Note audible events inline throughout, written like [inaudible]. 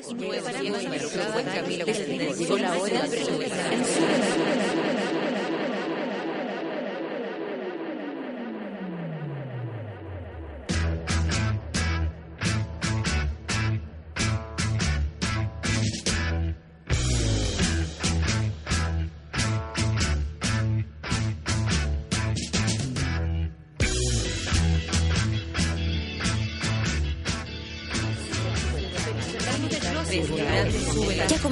Ya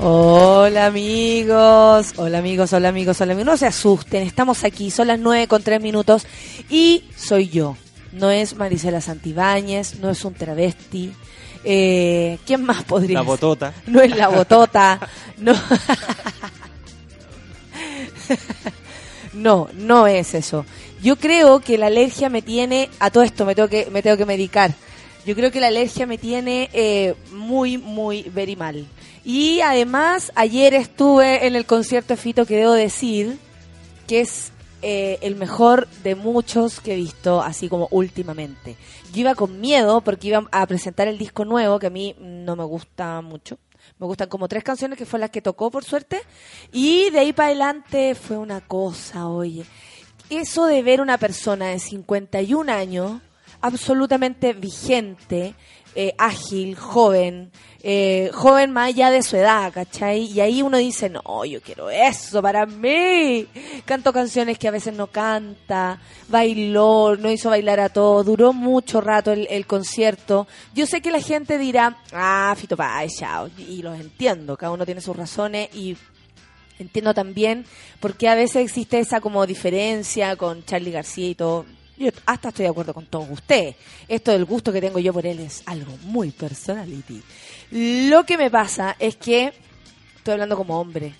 Hola amigos, hola amigos, hola amigos, hola amigos. No se asusten, estamos aquí, son las nueve con tres minutos y soy yo. No es Marisela Santibáñez, no es un travesti. Eh, ¿Quién más podría La ser? botota. [laughs] No es la botota. No. no, no es eso. Yo creo que la alergia me tiene, a todo esto me tengo que, me tengo que medicar. Yo creo que la alergia me tiene eh, muy, muy, very mal. Y además, ayer estuve en el concierto de Fito que debo decir que es eh, el mejor de muchos que he visto, así como últimamente. Yo iba con miedo porque iba a presentar el disco nuevo, que a mí no me gusta mucho. Me gustan como tres canciones que fue las que tocó, por suerte. Y de ahí para adelante fue una cosa, oye. Eso de ver una persona de 51 años, absolutamente vigente, eh, ágil, joven, eh, joven más allá de su edad, ¿cachai? Y ahí uno dice, no, yo quiero eso para mí. Canto canciones que a veces no canta, bailó, no hizo bailar a todos, duró mucho rato el, concierto. Yo sé que la gente dirá, ah, Fito Páez, chao, y los entiendo, cada uno tiene sus razones y entiendo también por qué a veces existe esa como diferencia con Charlie García y todo. Yo hasta estoy de acuerdo con todos ustedes. Esto del gusto que tengo yo por él es algo muy personality. Lo que me pasa es que estoy hablando como hombre.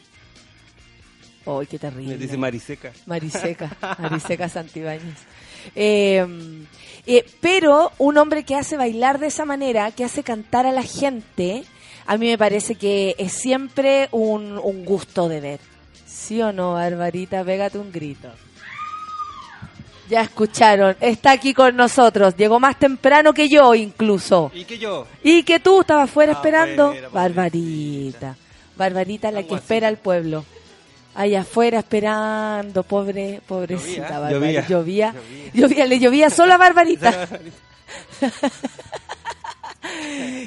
¡Ay, qué terrible! Me dice Mariseca. Mariseca, [laughs] Mariseca Santibáñez. Eh, eh, pero un hombre que hace bailar de esa manera, que hace cantar a la gente, a mí me parece que es siempre un, un gusto de ver. ¿Sí o no, Barbarita? Pégate un grito. Ya escucharon, está aquí con nosotros, llegó más temprano que yo incluso. ¿Y que yo? Y que tú estabas fuera Ah, esperando. fuera, Barbarita. Barbarita la que espera al pueblo. Allá afuera esperando, pobre, pobrecita Llovía, Barbarita. llovía. Llovía, llovía, le llovía solo a Barbarita. [laughs]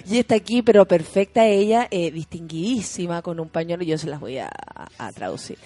y está aquí, pero perfecta ella, eh, distinguidísima, con un pañuelo, yo se las voy a, a traducir.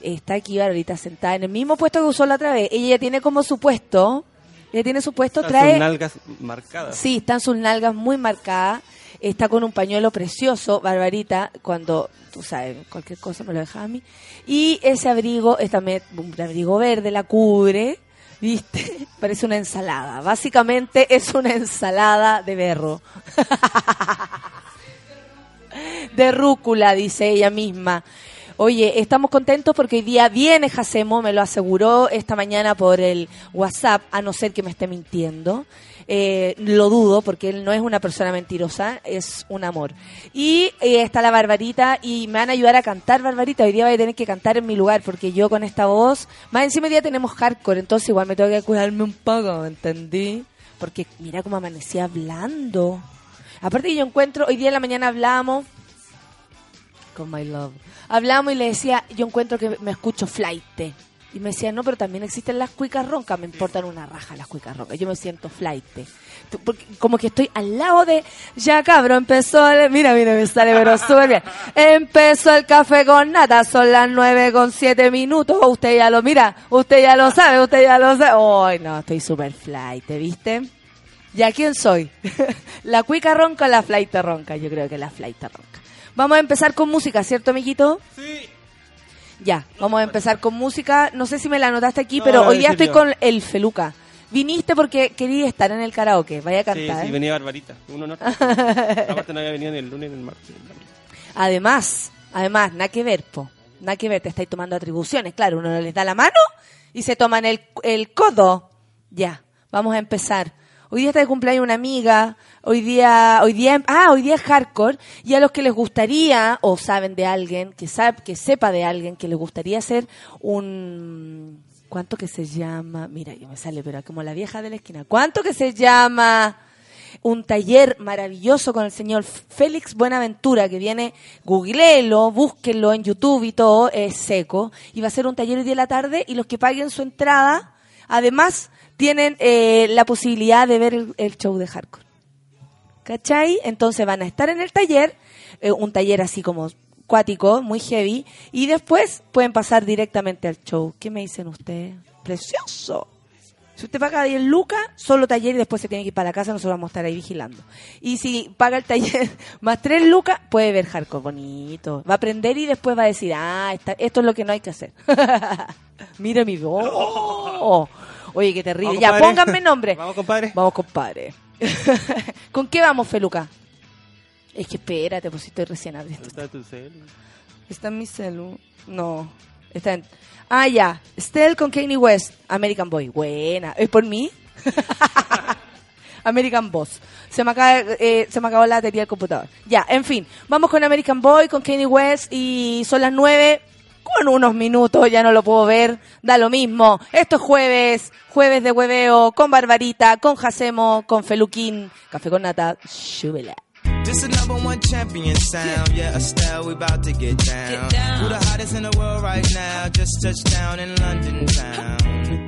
Está aquí Barbarita sentada en el mismo puesto que usó la otra vez. Ella ya tiene como su puesto, ella tiene su puesto, Están trae... sus nalgas marcadas. Sí, están sus nalgas muy marcadas. Está con un pañuelo precioso, Barbarita, cuando, tú sabes, cualquier cosa me lo deja a mí. Y ese abrigo, es también un abrigo verde, la cubre, ¿viste? [laughs] Parece una ensalada. Básicamente es una ensalada de berro. [laughs] de rúcula, dice ella misma. Oye, estamos contentos porque hoy día viene Jacemo, me lo aseguró esta mañana por el WhatsApp, a no ser que me esté mintiendo. Eh, lo dudo porque él no es una persona mentirosa, es un amor. Y eh, está la Barbarita y me van a ayudar a cantar, Barbarita. Hoy día voy a tener que cantar en mi lugar porque yo con esta voz, más encima hoy día tenemos hardcore, entonces igual me tengo que cuidarme un poco, ¿me entendí? Porque mira cómo amanecí hablando. Aparte que yo encuentro, hoy día en la mañana hablamos con My Love. Hablamos y le decía, yo encuentro que me escucho flight. Y me decía, no, pero también existen las cuicas roncas, me importan una raja las cuicas roncas, yo me siento flight. Como que estoy al lado de, ya cabrón, empezó, el- mira, mira, me sale pero súper bien. Empezó el café con nata, son las nueve con siete minutos, usted ya lo mira, usted ya lo sabe, usted ya lo sabe. Ay, no, estoy súper flight, ¿viste? ¿Ya quién soy? [laughs] ¿La cuica ronca o la flight ronca? Yo creo que la flight ronca. Vamos a empezar con música, ¿cierto, amiguito? Sí. Ya, vamos a empezar con música. No sé si me la anotaste aquí, No, pero hoy día estoy yo. con el Feluca. Viniste porque quería estar en el karaoke. Vaya a Sí, cantar. sí, venía Barbarita. Uno no. [laughs] Aparte no había venido ni el lunes ni el martes. Además, además, nada que ver, po. Nada que ver, te estáis tomando atribuciones. Claro, uno les da la mano y se toman el, el codo. Ya, vamos a empezar. Hoy día está de cumpleaños una amiga, hoy día, hoy día, ah, hoy día es hardcore, y a los que les gustaría, o saben de alguien, que sabe, que sepa de alguien que les gustaría hacer un, ¿cuánto que se llama? Mira, yo me sale, pero como la vieja de la esquina, ¿cuánto que se llama? Un taller maravilloso con el señor Félix Buenaventura, que viene, googleelo, búsquenlo en YouTube y todo, es seco, y va a ser un taller hoy día de la tarde, y los que paguen su entrada, además, tienen eh, la posibilidad de ver el, el show de hardcore. ¿Cachai? Entonces van a estar en el taller, eh, un taller así como cuático, muy heavy, y después pueden pasar directamente al show. ¿Qué me dicen ustedes? Precioso. Si usted paga 10 lucas, solo taller y después se tiene que ir para la casa, nosotros vamos a estar ahí vigilando. Y si paga el taller [laughs] más 3 lucas, puede ver hardcore bonito. Va a aprender y después va a decir, ah, esta- esto es lo que no hay que hacer. [laughs] Mira mi voz. [laughs] Oye, qué terrible. Ya, compadre. pónganme nombre. Vamos, compadre. Vamos, compadre. [laughs] ¿Con qué vamos, Feluca? Es que espérate, pues si estoy recién abriendo. ¿Dónde está tu cel? ¿Está en mi celu? No. Está en... Ah, ya. Stell con Kanye West. American Boy. Buena. ¿Es por mí? [laughs] American Boss. Se me, acaba, eh, se me acabó la batería del computador. Ya, en fin. Vamos con American Boy, con Kanye West y son las nueve con unos minutos, ya no lo puedo ver, da lo mismo. Esto es jueves, jueves de hueveo, con Barbarita, con Jacemo, con Feluquín, café con nata, súbela. This is number one champion sound. Yeah, Estelle, we about to get down. Who the hottest in the world right now? Just touched down in London town.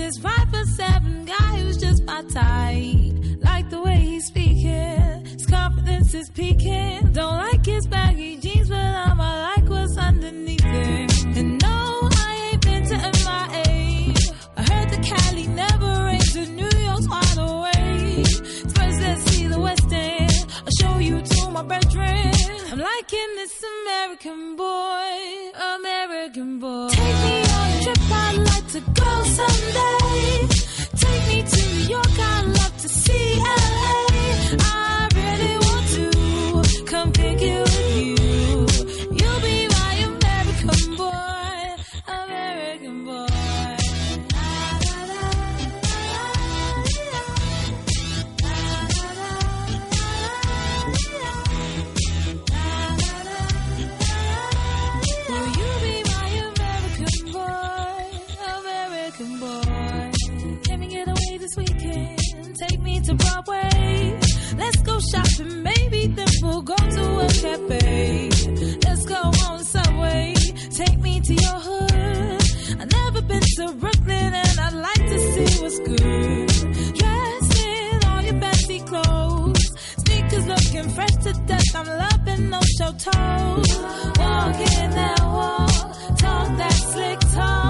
this five for seven guy who's just my type. Like the way he's speaking, his confidence is peaking. Don't like his baggy jeans, but I'ma like what's underneath it. And no, I ain't been to MIA. I heard the Cali never rains, and New York's wide awake. First, let's see the West End. I'll show you to my bedroom. I'm liking this American boy, American boy. Take me to go someday. Take me to New York, I'd love to see LA. Let's go on Subway. Take me to your hood. I've never been to Brooklyn and I'd like to see what's good. Dressed in all your clothes. Sneakers looking fresh to death. I'm loving toes. That walk, talk that slick talk.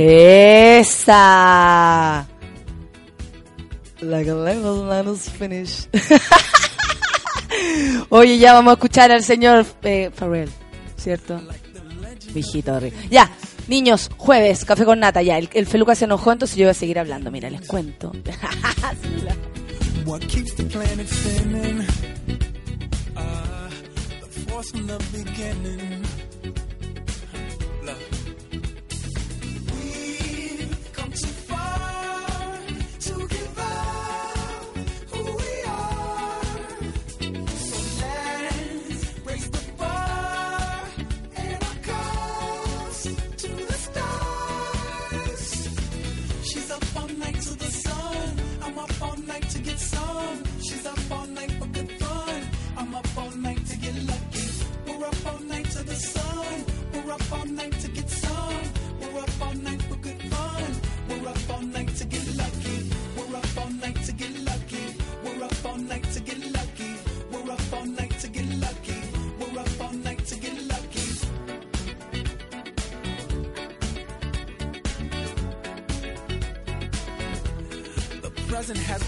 Esa. La Galemos Finish. [laughs] Oye, ya vamos a escuchar al señor eh, Farrell, ¿cierto? Viejito Ya, niños, jueves, café con nata, ya. El, el, Feluca se enojó, entonces yo voy a seguir hablando. Mira, les cuento. doesn't have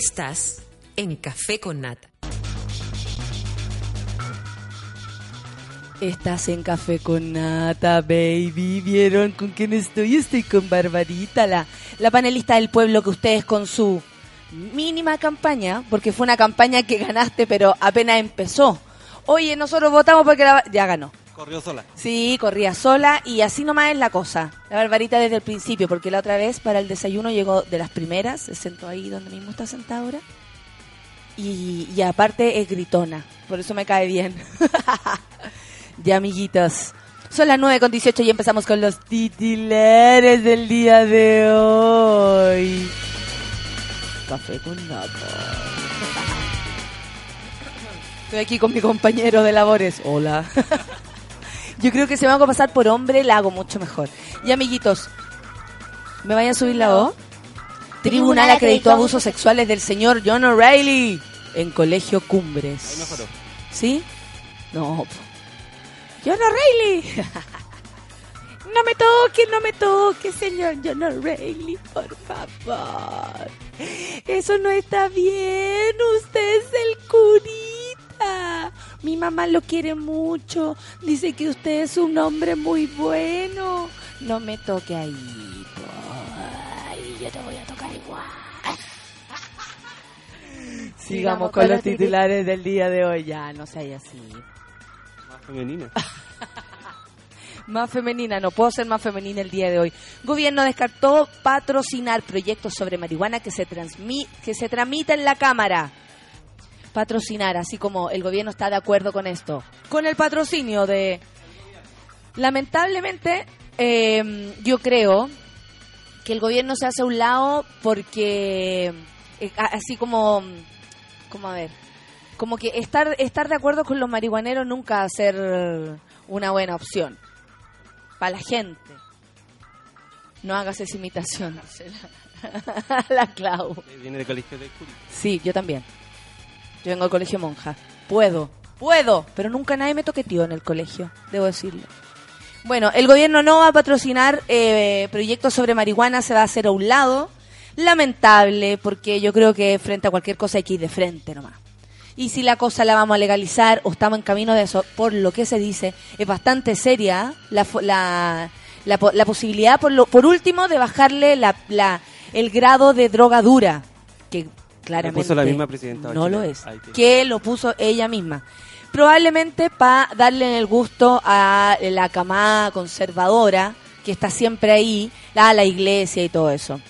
Estás en Café con Nata. Estás en Café con Nata, baby. ¿Vieron con quién estoy? Estoy con Barbarita, la, la panelista del pueblo que ustedes con su mínima campaña, porque fue una campaña que ganaste, pero apenas empezó. Oye, nosotros votamos porque la... ya ganó. Corrió sola. Sí, corría sola y así nomás es la cosa. La Barbarita desde el principio, porque la otra vez para el desayuno llegó de las primeras, se sentó ahí donde mismo está sentada ahora. Y, aparte es gritona, por eso me cae bien. [laughs] ya, amiguitos. Son las 9 con 18 y empezamos con los titulares del día de hoy. Café con nata. [laughs] Estoy aquí con mi compañero de labores. Hola. [laughs] Yo creo que si me hago pasar por hombre, la hago mucho mejor. Y amiguitos, ¿me vayan a subir la voz? Tribunal acreditó abusos sexuales del señor John O'Reilly en Colegio Cumbres. Ahí mejoró. ¿Sí? No. John O'Reilly. [laughs] No me toque, no me toque, señor John O'Reilly, por favor. Eso no está bien. Usted es el curita. Mi mamá lo quiere mucho. Dice que usted es un hombre muy bueno. No me toque ahí. Ay, yo te voy a tocar igual. [laughs] Sigamos con los titulares del día de hoy. Ya, no sé así. Más femenina. [laughs] Más femenina, no puedo ser más femenina el día de hoy. Gobierno descartó patrocinar proyectos sobre marihuana que se, transmi que se tramita en la Cámara. Patrocinar, así como el gobierno está de acuerdo con esto. Con el patrocinio de... Lamentablemente, eh, yo creo que el gobierno se hace a un lado porque, eh, así como, como a ver, como que estar, estar de acuerdo con los marihuaneros nunca va a ser una buena opción para la gente. No hagas esa imitación, la, [laughs] la Clau. Viene del colegio de Curi. Sí, yo también. Yo vengo al colegio monja. Puedo, puedo, pero nunca nadie me toqueteó en el colegio, debo decirlo. Bueno, el gobierno no va a patrocinar eh, proyectos sobre marihuana, se va a hacer a un lado. Lamentable, porque yo creo que frente a cualquier cosa hay que ir de frente nomás. Y si la cosa la vamos a legalizar o estamos en camino de eso, por lo que se dice, es bastante seria la, la, la, la posibilidad, por, lo, por último, de bajarle la, el grado de droga dura, que claramente puso la misma presidenta no lo es, que lo puso ella misma. Probablemente para darle el gusto a la camada conservadora, que está siempre ahí, a la iglesia y todo eso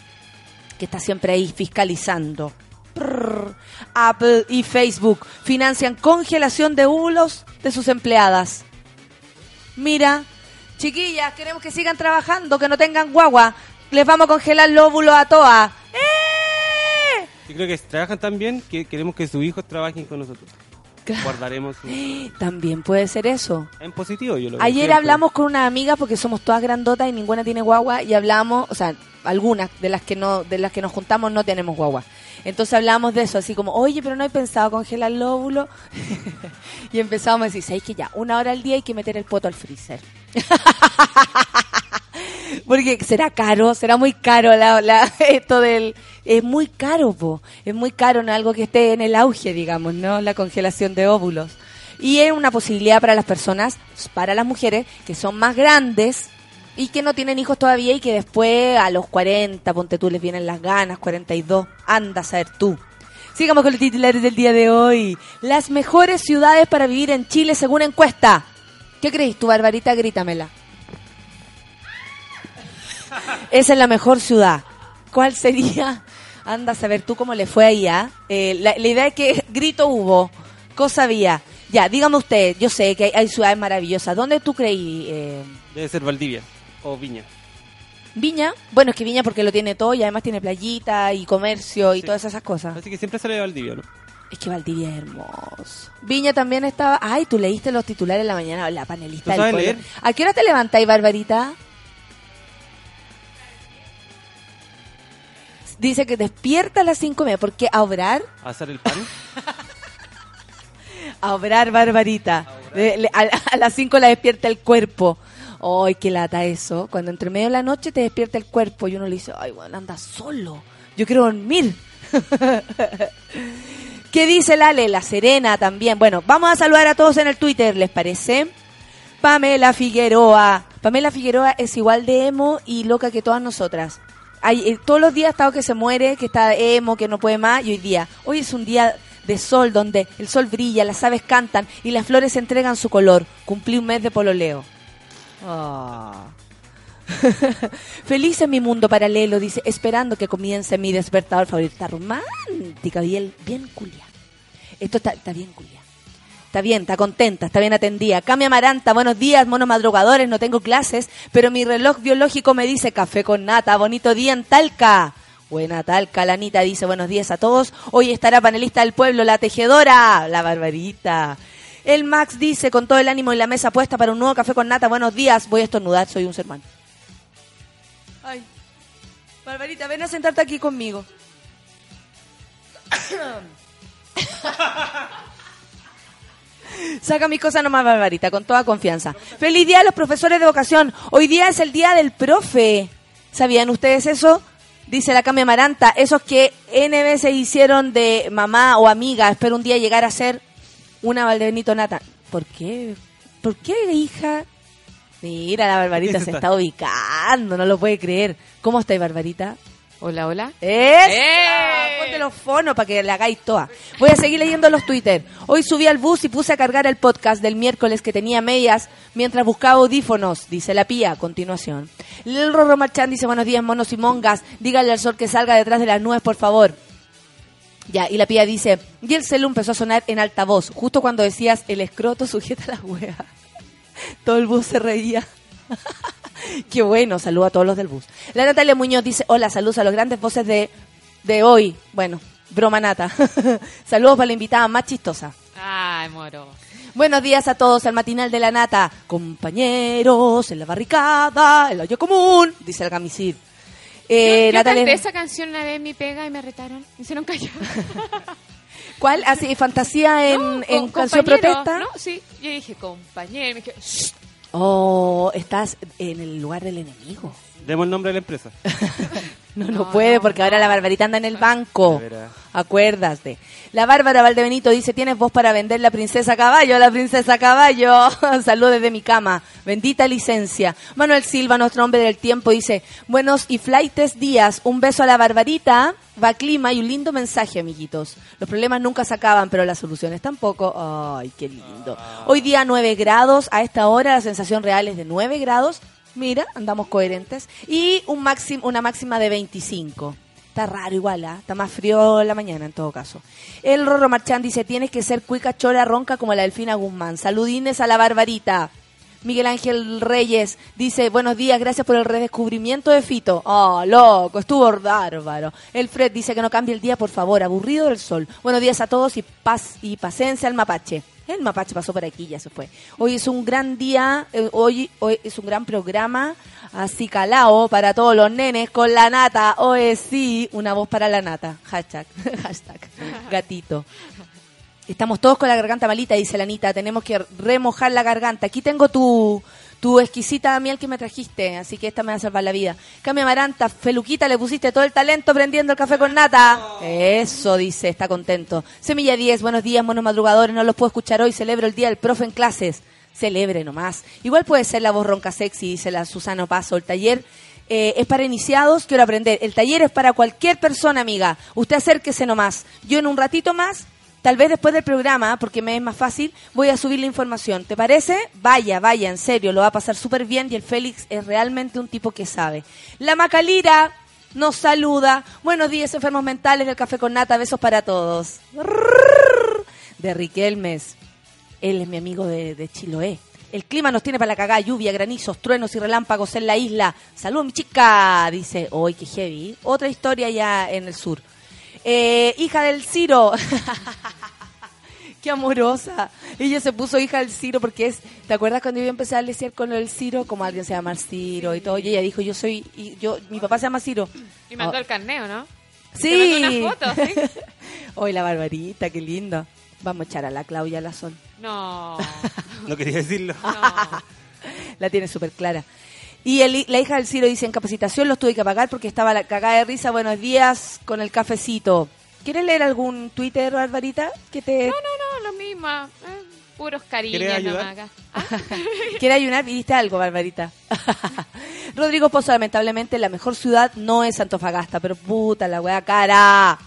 que está siempre ahí fiscalizando. Prrr. Apple y Facebook financian congelación de óvulos de sus empleadas. Mira, chiquillas, queremos que sigan trabajando, que no tengan guagua. Les vamos a congelar los óvulos a todas. Yo creo que trabajan tan bien que queremos que sus hijos trabajen con nosotros. Claro. Guardaremos su... [gasps] También puede ser eso. En positivo, yo lo Ayer hablamos con una amiga porque somos todas grandotas y ninguna tiene guagua y hablamos, o sea, algunas de las que no de las que nos juntamos no tenemos guagua. Entonces hablamos de eso, así como, "Oye, pero no he pensado congelar el óvulo." [laughs] y empezamos a decir, "¿Sabes que ya una hora al día hay que meter el poto al freezer?" [laughs] Porque será caro, será muy caro la, la- [laughs] esto del... Es muy caro, po. Es muy caro, no algo que esté en el auge, digamos, ¿no? La congelación de óvulos. Y es una posibilidad para las personas, para las mujeres, que son más grandes y que no tienen hijos todavía y que después a los 40, ponte tú, les vienen las ganas, 42, anda a saber tú. Sigamos con los titulares del día de hoy. Las mejores ciudades para vivir en Chile según encuesta. ¿Qué crees tú, Barbarita? Grítamela. Esa es la mejor ciudad. ¿Cuál sería? Anda a saber tú cómo le fue ahí, ¿ah? Eh, la, idea es que grito hubo, cosa había. Ya, dígame usted, yo sé que hay, hay ciudades maravillosas. ¿Dónde tú creí? eh, Debe ser Valdivia o Viña. Viña, bueno, es que Viña porque lo tiene todo y además tiene playita y comercio y Sí. todas esas cosas. Así que siempre sale de Valdivia, ¿no? Es que Valdivia es hermoso. Viña también estaba... Ay, tú leíste los titulares en la mañana, la panelista ¿Tú sabes leer? ¿A qué hora te levantáis, Barbarita? Dice que despierta a las cinco y media. ¿Por qué? ¿A obrar? A hacer el pan. [laughs] A obrar, Barbarita. Le- le- a, a las 5 la despierta el cuerpo. Ay, qué lata eso. Cuando entre medio de la noche te despierta el cuerpo y uno le dice, ay, bueno, anda solo. Yo quiero dormir. [laughs] ¿Qué dice Lale? La Serena también. Bueno, vamos a saludar a todos en el Twitter, ¿les parece? Pamela Figueroa. Pamela Figueroa es igual de emo y loca que todas nosotras. Hay, eh, todos los días ha estado que se muere, que está emo, que no puede más, y hoy día. Hoy es un día de sol donde el sol brilla, las aves cantan y las flores entregan su color. Cumplí un mes de pololeo. Ah. [laughs] Feliz en mi mundo paralelo, dice, esperando que comience mi despertador favorito. Está romántica, bien, bien culia. Esto está, bien culia. Está bien, está contenta, está bien atendida. Cami Amaranta, buenos días, monos madrugadores, no tengo clases, pero mi reloj biológico me dice café con nata, bonito día en Talca. Buena Talca, la Anita dice buenos días a todos. Hoy estará panelista del pueblo, la tejedora, la barbarita. El Max dice, con todo el ánimo y la mesa puesta para un nuevo café con nata, buenos días, voy a estornudar, soy un sermán. Ay, Barbarita, ven a sentarte aquí conmigo. Saca mis cosas nomás, Barbarita, con toda confianza. Feliz día a los profesores de vocación. Hoy día es el día del profe. ¿Sabían ustedes eso? Dice la Cami Amaranta. Esos que N se hicieron de mamá o amiga. Espero un día llegar a ser una Valdebenito Nata. ¿Por qué? ¿Por qué, hija? Mira, la Barbarita se está ubicando, no lo puede creer. ¿Cómo estáis, Barbarita? Hola, hola. ¡Eso! ¡Eh! Ponte los fonos para que la hagáis toda. Voy a seguir leyendo los Twitter. Hoy subí al bus y puse a cargar el podcast del miércoles que tenía medias mientras buscaba audífonos, dice la pía a continuación. El Rorro Marchán dice, buenos días, monos y mongas. Dígale al sol que salga detrás de las nubes, por favor. Ya, y la pía dice, y el celu empezó a sonar en altavoz, justo cuando decías, el escroto sujeta la wea. [laughs] Todo el bus se reía. [laughs] Qué bueno, saludo a todos los del bus. La Natalia Muñoz dice, hola, saludos a los grandes voces de, de hoy. Bueno, broma nata. [laughs] saludos para la invitada más chistosa. Ay, moro. Buenos días a todos, al matinal de la nata. Compañeros, en la barricada, el hoyo común, dice el gamisir. Eh, yo yo canté esa canción una vez mi pega y me retaron. Me hicieron callar. [laughs] ¿cuál? Así, fantasía en, No, en canción protesta. No, sí. Yo dije, compañero. me dije, "Shh". Oh, estás en el lugar del enemigo. Demos el nombre de la empresa. [laughs] No, no, No, puede no, porque ahora la Barbarita anda en el banco. De veras. Acuérdate. La Bárbara Valdebenito dice, ¿tienes voz para vender la princesa caballo? La princesa caballo. [laughs] Saludos desde mi cama. Bendita licencia. Manuel Silva, nuestro hombre del tiempo, dice, buenos y flightes días. Un beso a la Barbarita. Va clima y un lindo mensaje, amiguitos. Los problemas nunca se acaban, pero las soluciones tampoco. Ay, qué lindo. Hoy día 9 grados. A esta hora la sensación real es de 9 grados. Mira, andamos coherentes. Y un máximo, una máxima de 25. Está raro igual, ¿ah? está más frío la mañana en todo caso. El Rorro Marchán dice, tienes que ser cuica chora ronca como la Delfina Guzmán. Saludines a la Barbarita. Miguel Ángel Reyes dice, buenos días, gracias por el redescubrimiento de Fito. Oh, loco, estuvo bárbaro. El Fred dice que no cambie el día, por favor, aburrido del sol. Buenos días a todos y paz y pasense al mapache. El mapache pasó por aquí, ya se fue. Hoy es un gran día, eh, hoy, hoy es un gran programa, así calao para todos los nenes con la nata. Hoy sí, una voz para la nata. Hashtag, [laughs] hashtag, gatito. Estamos todos con la garganta malita, dice la Anita. Tenemos que remojar la garganta. Aquí tengo tu, tu exquisita miel que me trajiste, así que esta me va a salvar la vida. Cami Amaranta, Feluquita, le pusiste todo el talento prendiendo el café con nata. Eso, dice, está contento. Semilla 10, buenos días, monos madrugadores. No los puedo escuchar hoy, celebro el día del profe en clases. Celebre nomás. Igual puede ser la voz ronca sexy, dice la Susana Paso. El taller eh, es para iniciados, quiero aprender. El taller es para cualquier persona, amiga. Usted acérquese nomás. Yo en un ratito más, tal vez después del programa, porque me es más fácil, voy a subir la información. ¿Te parece? Vaya, vaya, en serio, lo va a pasar súper bien y el Félix es realmente un tipo que sabe. La Macalira nos saluda. Buenos días, enfermos mentales del Café con Nata. Besos para todos. De Riquelmes. Él es mi amigo de, de Chiloé. El clima nos tiene para la cagada, lluvia, granizos, truenos y relámpagos en la isla. Saludos, mi chica, dice. Hoy qué heavy. Otra historia ya en el sur. Eh, hija del Ciro. [laughs] qué amorosa. Ella se puso hija del Ciro porque es. ¿Te acuerdas cuando yo empecé a leer con el Ciro? Como alguien se llama Ciro y todo. Y ella dijo, yo soy. y yo Mi papá se llama Ciro. Y mandó Oh, el carneo, ¿no? Sí. Te mandó una foto, ¿sí? [laughs] Hoy la barbarita, qué lindo. Vamos a echar a la Claudia la Sol. No, [laughs] No quería decirlo. no. La tiene súper clara. Y el- la hija del Ciro dice, en capacitación los tuve que pagar porque estaba la cagada de risa. Buenos días con el cafecito. ¿Quieres leer algún Twitter, Barbarita? Que te No, no, no, lo mismo. eh, puros cariños ¿Querés nomás ayudar? [laughs] Ah, quiere ayunar? ¿Viste algo, Barbarita? [laughs] Rodrigo Pozo, lamentablemente, la mejor ciudad no es Antofagasta, pero puta la wea cara.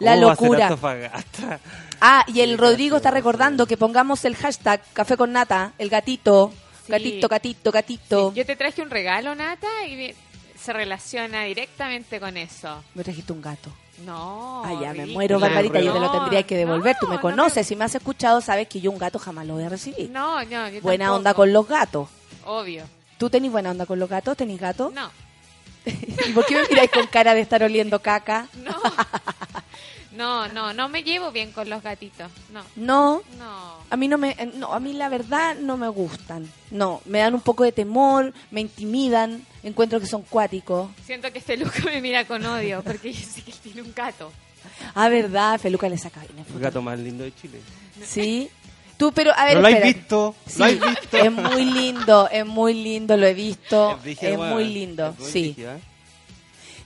La ¿Cómo va a ser locura. Antofagasta? Ah, y el Rodrigo está recordando que pongamos el hashtag Café con Nata, el gatito. Sí. Gatito, gatito, gatito. Yo te traje un regalo, Nata, y se relaciona directamente con eso. Me trajiste un gato. No. Ah, ya, me muero, Barbarita. Yo te lo No, tendría que devolver. Tú me no, conoces. Si me has escuchado, sabes que yo un gato jamás lo voy a recibir. No, no, yo buena tampoco. onda con los gatos. Obvio. ¿Tú tenés buena onda con los gatos? ¿Tenés gato? No, [laughs] ¿Y por qué me miráis con cara de estar oliendo caca? no. [laughs] No, no, no me llevo bien con los gatitos. No, No, no. a mí no me, eh, no, a mí la verdad no me gustan. No, me dan un poco de temor, me intimidan, encuentro que son cuáticos. Siento que este Luca me mira con odio porque yo sé que él tiene un gato. Ah, verdad, Feluca le saca bien el gato más lindo de Chile. Sí. Tú, pero a ver, ¿No lo has visto? Sí, ¿Lo has visto? es muy lindo, es muy lindo, lo he visto, es muy lindo, Es muy sí. ¿eh?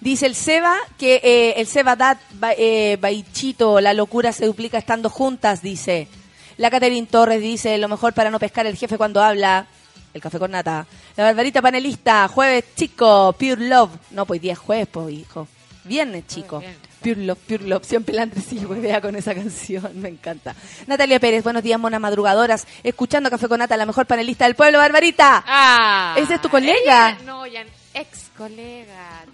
Dice el Seba que eh, el Seba Dat Ba- eh, Baichito, la locura se duplica estando juntas, dice. La Catherine Torres dice, lo mejor para no pescar el jefe cuando habla. El café con nata. La Barbarita panelista, jueves chico, Pure Love. No, pues día es jueves, pues hijo. Viernes chico. Pure Love, Pure Love. Siempre la sí, huevea con esa [laughs] canción. Me encanta. Natalia Pérez, buenos días, monas madrugadoras. Escuchando Café con Nata, la mejor panelista del pueblo, Barbarita. Ah. ¿Ese es tu colega? ella- no, ya ex colega.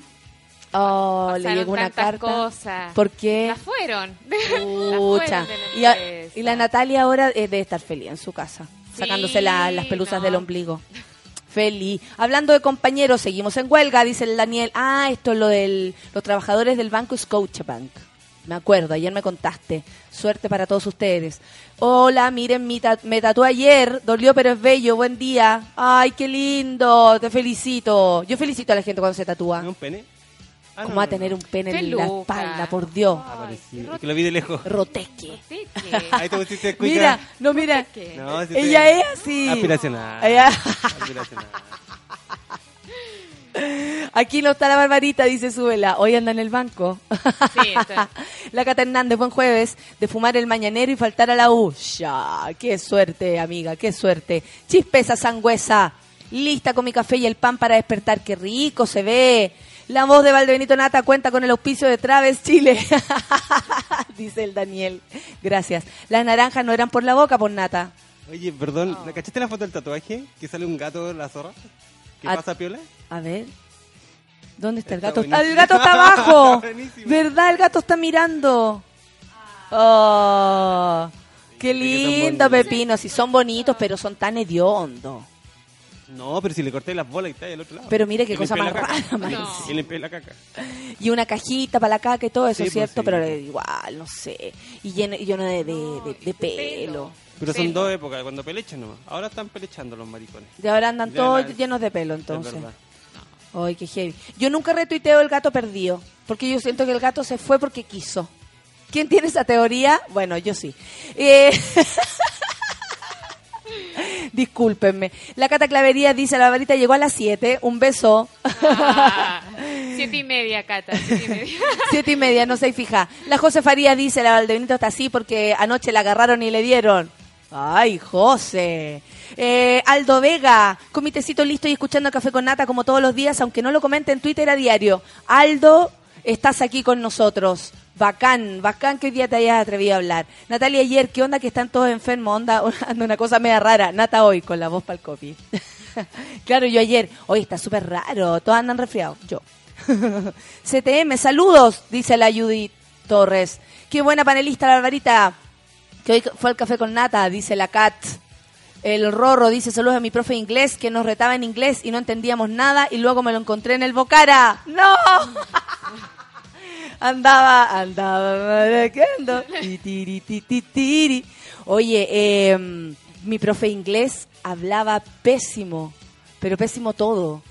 Oh, le llegó una carta. cosas. ¿Por qué? La fueron. [laughs] La Pucha. Y, a- y la Natalia ahora eh, debe estar feliz en su casa, Sí, sacándose la- las pelusas no. del ombligo. Feliz. Hablando de compañeros, seguimos en huelga, dice el Daniel. Ah, esto es lo de los trabajadores del banco Scotiabank. Me acuerdo, ayer me contaste. Suerte para todos ustedes. Hola, miren, mi ta- me tatué ayer, dolió pero es bello, buen día. Ay, qué lindo, te felicito. Yo felicito a la gente cuando se tatúa. ¿Es un pene? Ah, no, ¿Cómo va a tener no. un pene en la espalda, por Dios? Parecía. Ay, Es que lo vi de lejos. Roteque. [laughs] Ahí te pusiste cuica. Mira, no, mira. No, si Ella te- es así. Aspiracional. Ella- Aspiracional. [laughs] Aquí no está la barbarita, dice Súbela. Hoy anda en el banco. Sí, está. [laughs] la Cata Hernández, buen jueves, de fumar el mañanero y faltar a la U. Ya, qué suerte, amiga, qué suerte. Chispeza sangüesa, lista con mi café y el pan para despertar. Qué rico se ve. La voz de Valdebenito Nata cuenta con el auspicio de Traves Chile. [laughs] dice el Daniel. Gracias. Las naranjas no eran por la boca, por Nata. Oye, perdón, ¿le ¿cachaste la foto del tatuaje? Que sale un gato en la zorra. ¿Qué Ah, pasa, Piola? A ver. ¿Dónde está el gato? buenísimo. ¡Ah, el gato está abajo! [laughs] ¿Verdad? El gato está mirando. Oh, qué lindo. Pepino. Si son bonitos, pero son tan hediondos. No, pero si le corté las bolas y está ahí al otro lado. Pero mire qué Y cosa limpié más la caca. rara, más No. Y limpié la caca. Y una cajita para la caca y todo eso, Sí, pues, ¿cierto? sí. Pero igual, no sé. Y lleno, y lleno de, de, de- de pelo. Pero son dos épocas, cuando pelechan nomás. Ahora están pelechando los maricones. De ahora andan todos llenos de pelo, Es entonces. verdad. Ay, qué heavy. Yo nunca retuiteo el gato perdido, porque yo siento que el gato se fue porque quiso. ¿Quién tiene esa teoría? Bueno, yo sí. Eh, [laughs] [laughs] Discúlpenme. La cataclavería dice, la varita llegó a las 7, un beso. Ah, siete y media, Cata. Siete y media. [laughs] Siete y media, no se fija. La José Faría dice, la Valdebenito está así porque anoche la agarraron y le dieron. Ay, José. Eh, Aldo Vega, comitecito listo y escuchando Café con Nata como todos los días, aunque no lo comente en Twitter a diario. Aldo, estás aquí con nosotros. Bacán, bacán que hoy día te hayas atrevido a hablar. Natalia, ayer, ¿qué onda que están todos enfermos? Onda, [laughs] una cosa media rara. Nata hoy, con la voz para el copy. claro, yo ayer, hoy está súper raro, todos andan resfriados. Yo. [laughs] CTM, saludos, dice la Judith Torres. Qué buena panelista, la Barbarita. Que hoy fue al café con nata, dice la Cat. El Rorro dice saludos a mi profe de inglés que nos retaba en inglés y no entendíamos nada y luego me lo encontré en el Bocara. ¡No! [laughs] andaba, andaba maracando. Oye, eh, mi profe inglés hablaba pésimo, pero pésimo todo.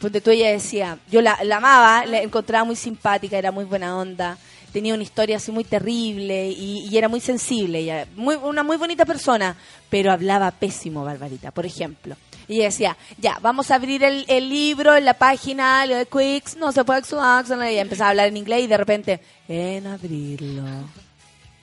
Donde tú ella decía, yo la, amaba, la encontraba muy simpática, era muy buena onda, tenía una historia así muy terrible y, y era muy sensible, muy, una muy bonita persona, pero hablaba pésimo, Barbarita. Por ejemplo, Y decía, ya, vamos a abrir el, el libro en la página, lo de Quicks, no se puede. Y empezaba a hablar en inglés y de repente, en abrirlo,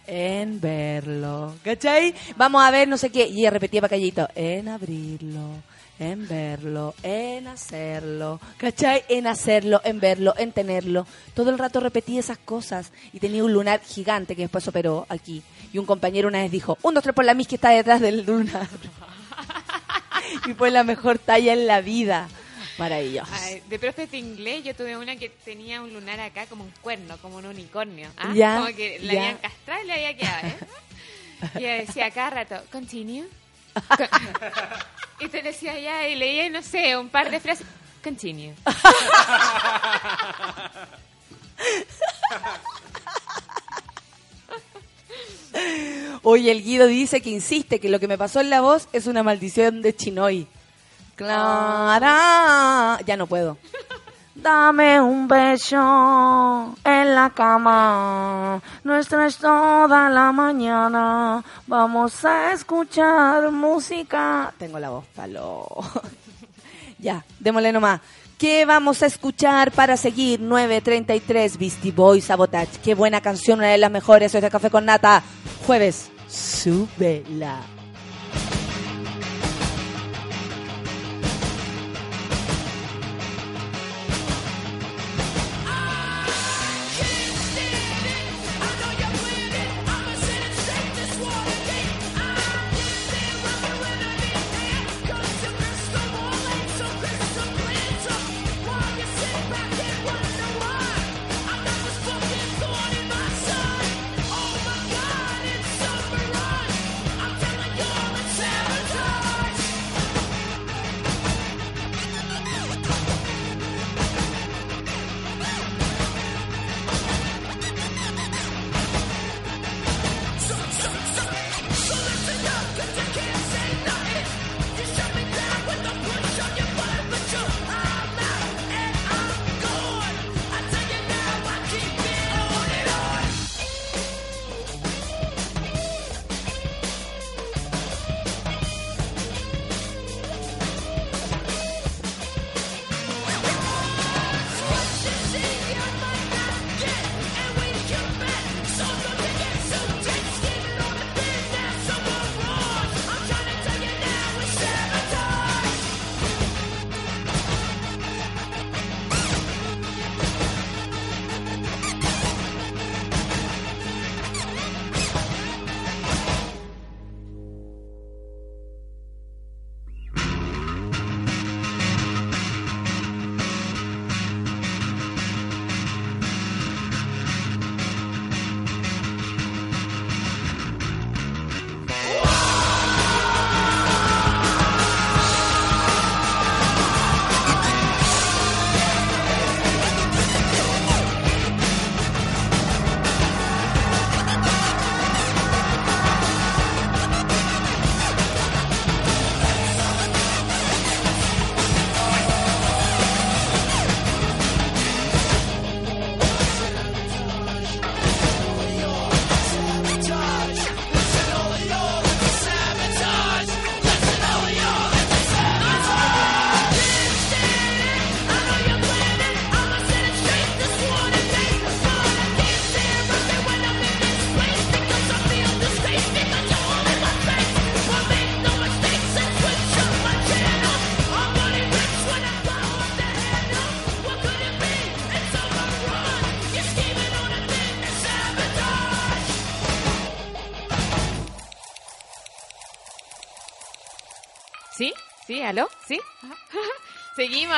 en verlo, ¿cachai? Vamos a ver no sé qué. Y repetía para callito, en abrirlo, en verlo, en hacerlo, ¿cachai? En hacerlo, en verlo, en tenerlo. Todo el rato repetía esas cosas y tenía un lunar gigante que después operó aquí. Y un compañero una vez dijo, un, dos, tres por la mis que está detrás del lunar. Y fue la mejor talla en la vida. Maravilloso. Ay, de profe de inglés yo tuve una que tenía un lunar acá como un cuerno, como un unicornio. ¿ah? Ya, como que la ya. habían castrado y le había quedado, ¿eh? Y decía cada rato, continue. Con- [laughs] y te decía ya, y leía, no sé, un par de frases. Continue. [laughs] Oye, el Guido dice que insiste que lo que me pasó en la voz es una maldición de Chinoy. Clara. Ya no puedo. Dame un beso en la cama. Nuestra es toda la mañana. Vamos a escuchar música. Tengo la voz palo. [laughs] ya, démosle nomás. ¿Qué vamos a escuchar para seguir? 933 Beastie Boy Sabotage. Qué buena canción, una de las mejores. Soy de Café con Nata. Jueves, súbela.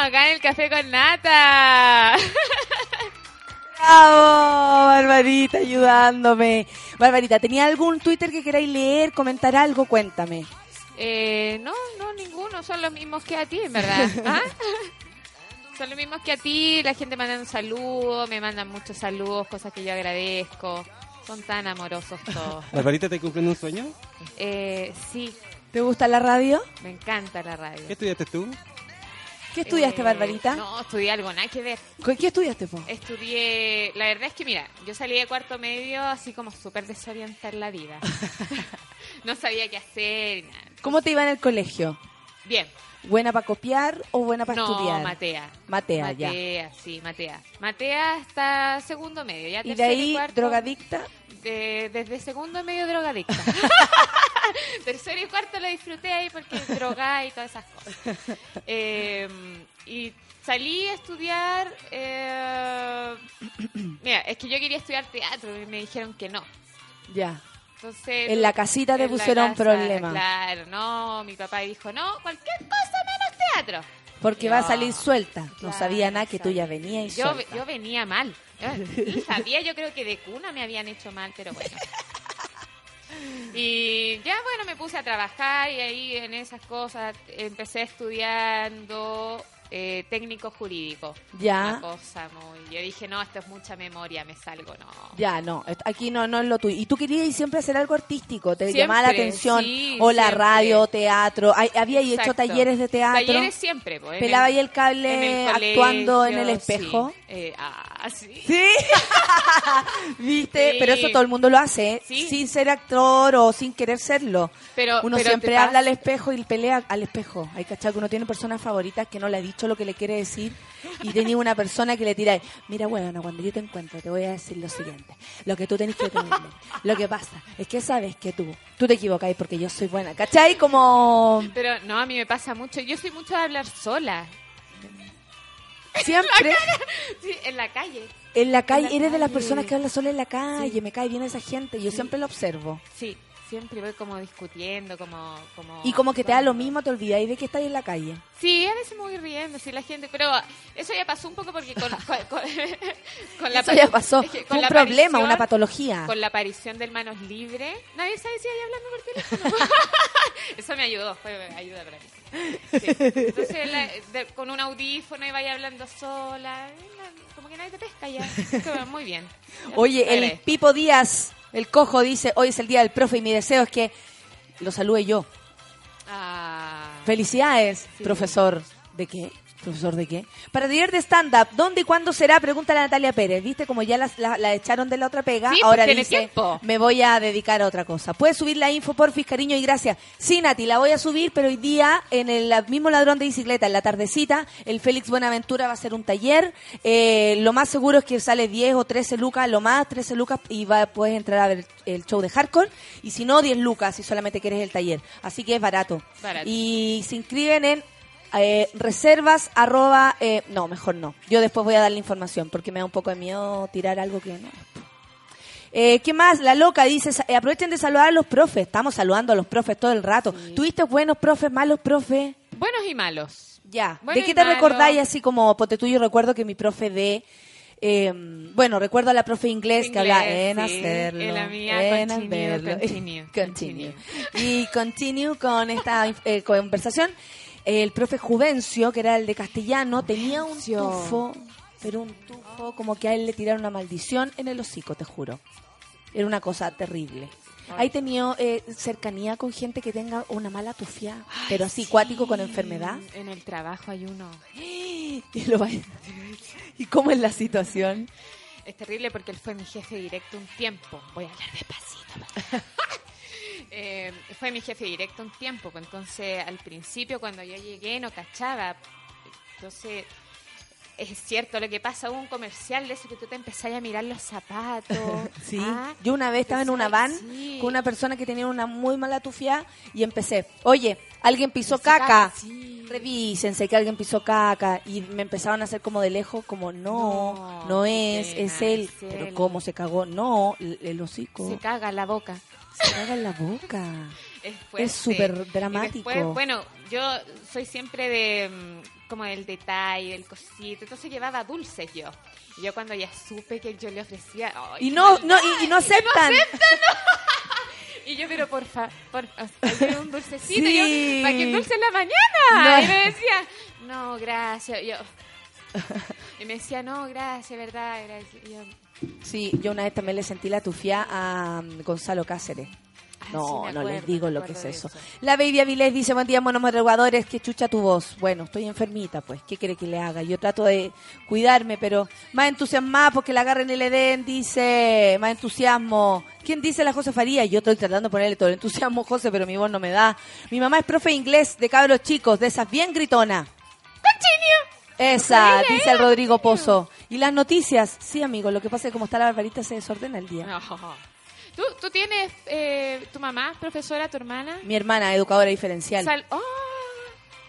Acá en el café con nata. ¡Bravo! Barbarita ayudándome. Barbarita, ¿tenía algún Twitter que queráis leer, comentar algo? Cuéntame. Eh, no, no, ninguno. Son los mismos que a ti, en verdad. [laughs] ¿Ah? Son los mismos que a ti. La gente manda un saludo, me mandan muchos saludos, cosas que yo agradezco. Son tan amorosos todos. [laughs] Barbarita, ¿te cumpliendo un sueño? Eh, sí, ¿Te gusta la radio? me encanta la radio. ¿Qué estudiaste tú? ¿Qué estudiaste, Eh, Barbarita? No, estudié algo, nada que ver. ¿Qué qué estudiaste, po? Estudié, la verdad es que mira, yo salí de cuarto medio así como súper desorientada en la vida. [laughs] [laughs] no sabía qué hacer, nada. ¿Cómo te iba en el colegio? Bien. ¿Buena para copiar o buena para no, estudiar? Matea. Matea, ya. Matea, sí, Matea. Matea hasta segundo medio. Ya Y de ahí, drogadicta. De- desde segundo medio drogadicta. [laughs] Tercero y cuarto lo disfruté ahí porque droga y todas esas cosas. Eh, y salí a estudiar. eh, mira, es que yo quería estudiar teatro y me dijeron que no. Ya. Entonces, En la casita te pusieron casa, problema. Claro, no. Mi papá dijo, no, cualquier cosa menos teatro. Porque va a No. salir suelta. No Claro, sabía nada que tú ya venías y Yo, suelta. yo venía mal. [laughs] Yo sabía, yo creo que de cuna me habían hecho mal, pero bueno. Y ya, bueno, me puse a trabajar y ahí en esas cosas empecé estudiando eh, técnico jurídico. Ya. Una cosa muy... Yo dije, no, esto es mucha memoria, me salgo, no. Ya, no, aquí no, no es lo tuyo. Y tú querías siempre hacer algo artístico, te Siempre, llamaba la atención. sí, o la siempre. radio, teatro. Ay, había hecho talleres de teatro. Talleres siempre, pues. Pelaba el- ahí el cable en el actuando en el colegio, espejo. sí. Eh, ah, sí. Sí. [laughs] ¿Viste? Sí. Pero eso todo el mundo lo hace, ¿eh? Sí. sin ser actor o sin querer serlo. Pero, Uno pero siempre habla al espejo y pelea al espejo. Hay cachado que uno tiene personas favoritas que no le ha dicho lo que le quiere decir y tenía una persona que le tira, mira, bueno, cuando yo te encuentro te voy a decir lo siguiente. Lo que tú tenés que entender. Lo que pasa es que sabes que tú, tú te equivocáis porque yo soy buena. ¿Cachai? Como Pero no, a mí me pasa mucho. Yo soy mucho de hablar sola. Siempre [laughs] Sí, en la calle. en la calle, En la eres de las personas que habla sola en la calle. Sí. Me cae bien esa gente. Yo siempre lo observo. Sí, siempre voy como discutiendo, como... como Y como que te da lo mismo, te olvidáis de que estás en la calle. Sí, a veces me voy riendo, sí, la gente, pero eso ya pasó un poco porque con, [laughs] con, con- con la Eso ya pasó. es que con Fue un la problema, una patología. Con la aparición del Manos Libre, nadie sabe si hay hablando por teléfono. [laughs] eso me ayudó, fue ayuda para mí. Sí. Entonces, la- de- con un audífono y vaya hablando sola, la- como que nadie te pesca ya. [laughs] Muy bien. Oye, el. Pipo Díaz, el cojo, dice, hoy es el día del profe y mi deseo es que lo salude yo. Ah, Felicidades, Sí. profesor. ¿De qué? ¿Profesor de qué? Para taller de stand-up, ¿dónde y cuándo será? Pregunta a Natalia Pérez. ¿Viste? Como ya la, la echaron de la otra pega, Sí, ahora pues tiene dice, tiempo. me voy a dedicar a otra cosa. ¿Puedes subir la info, porfis, cariño y gracias? Sí, Nati, la voy a subir, pero hoy día, en el mismo ladrón de bicicleta, en la tardecita, el Félix Buenaventura va a hacer un taller. Eh, lo más seguro es que sale 10 o 13 lucas, lo más 13 lucas, y va, puedes entrar a ver el show de hardcore. Y si no, 10 lucas, si solamente quieres el taller. Así que es barato. Barato. Y se inscriben en eh, reservas arroba eh, no mejor no yo después voy a dar la información porque me da un poco de miedo tirar algo que no eh, ¿Qué más? La loca dice, eh, aprovechen de saludar a los profes. Estamos saludando a los profes todo el rato. ¿Tuviste buenos profes, malos profes? buenos y malos. Ya. Bueno ¿De qué te malo. recordáis así como, ponte tú, yo recuerdo que mi profe de... eh, bueno, recuerdo a la profe inglés, que Inglés, habla en sí. hacerlo, Y la mía, en continue, hacerlo". [laughs] continue, continue. Y continue con esta eh, conversación. El profe Juvencio, que era el de castellano, tenía un tufo, pero un tufo como que a él le tiraron una maldición en el hocico, te juro. Era una cosa terrible. ¿Hay tenido eh, cercanía con gente que tenga una mala tufia, pero así cuático con enfermedad? En el trabajo hay uno. [gasps] Y, lo ¿Y cómo es la situación? Es terrible porque él fue mi jefe directo un tiempo. Voy a hablar despacito. [laughs] Eh, fue mi jefe directo un tiempo. pues, Entonces, al principio, cuando yo llegué, no cachaba. Entonces, es cierto lo que pasa. Hubo un comercial de eso que tú te empezás a mirar los zapatos. [laughs] Sí. Ah, Yo una vez estaba en una van sí. con una persona que tenía una muy mala tufia y empecé, oye, alguien pisó caca. caca, sí. Revísense que alguien pisó caca. Y me empezaban a hacer como de lejos, como no, no, No, es, es él. es Pero él. cómo se cagó, no, el, el hocico. Se caga la boca. Se en la boca. Es, súper Y dramático. después, bueno, yo soy siempre de mm, como del detalle, del cosito. Entonces llevaba dulces yo. Y yo cuando ya supe que yo le ofrecía... ¡ay, Y qué no, maldad! no, y, y no aceptan. [laughs] Y yo, pero por favor, un dulcecito. Sí. Yo, ¿para qué dulce en la mañana? No. Y me decía, no, gracias. Yo, y me decía, no, gracias, verdad. gracias. Y yo, Sí, yo una vez también le sentí la tufia a mm, Gonzalo Cáceres. No, no les digo lo que es eso. La Baby Avilés dice, buen día, buenos madrugadores, que chucha tu voz. Bueno, estoy enfermita, pues, ¿qué quiere que le haga? Yo trato de cuidarme, pero más entusiasmada porque la agarren y le den, dice, más entusiasmo. ¿Quién dice la José Faría? Yo estoy tratando de ponerle todo el entusiasmo, José, pero mi voz no me da. Mi mamá es profe de inglés de cabros chicos, de esas bien gritona. Esa, dice el Rodrigo Pozo. ¿Y las noticias? Sí, amigo, lo que pasa es que como está la barbarita se desordena el día. No. ¿Tú, tú tienes eh, tu mamá, profesora, tu hermana? Mi hermana, educadora diferencial. Sal- ¡Oh!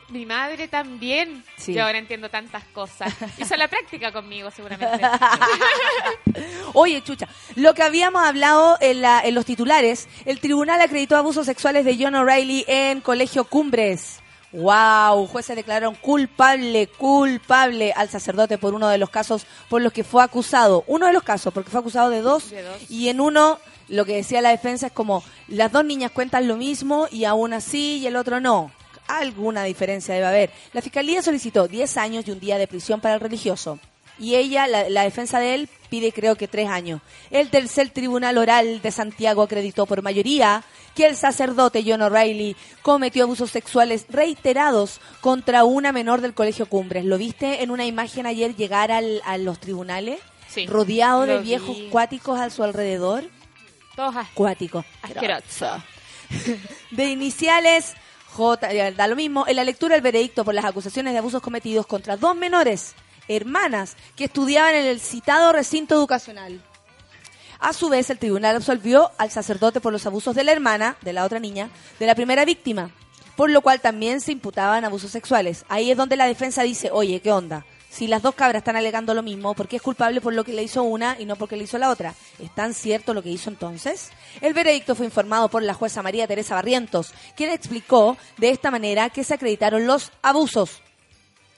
Mi madre también. Sí. Yo ahora entiendo tantas cosas. [laughs] Hizo la práctica conmigo, seguramente. [laughs] Oye, chucha, lo que habíamos hablado en, la- en los titulares, el tribunal acreditó abusos sexuales de John O'Reilly en Colegio Cumbres. Wow, jueces declararon culpable, culpable al sacerdote por uno de los casos por los que fue acusado. Uno de los casos, porque fue acusado de dos, De dos. y en uno lo que decía la defensa es como las dos niñas cuentan lo mismo y aún así y el otro no. Alguna diferencia debe haber. La fiscalía solicitó 10 años y un día de prisión para el religioso. Y ella, la, la defensa de él, pide creo que tres años. El tercer tribunal oral de Santiago acreditó por mayoría que el sacerdote John O'Reilly cometió abusos sexuales reiterados contra una menor del colegio Cumbres. ¿Lo viste en una imagen ayer llegar al- a los tribunales? Sí, Rodeado de viejos vi. cuáticos a su alrededor. Todos Cuáticos. asquerosos. [laughs] De iniciales, J, da lo mismo, en la lectura del veredicto por las acusaciones de abusos cometidos contra dos menores, hermanas, que estudiaban en el citado recinto educacional. A su vez, el tribunal absolvió al sacerdote por los abusos de la hermana, de la otra niña, de la primera víctima, por lo cual también se imputaban abusos sexuales. Ahí es donde la defensa dice, oye, ¿qué onda? Si las dos cabras están alegando lo mismo, ¿por qué es culpable por lo que le hizo una y no porque le hizo la otra? ¿Es tan cierto lo que hizo entonces? El veredicto fue informado por la jueza María Teresa Barrientos, quien explicó de esta manera que se acreditaron los abusos.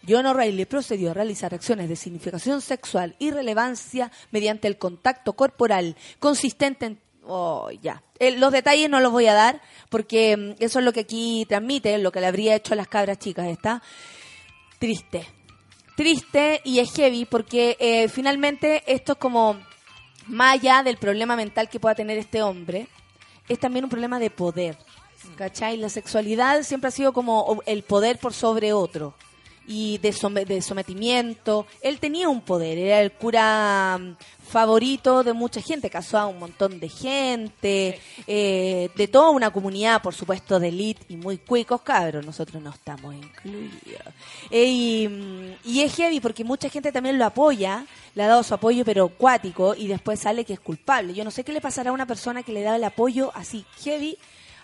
John O'Reilly procedió a realizar acciones de significación sexual y relevancia mediante el contacto corporal consistente en... Oh, ya. Eh, los detalles no los voy a dar porque mm, eso es lo que aquí transmite, lo que le habría hecho a las cabras chicas. Está triste. Triste y es heavy porque eh, finalmente esto es como más allá del problema mental que pueda tener este hombre, es también un problema de poder. ¿Cachai? La sexualidad siempre ha sido como el poder por sobre otro y de, some- de sometimiento. Él tenía un poder, era el cura mm, favorito de mucha gente, casó a un montón de gente, eh, de toda una comunidad, por supuesto, de elite y muy cuicos cabros, nosotros no estamos incluidos. Eh, y, mm, y es heavy porque mucha gente también lo apoya, le ha dado su apoyo pero cuático y después sale que es culpable. Yo no sé qué le pasará a una persona que le da el apoyo así heavy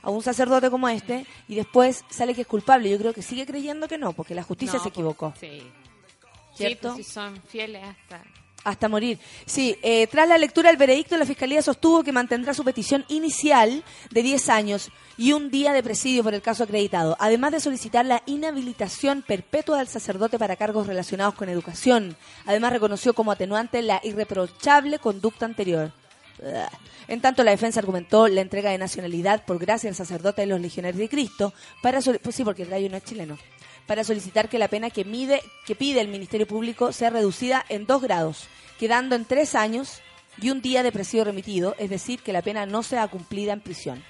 a un sacerdote como este y después sale que es culpable. Yo creo que sigue creyendo que no, porque la justicia No, se equivocó. Sí. ¿Cierto? Sí, pues, si son fieles hasta... Hasta morir. Sí, eh, tras la lectura del veredicto, la Fiscalía sostuvo que mantendrá su petición inicial de 10 años y un día de presidio por el caso acreditado, además de solicitar la inhabilitación perpetua del sacerdote para cargos relacionados con educación. Además, reconoció como atenuante la irreprochable conducta anterior. En tanto, la defensa argumentó la entrega de nacionalidad por gracia al sacerdote de los legionarios de Cristo para pues sí, porque el gallo no es chileno, para solicitar que la pena que mide que pide el Ministerio Público sea reducida en dos grados, quedando en tres años y un día de presidio remitido, es decir, que la pena no sea cumplida en prisión.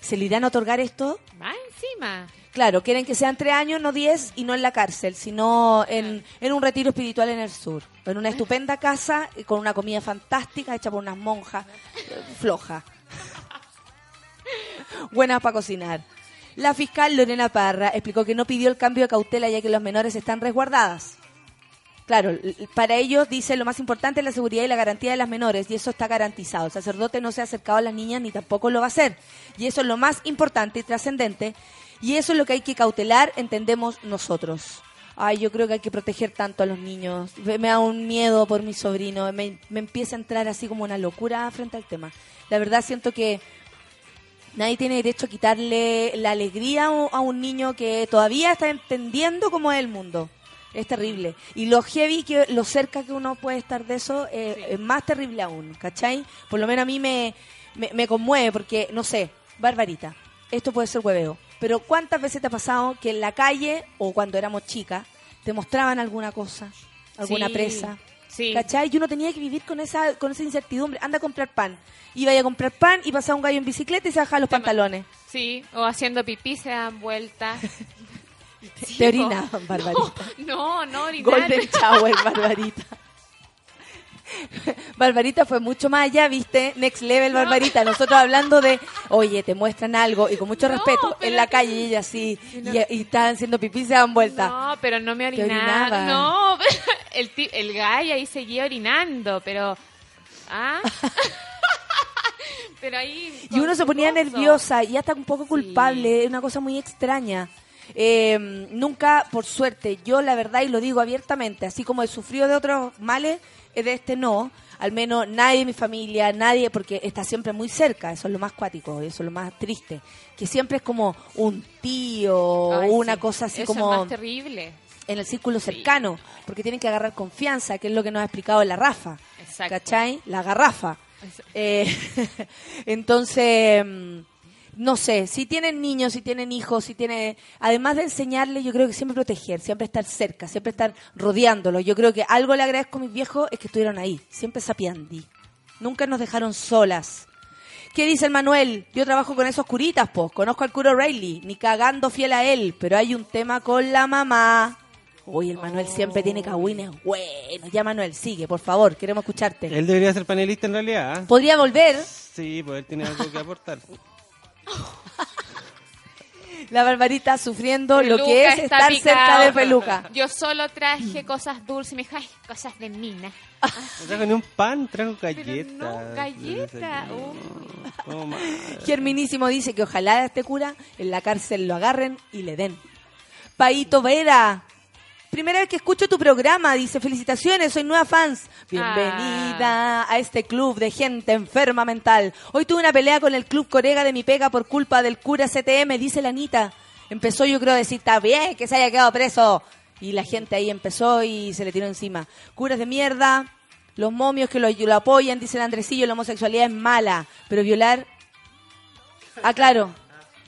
¿Se le irán a otorgar esto? Más encima. Claro, quieren que sean tres años, no diez, y no en la cárcel, sino en, en un retiro espiritual en el sur. En una estupenda casa, y con una comida fantástica, hecha por unas monjas eh, flojas. [laughs] Buenas para cocinar. La fiscal Lorena Parra explicó que no pidió el cambio de cautela ya que los menores están resguardadas. Claro, para ellos dice lo más importante es la seguridad y la garantía de las menores y eso está garantizado. El sacerdote no se ha acercado a las niñas ni tampoco lo va a hacer. Y eso es lo más importante y trascendente y eso es lo que hay que cautelar, entendemos nosotros. Ay, yo creo que hay que proteger tanto a los niños. Me da un miedo por mi sobrino. Me, me empieza a entrar así como una locura frente al tema. La verdad siento que nadie tiene derecho a quitarle la alegría a un niño que todavía está entendiendo cómo es el mundo. Es terrible. Y lo heavy, que lo cerca que uno puede estar de eso, eh, es más terrible aún, ¿cachai? Por lo menos a mí me, me, me conmueve porque, no sé, Barbarita, esto puede ser hueveo, pero ¿cuántas veces te ha pasado que en la calle o cuando éramos chicas te mostraban alguna cosa, alguna Sí. presa? Sí. ¿Cachai? Y uno tenía que vivir con esa, con esa incertidumbre. Anda a comprar pan. Iba a comprar pan y pasaba un gallo en bicicleta y se bajaba los pantalones. Sí, o haciendo pipí se dan vueltas. [laughs] Sí, Te po. orinaban, [laughs] Barbarita. No, no, orinar. Golden Shower, Barbarita. [laughs] Barbarita fue mucho más allá, ¿viste? Next level, Barbarita. Nosotros hablando de, oye, te muestran algo y con mucho No, respeto. En la calle y ella así, no. y, y estaban haciendo pipí y se dan vuelta. No, pero no me orinaba. No, [laughs] el, el gallo ahí seguía orinando, pero... ¿Ah? pero ahí... Y uno se ponía nerviosa y hasta un poco culpable, es una cosa muy extraña. Eh, nunca, por suerte, yo la verdad y lo digo abiertamente, así como he sufrido de otros males, eh, de este no, al menos nadie de mi familia, nadie, porque está siempre muy cerca, eso es lo más cuático, eso es lo más triste, que siempre es como un tío o Ay, una sí. cosa así Eso como es más terrible. en el círculo cercano, porque tienen que agarrar confianza, que es lo que nos ha explicado la Rafa. Exacto. ¿Cachai? La garrafa. Eh, [laughs] entonces, mm, no sé, si tienen niños, si tienen hijos, si tienen... Además de enseñarles, yo creo que siempre proteger, siempre estar cerca, siempre estar rodeándolos. Yo creo que algo le agradezco a mis viejos es que estuvieron ahí, siempre sapiandi. Nunca nos dejaron solas. ¿Qué dice el Manuel? Yo trabajo con esos curitas, pues. Conozco al cura O'Reilly, ni cagando fiel a él, pero hay un tema con la mamá. Uy, el Manuel siempre tiene cagüines. Bueno, ya Manuel, sigue, por favor, queremos escucharte. Él debería ser panelista en realidad. ¿ah? Podría volver. Sí, pues él tiene algo que aportar. [laughs] La Barbarita sufriendo lo que es estar picado. cerca de Peluca. Yo solo traje cosas dulces y me dijo, ay, cosas de mina. No [laughs] trajo ni un pan, trajo Pero galletas. no, galleta. Oh, oh. Germinísimo dice que ojalá a este cura en la cárcel lo agarren y le den. Paito Vera. Primera vez que escucho tu programa, dice, felicitaciones, soy nueva fans. Bienvenida a este club de gente enferma mental. Hoy tuve una pelea con el club Corega de mi pega por culpa del cura CTM, dice la Anita. Empezó yo creo a decir, está bien que se haya quedado preso. Y la gente ahí empezó y se le tiró encima. Curas de mierda, los momios que lo, lo apoyan, dice el Andresillo, la homosexualidad es mala, pero violar Ah, claro.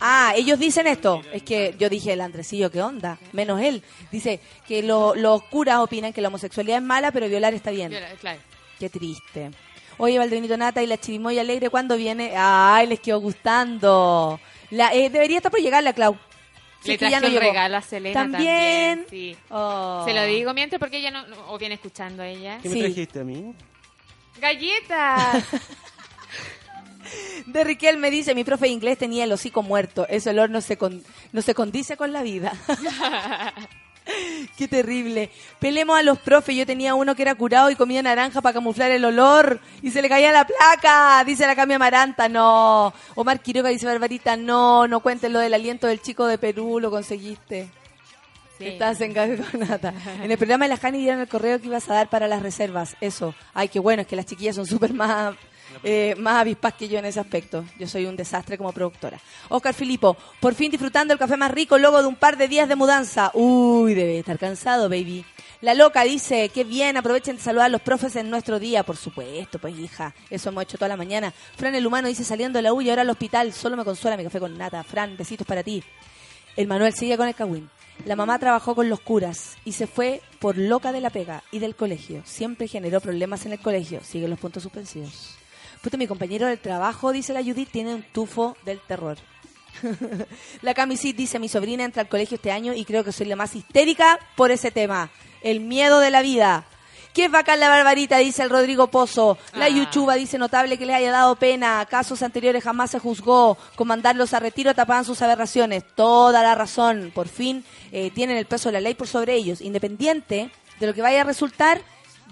Ah, ellos dicen esto. Es que yo dije, el Andresillo, ¿qué onda? Menos él. Dice que lo- los curas opinan que la homosexualidad es mala, pero violar está bien. Claro. Qué triste. Oye, Valdebenito Nata y la chirimoya alegre, ¿cuándo viene? Ay, les quedó gustando. La, eh, debería estar por llegar la Clau. Si Le traje ya no un llegó. regalo a Selena ¿También? también. sí. Oh. Se lo digo mientras porque ella no, no- o viene escuchando ella. ¿Qué Sí. me trajiste a mí? Galletas. [laughs] De Riquel me dice, mi profe de inglés tenía el hocico muerto. Ese olor no se, con- no se condice con la vida. [laughs] Qué terrible. Pelemos a los profes. Yo tenía uno que era curado y comía naranja para camuflar el olor. Y se le caía la placa. Dice la Cami Amaranta. No. Omar Quiroga dice Barbarita. No, no cuentes lo del aliento del chico de Perú. Lo conseguiste. Sí. Estás en nata. En el programa de la Jani dieron el correo que ibas a dar para las reservas. Eso. Ay, qué bueno. Es que las chiquillas son súper más, eh, más avispas que yo en ese aspecto. Yo soy un desastre como productora. Oscar Filipo. Por fin disfrutando el café más rico luego de un par de días de mudanza. Uy, debe estar cansado, baby. La loca dice, qué bien, aprovechen de saludar a los profes en nuestro día, por supuesto, pues hija, eso hemos hecho toda la mañana. Fran el humano dice, saliendo de la U y ahora al hospital, solo me consuela mi café con nata. Fran, besitos para ti. El Manuel sigue con el cagüín. La mamá trabajó con los curas y se fue por loca de la pega y del colegio. Siempre generó problemas en el colegio. Siguen los puntos suspensivos. Puto, mi compañero del trabajo, dice la Judith, tiene un tufo del terror. [laughs] la Camisit dice, mi sobrina entra al colegio este año y creo que soy la más histérica por ese tema. El miedo de la vida. Qué bacán la barbarita, dice el Rodrigo Pozo. La Ah. Yuchuba dice notable que les haya dado pena. Casos anteriores jamás se juzgó. Con mandarlos a retiro tapaban sus aberraciones. Toda la razón. Por fin eh, tienen el peso de la ley por sobre ellos. Independiente de lo que vaya a resultar,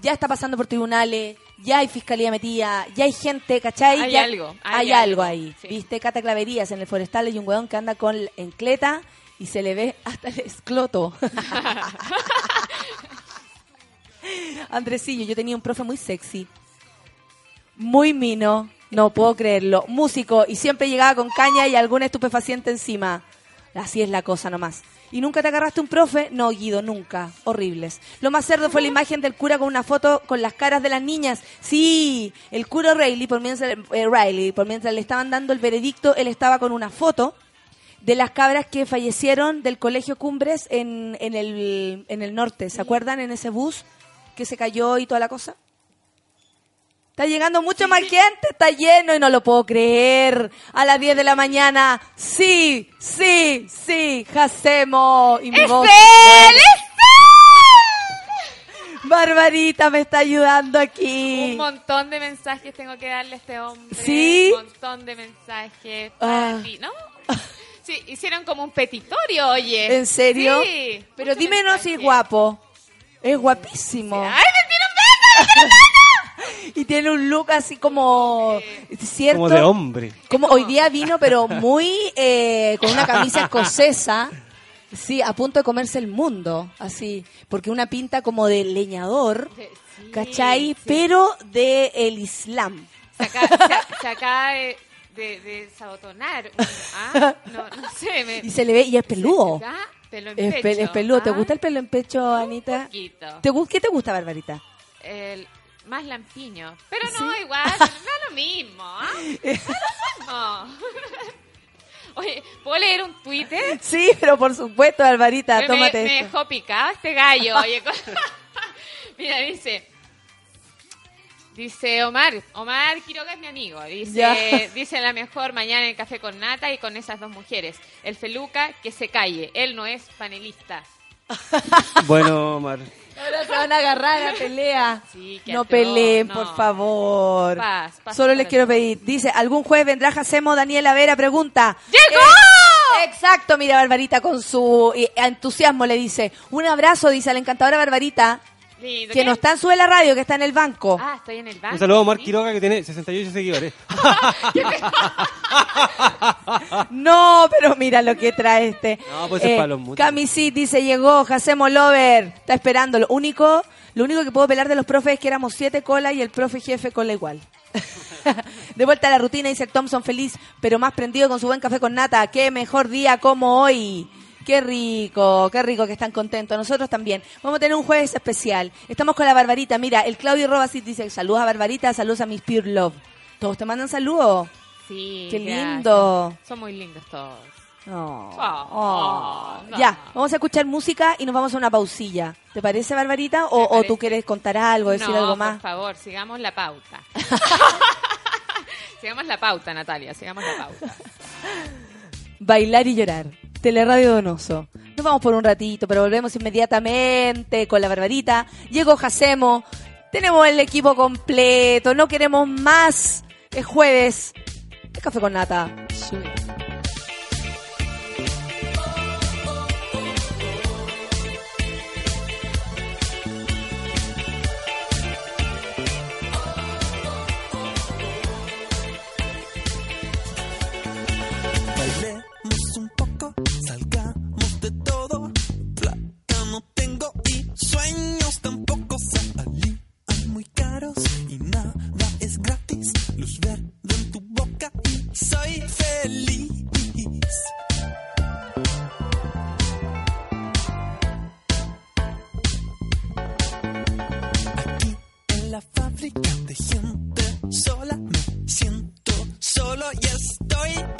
ya está pasando por tribunales, ya hay fiscalía metida, ya hay gente, ¿cachai? Hay Ya- algo, Hay, hay algo algo, ahí. sí. ¿Viste? Cata Claverías en el forestal hay un weón que anda con encleta y se le ve hasta el escloto. [laughs] Andresillo, yo tenía un profe muy sexy, muy mino, no puedo creerlo, músico y siempre llegaba con caña y algún estupefaciente encima. Así es la cosa nomás. ¿Y nunca te agarraste un profe? No, Guido, nunca. Horribles. Lo más cerdo fue la imagen del cura con una foto con las caras de las niñas. Sí, el cura Riley, por mientras, eh, Riley, por mientras le estaban dando el veredicto, él estaba con una foto de las cabras que fallecieron del colegio Cumbres en, en, el, en el norte. ¿Se acuerdan? En ese bus que se cayó y toda la cosa? Está llegando mucho más gente, está lleno y no lo puedo creer. A las 10 de la mañana, sí, sí, sí, hacemos. Y mi voz- Barbarita me está ayudando aquí. Un montón de mensajes tengo que darle a este hombre. ¿Sí? Un montón de mensajes. para Ah. ti, ¿No? Sí, hicieron como un petitorio, oye. ¿En serio? Sí. Pero dímenos si es mensajes. guapo. Es guapísimo. ¡Ay, me tiene un Y tiene un look así como... ¿Cierto? Como de hombre. Como hoy día vino, pero muy eh, con una camisa escocesa. Sí, a punto de comerse el mundo, así, porque una pinta como de leñador! Sí, ¿cachai? sí. Pero de el Islam. Se acaba, se- se acaba de, de, un- ¿ah? No, no sé. Me, Y se le ve, y es peludo. Pelo en Es, pe- pecho. es peludo. ¿Te ¿ah? gusta el pelo en pecho, Anita? poquito. ¿Te, gu- ¿Qué te gusta, Barbarita? El, más lampiño. Pero no, ¿Sí? [laughs] igual, no es lo mismo. No es lo mismo. [laughs] Oye, ¿puedo leer un Twitter? Sí, pero por supuesto, Barbarita, me, tómate me esto. dejó picado este gallo. Oye, con- [laughs] Mira, dice. Dice Omar, Omar Quiroga es mi amigo. Dice, Ya. dice la mejor mañana en el café con Nata y con esas dos mujeres. El Feluca que se calle, él no es panelista. Bueno, Omar. Ahora se van a agarrar a pelea. Sí, no atroz, peleen, no. por favor. Paz, paz Solo les quiero pedir. Dice, ¿algún jueves vendrá Jacemo Daniela Vera? Pregunta. ¡Llegó! Eh, exacto, mira Barbarita con su eh, entusiasmo le dice. Un abrazo, dice a la encantadora Barbarita, Lindo. que ¿Qué? no está en su de la radio, que está en el banco. Ah, estoy en el banco. Un saludo a Omar ¿sí? Quiroga que tiene 68 seguidores. [laughs] [laughs] No, pero mira lo que trae este. No, pues es para los. Camisit dice, llegó, Jacemo Lover, está esperando. Lo único, lo único que puedo pelar de los profes es que éramos siete colas y el profe jefe cola igual. [laughs] de vuelta a la rutina, dice Thompson feliz, pero más prendido con su buen café con nata. Qué mejor día como hoy. Qué rico, qué rico que están contentos. Nosotros también. Vamos a tener un jueves especial. Estamos con la Barbarita. Mira, el Claudio Robasit dice, saludos a Barbarita, saludos a Miss Pure Love. Todos te mandan saludos. Sí. Qué gracias. lindo. Son muy lindos todos. Oh, Oh, oh. Ya, vamos a escuchar música y nos vamos a una pausilla. ¿Te parece, Barbarita? ¿O, o tú quieres contar algo, decir no, algo por más? favor, sigamos la pauta. [laughs] sigamos la pauta, Natalia, sigamos la pauta. Bailar y llorar. Teleradio Donoso. Nos vamos por un ratito, pero volvemos inmediatamente con la Barbarita. Llegó Jacemo. Tenemos el equipo completo. No queremos más. Es jueves. Es café con nata. feliz. Aquí en la fábrica de gente sola me siento solo y estoy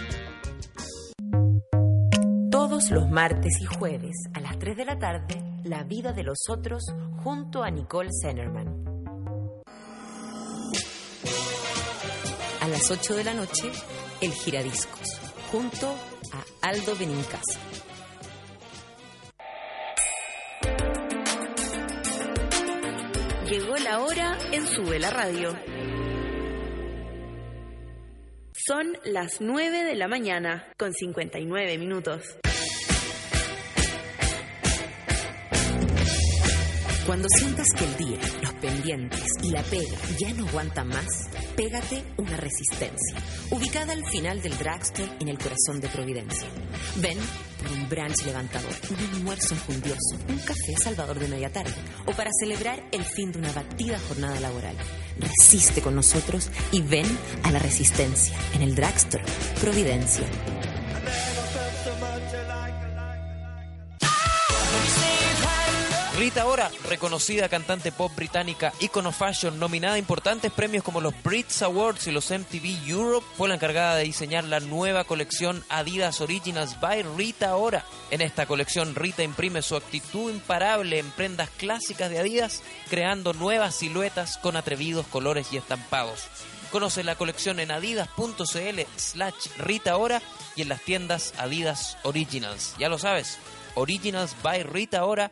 Martes y jueves a las 3 de la tarde, La vida de los otros junto a Nicole Zenerman. A las 8 de la noche, El Giradiscos, junto a Aldo Benincasa. Llegó la hora en Sube la Radio. Son las 9 de la mañana, con 59 minutos. Cuando sientas que el día, los pendientes y la pega ya no aguantan más, pégate una resistencia, ubicada al final del dragster en el corazón de Providencia. Ven por un brunch levantador, un almuerzo enjundioso, un café salvador de media tarde o para celebrar el fin de una batida jornada laboral. Resiste con nosotros y ven a la resistencia en el dragster Providencia. Rita Ora, reconocida cantante pop británica, icono fashion, nominada a importantes premios como los Brits Awards y los MTV Europe, fue la encargada de diseñar la nueva colección Adidas Originals by Rita Ora. En esta colección, Rita imprime su actitud imparable en prendas clásicas de Adidas, creando nuevas siluetas con atrevidos colores y estampados. Conoce la colección en adidas.cl slash Rita Ora y en las tiendas Adidas Originals. Ya lo sabes, Originals by Rita Ora,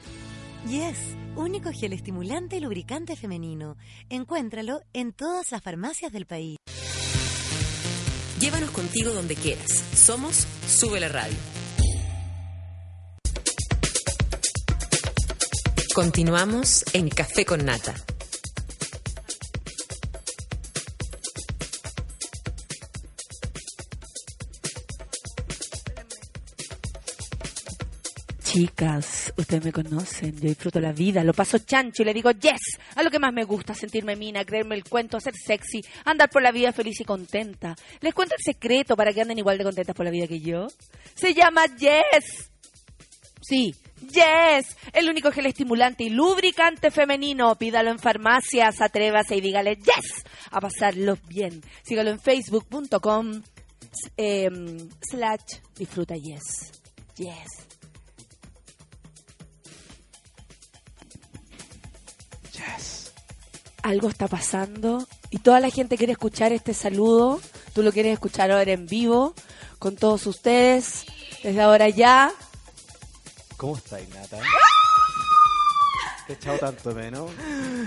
Yes, único gel estimulante y lubricante femenino. Encuéntralo en todas las farmacias del país. Llévanos contigo donde quieras. Somos Sube la Radio. Continuamos en Café con Nata. Chicas, ustedes me conocen, yo disfruto la vida, lo paso chancho y le digo yes a lo que más me gusta, sentirme mina, creerme el cuento, ser sexy, andar por la vida feliz y contenta. Les cuento el secreto para que anden igual de contentas por la vida que yo. Se llama yes. Sí, yes, el único gel estimulante y lubricante femenino. Pídalo en farmacias, atrévase y dígale yes a pasarlo bien. Sígalo en facebook.com eh, slash disfruta yes. Yes. Algo está pasando y toda la gente quiere escuchar este saludo. Tú lo quieres escuchar ahora en vivo con todos ustedes. Desde ahora ya. ¿Cómo estáis, Nata? Te he echado tanto de menos.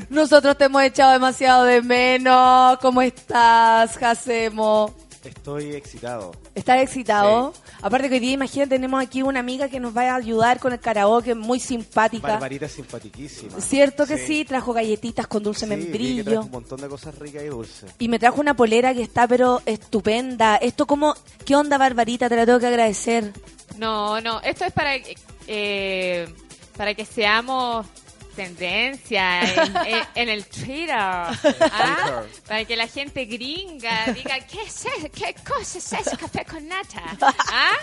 Nosotros te hemos echado demasiado de menos. ¿Cómo estás, Jacemo? Estoy excitado. ¿Estás excitado? Aparte que hoy día, imagínate, tenemos aquí una amiga que nos va a ayudar con el karaoke, muy simpática. Barbarita es simpaticísima. ¿Cierto que sí? Trajo galletitas con dulce Sí, que membrillo. trajo un montón de cosas ricas y dulces. Y me trajo una polera que está pero estupenda. Esto como, ¿qué onda Barbarita? Te la tengo que agradecer. No, no, esto es para, eh, para que seamos tendencia en, [laughs] en- en el Twitter. ¿ah? Para que la gente gringa diga, ¿qué es eso? ¿Qué cosa es eso? Café con nata. [laughs] ¿Ah?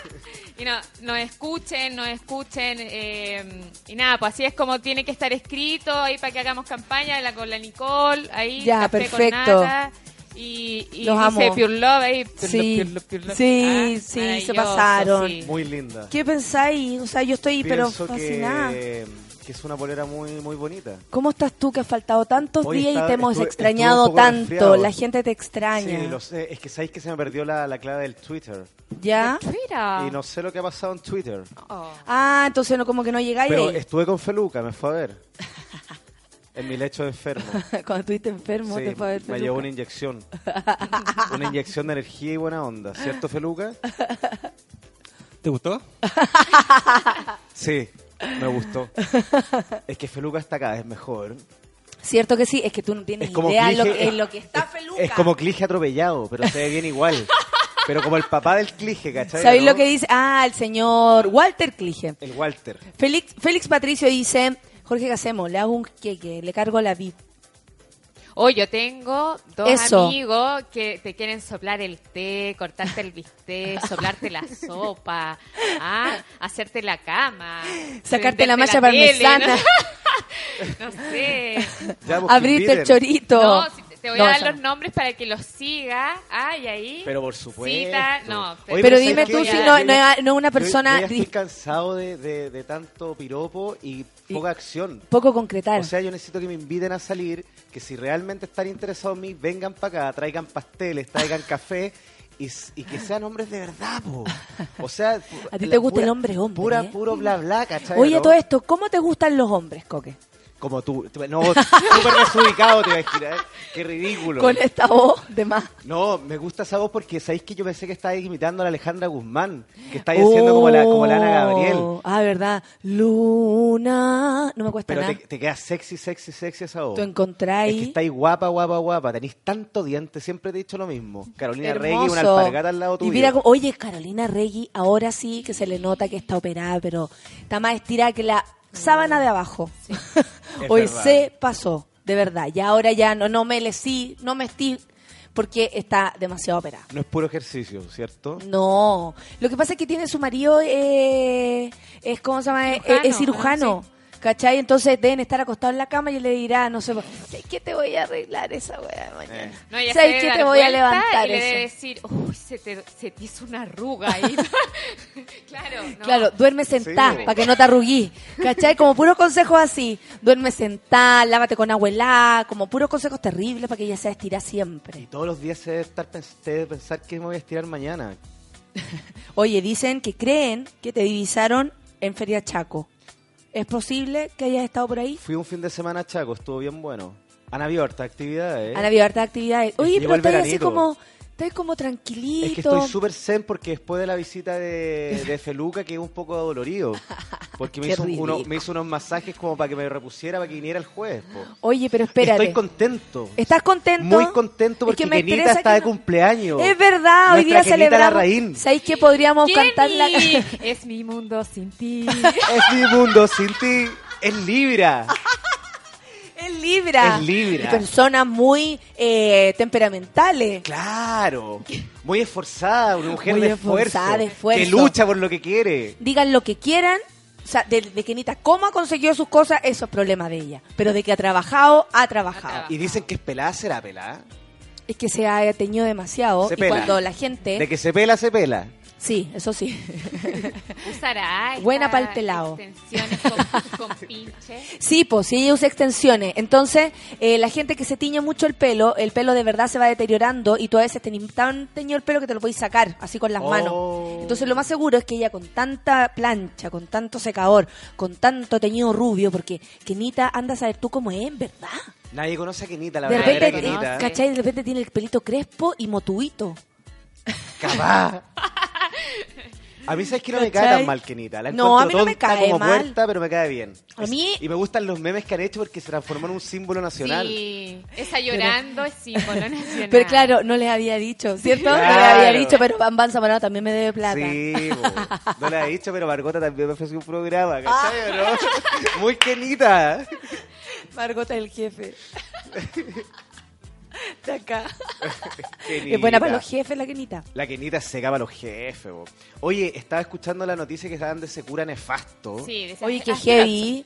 Y no, nos escuchen, nos escuchen. eh, y nada, pues así es como tiene que estar escrito ahí para que hagamos campaña la, con la Nicole. Ahí, Ya, Café con perfecto. nata. Y, y Los dice amo. Pure Love ahí. Pure Sí, Love, Pure Love, Pure Love. sí, Ah, sí, se pasaron. sí. Muy linda. ¿Qué pensáis? O sea, yo estoy pero fascinada. que que es una polera muy muy bonita. ¿Cómo estás tú que has faltado tantos Hoy días y te hemos estuve- extrañado estuve tanto? resfriado. La gente te extraña. Sí, lo sé. Es que sabéis que se me perdió la, la clave del Twitter. ¿Ya? Mira. Y no sé lo que ha pasado en Twitter. Ah, entonces no, como que no llegáis Pero ahí. estuve con Feluca, me fue a ver. [laughs] En mi lecho de enfermo. [laughs] Cuando estuviste enfermo Sí, te fue a ver me llevó una inyección. [laughs] Una inyección de energía y buena onda. ¿Cierto, Feluca? ¿Te gustó? Sí, me gustó. Es que Feluca está cada vez mejor. Cierto que sí, es que tú no tienes Es como idea lo que, en lo que está Feluca. Es como Clige atropellado, pero se ve bien igual. [laughs] Pero como el papá del Clige, ¿cachai? ¿Sabéis no? lo que dice? Ah, el señor Walter Clige. El Walter. Félix, Félix Patricio dice, Jorge, ¿qué hacemos? Le hago un queque, le cargo la VIP. Hoy yo tengo dos Eso. amigos que te quieren soplar el té, cortarte el bistec, [laughs] soplarte la sopa, ¿ah? hacerte la cama, Sacarte la malla parmesana. ¿no? [laughs] No sé. Abrirte el chorito. No, si te, voy No, a dar los no. nombres para que los siga. Ah, y ahí. Pero por supuesto. Cita, no, Oye, Pero ¿sabes dime tú si no- es- no una persona Yo, ya estoy cansado de, de- de tanto piropo y poca acción. Poco concretar. O sea, yo necesito que me inviten a salir, que si realmente están interesados en mí, vengan para acá, traigan pasteles, traigan café y, y que sean hombres de verdad, po. O sea, [laughs] A ti te gusta pura- el hombre hombre. Pura, ¿eh? puro bla bla, ¿cachai? Oye, no? todo esto, ¿cómo te gustan los hombres, Coque? Como tú. No, súper desubicado te voy a ¿eh? Qué ridículo. Con esta voz de más. No, me gusta esa voz porque sabéis que yo pensé que estabais imitando a la Alejandra Guzmán, que estáis haciendo como la, como la Ana Gabriel. Oh, Ah, ¿verdad? Luna. No me cuesta Pero nada. te, te queda sexy, sexy, sexy esa voz. Tú encontráis- Es que estáis guapa, guapa, guapa. Tenéis tanto diente, siempre te he dicho lo mismo. Carolina. Regui, una alpargata al lado Y tuyo. mira, cómo- oye, Carolina Regui, ahora sí que se le nota que está operada, pero está más estirada que la sábana de abajo. [laughs] Hoy verdad. se pasó, de verdad. Y ahora ya no, no me le sí, no me estoy, porque está demasiado operada. No es puro ejercicio, ¿cierto? No, lo que pasa es que tiene su marido, eh, es como se llama, Eh, Cirujano, es cirujano. ¿Cachai? Entonces deben estar acostados en la cama y él le dirá, no sé, ¿sabes qué te voy a arreglar esa weá mañana? No, ella ¿Sabes qué te voy a levantar y le debe decir, uy, se te, se te hizo una arruga ahí. [laughs] [laughs] claro, no. Claro, duerme sentada Sí. para que no te arruguí. ¿Cachai? Como puros consejos así. Duerme sentada, lávate con agua helada, como puros consejos terribles para que ella se estira siempre. Todos los días se debe, estar, se debe pensar que me voy a estirar mañana. [laughs] Oye, dicen que creen que te divisaron en Feria Chaco. ¿Es posible que hayas estado por ahí? Fui un fin de semana a Chaco, estuvo bien bueno. Han habido harta actividades. Han habido hartas actividades. Oye, pero estás así como, estás como tranquilito. Es que estoy súper zen porque después de la visita de, de Feluca quedé un poco dolorido. [laughs] Porque me hizo, uno- me hizo unos masajes como para que me repusiera, para que viniera el jueves. po. Oye, pero espérate. Estoy contento. ¿Estás contento? Muy contento Es porque que me Kenita está que de no- cumpleaños. Es verdad, hoy Nuestra día Kenita celebramos. ¿Sabéis que podríamos Jenny, cantar la Es mi mundo sin ti. [laughs] Es mi mundo sin ti. Es Libra. [laughs] Es Libra. Es Libra. Y personas muy eh, temperamentales. Claro. Muy esforzada, una mujer Muy de, esforzada, esfuerzo, de esfuerzo. Que lucha por lo que quiere. Digan lo que quieran. O sea, de, de que Nita cómo ha conseguido sus cosas, eso es problema de ella. Pero de que ha trabajado, ha trabajado. Y dicen que es pelada, será pelada. Es que se ha teñido demasiado. Se y pela. cuando la gente. De que se pela, se pela. Sí, eso sí. Usará Buena estas pa'l pelao. extensiones con, con [laughs] pinche. Sí, pues si ella usa extensiones. Entonces, eh, la gente que se tiñe mucho el pelo, el pelo de verdad se va deteriorando y tú a veces tenés tan teñido el pelo que te lo podéis sacar, así con las Oh. manos. Entonces, lo más seguro es que ella con tanta plancha, con tanto secador, con tanto teñido rubio, porque Kenita anda a saber tú cómo es, ¿verdad? Nadie conoce a Kenita, la de verdadera repente, Kenita. ¿cachai? De repente tiene el pelito crespo y motuito. Capaz. [laughs] A mí sabes que no me cae tan mal Kenita. La No, a mí no me tonta cae como mal. puerta, pero me cae bien. A mí- Y me gustan los memes que han hecho porque se transformó en un símbolo nacional. Sí, esa llorando es símbolo nacional. Pero claro, no les había dicho, ¿cierto? No les había dicho, pero Bam Zamorano también me debe plata. Sí, no le he dicho, pero Margota también me ofreció un programa, ¿cachai? o no? Muy Kenita. Margota el jefe. [laughs] [laughs] De acá. [laughs] Es buena para los jefes la Kenita. La Kenita se cava a los jefes. Oye, estaba escuchando la noticia que estaban de Secura nefasto. Sí, de esa- Oye, qué heavy.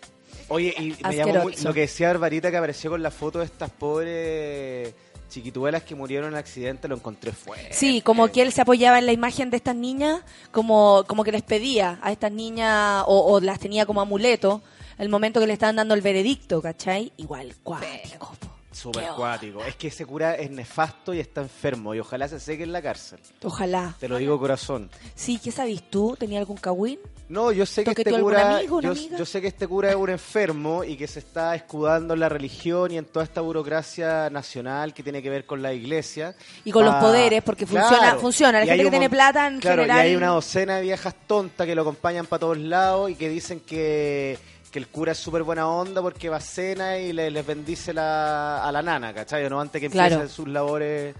Oye, y me llamó Asqueroso. muy- lo que decía Barbarita que apareció con la foto de estas pobres chiquituelas que murieron en el accidente, lo encontré fuerte. Sí, como que él se apoyaba en la imagen de estas niñas, como, como que les pedía a estas niñas, o, o las tenía como amuleto, el momento que le estaban dando el veredicto, ¿cachai? Igual, cuático. Súper cuático. Es que ese cura es nefasto y está enfermo y ojalá se seque en la cárcel. Ojalá. Te lo digo corazón. Sí, ¿qué sabes tú? ¿Tenía algún cagüín? No, yo sé que ¿Toque este cura, amigo, yo, sé que este cura es un enfermo y que se está escudando en la religión y en toda esta burocracia nacional que tiene que ver con la iglesia. Y con los poderes, porque funciona- funciona. La Y gente que tiene plata, en claro, general- y hay una docena de viejas tontas que lo acompañan para todos lados y que dicen que, que el cura es súper buena onda porque va a cena y le- les bendice la, a la nana, ¿cachai? ¿no? Antes que Claro. empiecen sus labores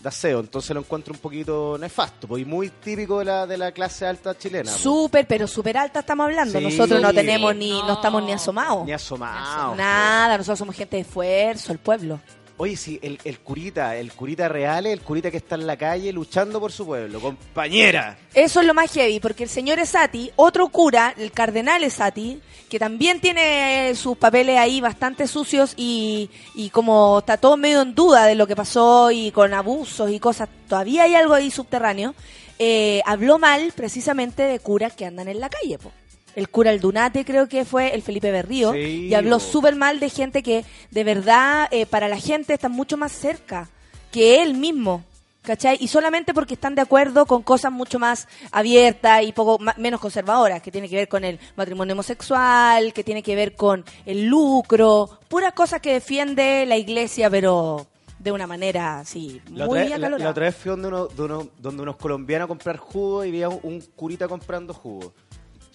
de aseo. Entonces lo encuentro un poquito nefasto pues, y muy típico de la, de la clase alta chilena. pues. Súper, pero súper alta estamos hablando. Sí. Nosotros no tenemos ni, no estamos ni asomados. Ni asomado. Nada, nosotros somos gente de esfuerzo, el pueblo. Oye, sí, el, el curita, el curita real el curita que está en la calle luchando por su pueblo. Compañera. Eso es lo más heavy, porque el señor Esati, otro cura, el cardenal Esati, que también tiene sus papeles ahí bastante sucios y, y como está todo medio en duda de lo que pasó y con abusos y cosas, todavía hay algo ahí subterráneo, eh, habló mal precisamente de curas que andan en la calle. po. El cura El Dunate creo que fue el Felipe Berrío Sí, y habló súper mal de gente que de verdad eh, para la gente está mucho más cerca que él mismo. ¿Cachai? Y solamente porque están de acuerdo con cosas mucho más abiertas y poco ma- menos conservadoras, que tiene que ver con el matrimonio homosexual, que tiene que ver con el lucro, puras cosas que defiende la iglesia, pero de una manera así, La muy la- acalorada. la otra vez fui donde, uno, de uno- donde unos colombianos a comprar jugo y vi a un, un curita comprando jugo.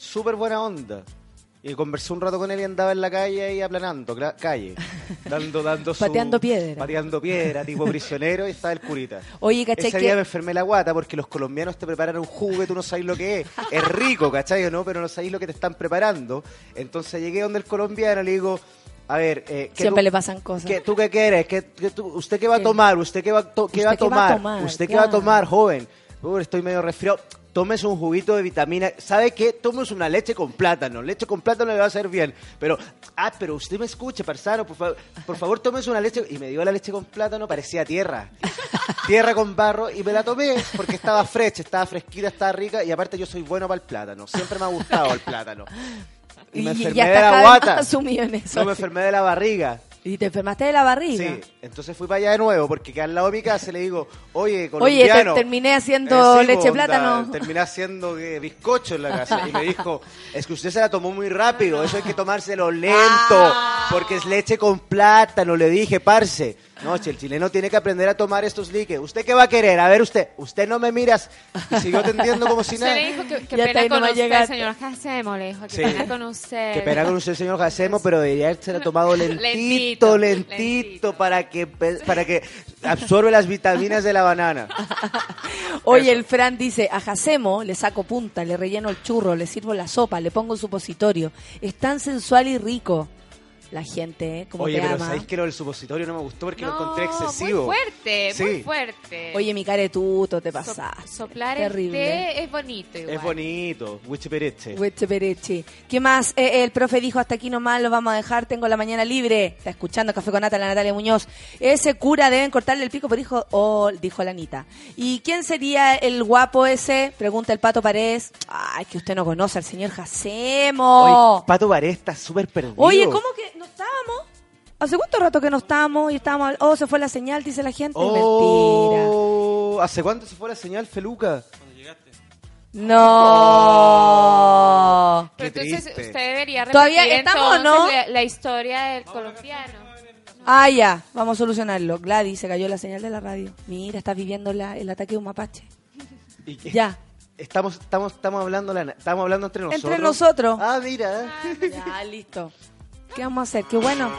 Súper buena onda. Y conversé un rato con él y andaba en la calle ahí aplanando, calle. [laughs] Dando, dando su- Pateando piedra. Pateando piedra, tipo [laughs] prisionero, y estaba el curita. Oye, ¿cachai Ese que- día me enfermé la guata porque los colombianos te preparan un jugo tú no sabes lo que es. Es rico, ¿cachai o no? Pero no sabéis lo que te están preparando. Entonces llegué donde el colombiano y le digo, a ver, eh, ¿qué Siempre tú- le pasan cosas. ¿qué- ¿tú qué quieres? ¿Qué, qué tú- ¿Usted qué va a tomar? ¿Usted qué va, a to- qué ¿Usted va a qué va a tomar? ¿Usted qué va a tomar, joven? Uy, estoy medio resfriado. Tómese un juguito de vitamina. ¿Sabe qué? Tómese una leche con plátano. Leche con plátano le va a hacer bien. Pero, ah, pero usted me escuche, parsano, por, favor, por favor, tómese una leche. Y me dio la leche con plátano, parecía tierra. tierra con barro. Y me la tomé porque estaba fresca, estaba fresquita, estaba rica. Y aparte yo soy bueno para el plátano. Siempre me ha gustado el plátano. Y me Y enfermé de la guata. No, me enfermé de la barriga. Y te enfermaste de la barriga. Sí, entonces fui para allá de nuevo porque que al lado de mi casa le digo, oye, Oye, te- colombiano. terminé haciendo Eh, sí, leche onda, plátano. Terminé haciendo eh, bizcocho en la casa. Y me [laughs] dijo, es que usted se la tomó muy rápido, eso hay que tomárselo lento, Ah. porque es leche con plátano, le dije, parce. No, si el chileno tiene que aprender a tomar estos líquidos. ¿Usted qué va a querer? A ver usted, usted no me miras. Y siguió atendiendo como si Se nada. le dijo que, que Ya está pena no con va a usted, llegar. señor Hacemo, le dijo, que Sí. pena con usted. Qué pena con usted, señor Jacemo, pero debería haberse tomado [laughs] Lentito, lentito, lentito, para que para que absorbe las vitaminas de la banana. [laughs] Oye, el Fran dice, a Jacemo le saco punta, le relleno el churro, le sirvo la sopa, le pongo el supositorio. Es tan sensual y rico. La gente, ¿eh? Como Oye, te pero ama. ¿sabéis que lo del supositorio no me gustó porque lo encontré excesivo? Muy fuerte, muy fuerte. Oye, mi caretuto, te So- pasás. soplar Terrible. el té es bonito igual. Es bonito, Wichipereche. Hueche pereche. ¿Qué más? Eh, el profe dijo, hasta aquí nomás lo vamos a dejar, tengo la mañana libre. Está escuchando Café con Nata, la Natalia Muñoz. Ese cura deben cortarle el pico, pero dijo, oh, dijo la Anita. ¿Y quién sería el guapo ese? Pregunta el Pato Paredes. Ay, que usted no conoce al señor Jacemo. Oye, Pato Varé está súper perdido. Oye, ¿cómo que no estábamos? ¿Hace cuánto rato que no estábamos y estábamos... Oh, se fue la señal, dice la gente. Mentira. Oh, ¿Hace cuánto se fue la señal, Feluca? No. Pero Qué entonces triste. usted debería repetir Todavía estamos, ¿no? la, la historia del colombiano. Ah, ya, vamos a solucionarlo. Gladys, se cayó la señal de la radio. Mira, estás viviendo la- el ataque de un mapache. ¿Y qué? Ya. Estamos, estamos, estamos, hablando la- estamos hablando entre nosotros. Entre nosotros. Ah, mira. Ya, listo. ¿Qué vamos a hacer? Qué bueno.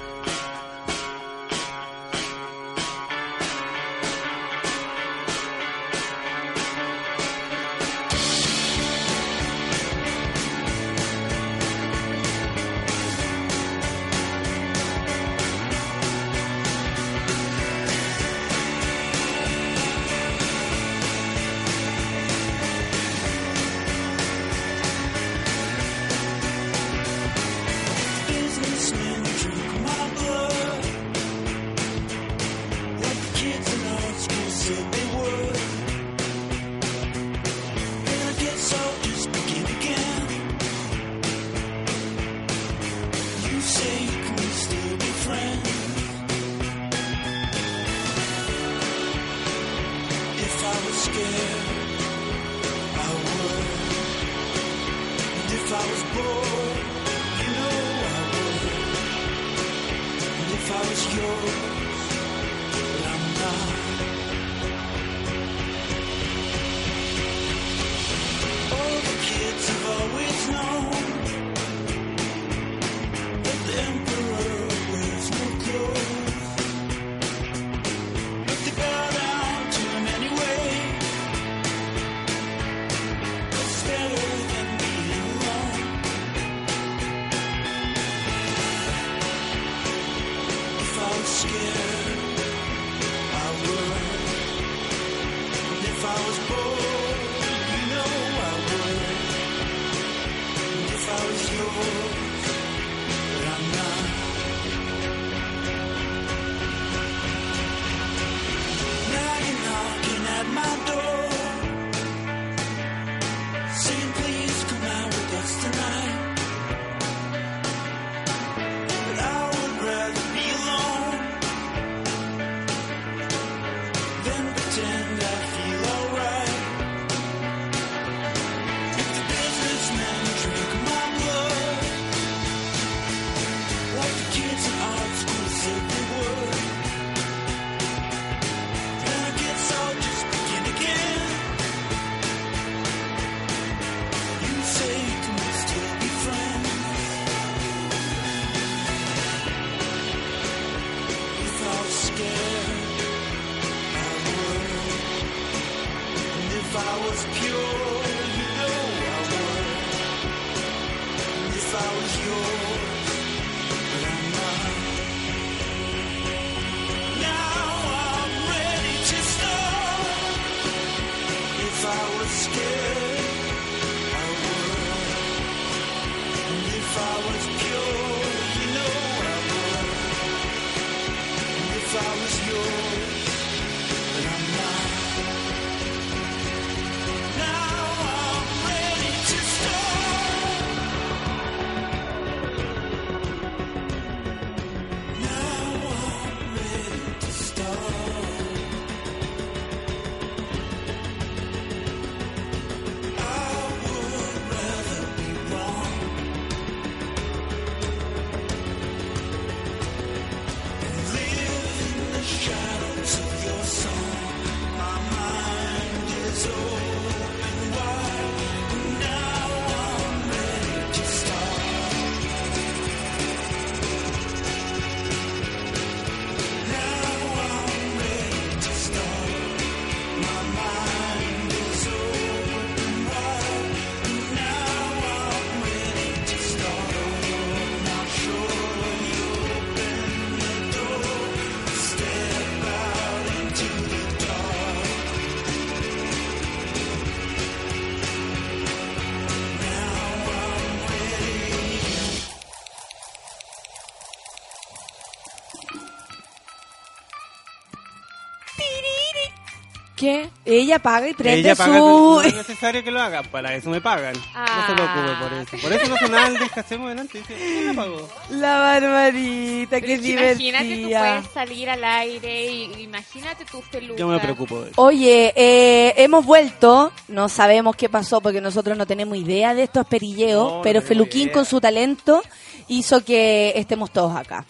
Ella paga y prende Ella paga, su... no es necesario que lo haga, para eso me pagan. No se preocupe por eso. Por eso Nacional que hacemos adelante. Dice, ¿quién la pagó? La barbarita, qué Pero que Imagínate, tú divertida. puedes salir al aire y imagínate tus pelucas. Yo me preocupo de eso. Oye, eh, hemos vuelto, no sabemos qué pasó porque nosotros no tenemos idea de estos perilleos, No, no pero tenemos Feluquín idea. con su talento hizo que estemos todos acá.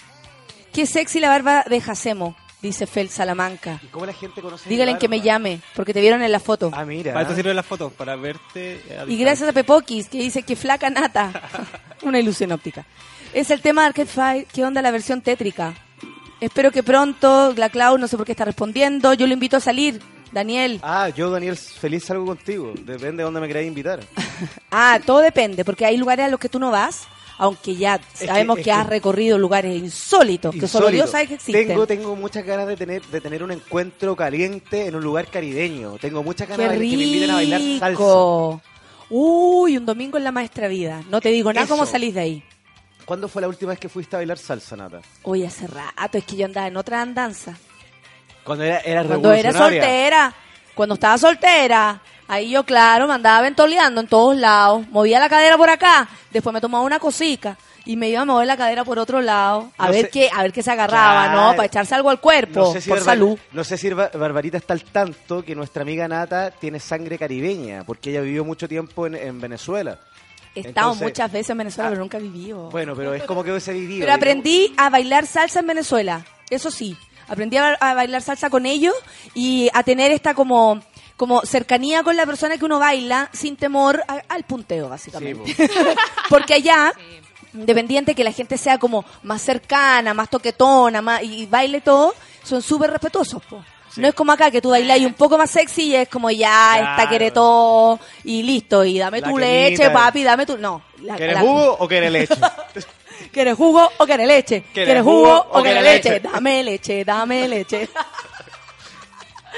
Qué sexy la barba de Jacemo, dice Fel Salamanca. ¿Y cómo la gente conoce mi Díganle que me llame, porque te vieron en la foto. Ah, mira. Para esto sirven las fotos, para verte. Y gracias a Pepokis, que dice que flaca nata. [laughs] Una ilusión óptica. Es el tema de Arcade Fire. ¿Qué onda la versión tétrica? Espero que pronto, la Clau, no sé por qué está respondiendo. Yo lo invito a salir, Daniel. Ah, yo, Daniel, feliz salgo contigo. Depende de dónde me queráis invitar. [laughs] Ah, todo depende, porque hay lugares a los que tú no vas, aunque ya sabemos que, es que- has recorrido lugares insólitos, que solo. Dios sabe que existen. Tengo, tengo muchas ganas de tener, de tener un encuentro caliente en un lugar caribeño. Tengo muchas ganas ¡Qué de que me inviten a bailar salsa. Uy, un domingo en la maestra vida. No te digo nada Eso. cómo salís de ahí. ¿Cuándo fue la última vez que fuiste a bailar salsa, Nata? Uy, hace rato, es que yo andaba en otra andanza. Cuando era, era Cuando era soltera, cuando estaba soltera, ahí yo, claro, me andaba ventoleando en todos lados. Movía la cadera por acá, después me tomaba una cosica y me iba a mover la cadera por otro lado, a No ver sé- qué, a ver qué se agarraba, Claro. ¿no? Para echarse algo al cuerpo, No sé, si por Barbar- salud. no sé si Bar- Barbarita está al tanto que nuestra amiga Nata tiene sangre caribeña, porque ella vivió mucho tiempo en, en Venezuela. He estado Entonces- muchas veces en Venezuela, pero nunca he vivido. Bueno, pero es como que hubiese vivido. Pero aprendí a bailar salsa en Venezuela. Eso sí, aprendí a, a bailar salsa con ellos y a tener esta como como cercanía con la persona que uno baila sin temor a- al punteo, básicamente. [laughs] Porque allá, independiente que la gente sea como más cercana, más toquetona, más, y, y baile todo, son súper respetuosos, po. No es como acá que tú bailas un poco más sexy y es como ya, Claro. está quiere todo y listo, y dame La tu leche, papi, dame tu... No. la- ¿Quieres la- jugo o quieres leche? [laughs] ¿Quieres jugo o quieres leche? ¿Quieres jugo o quieres leche? Dame leche, dame leche. [laughs]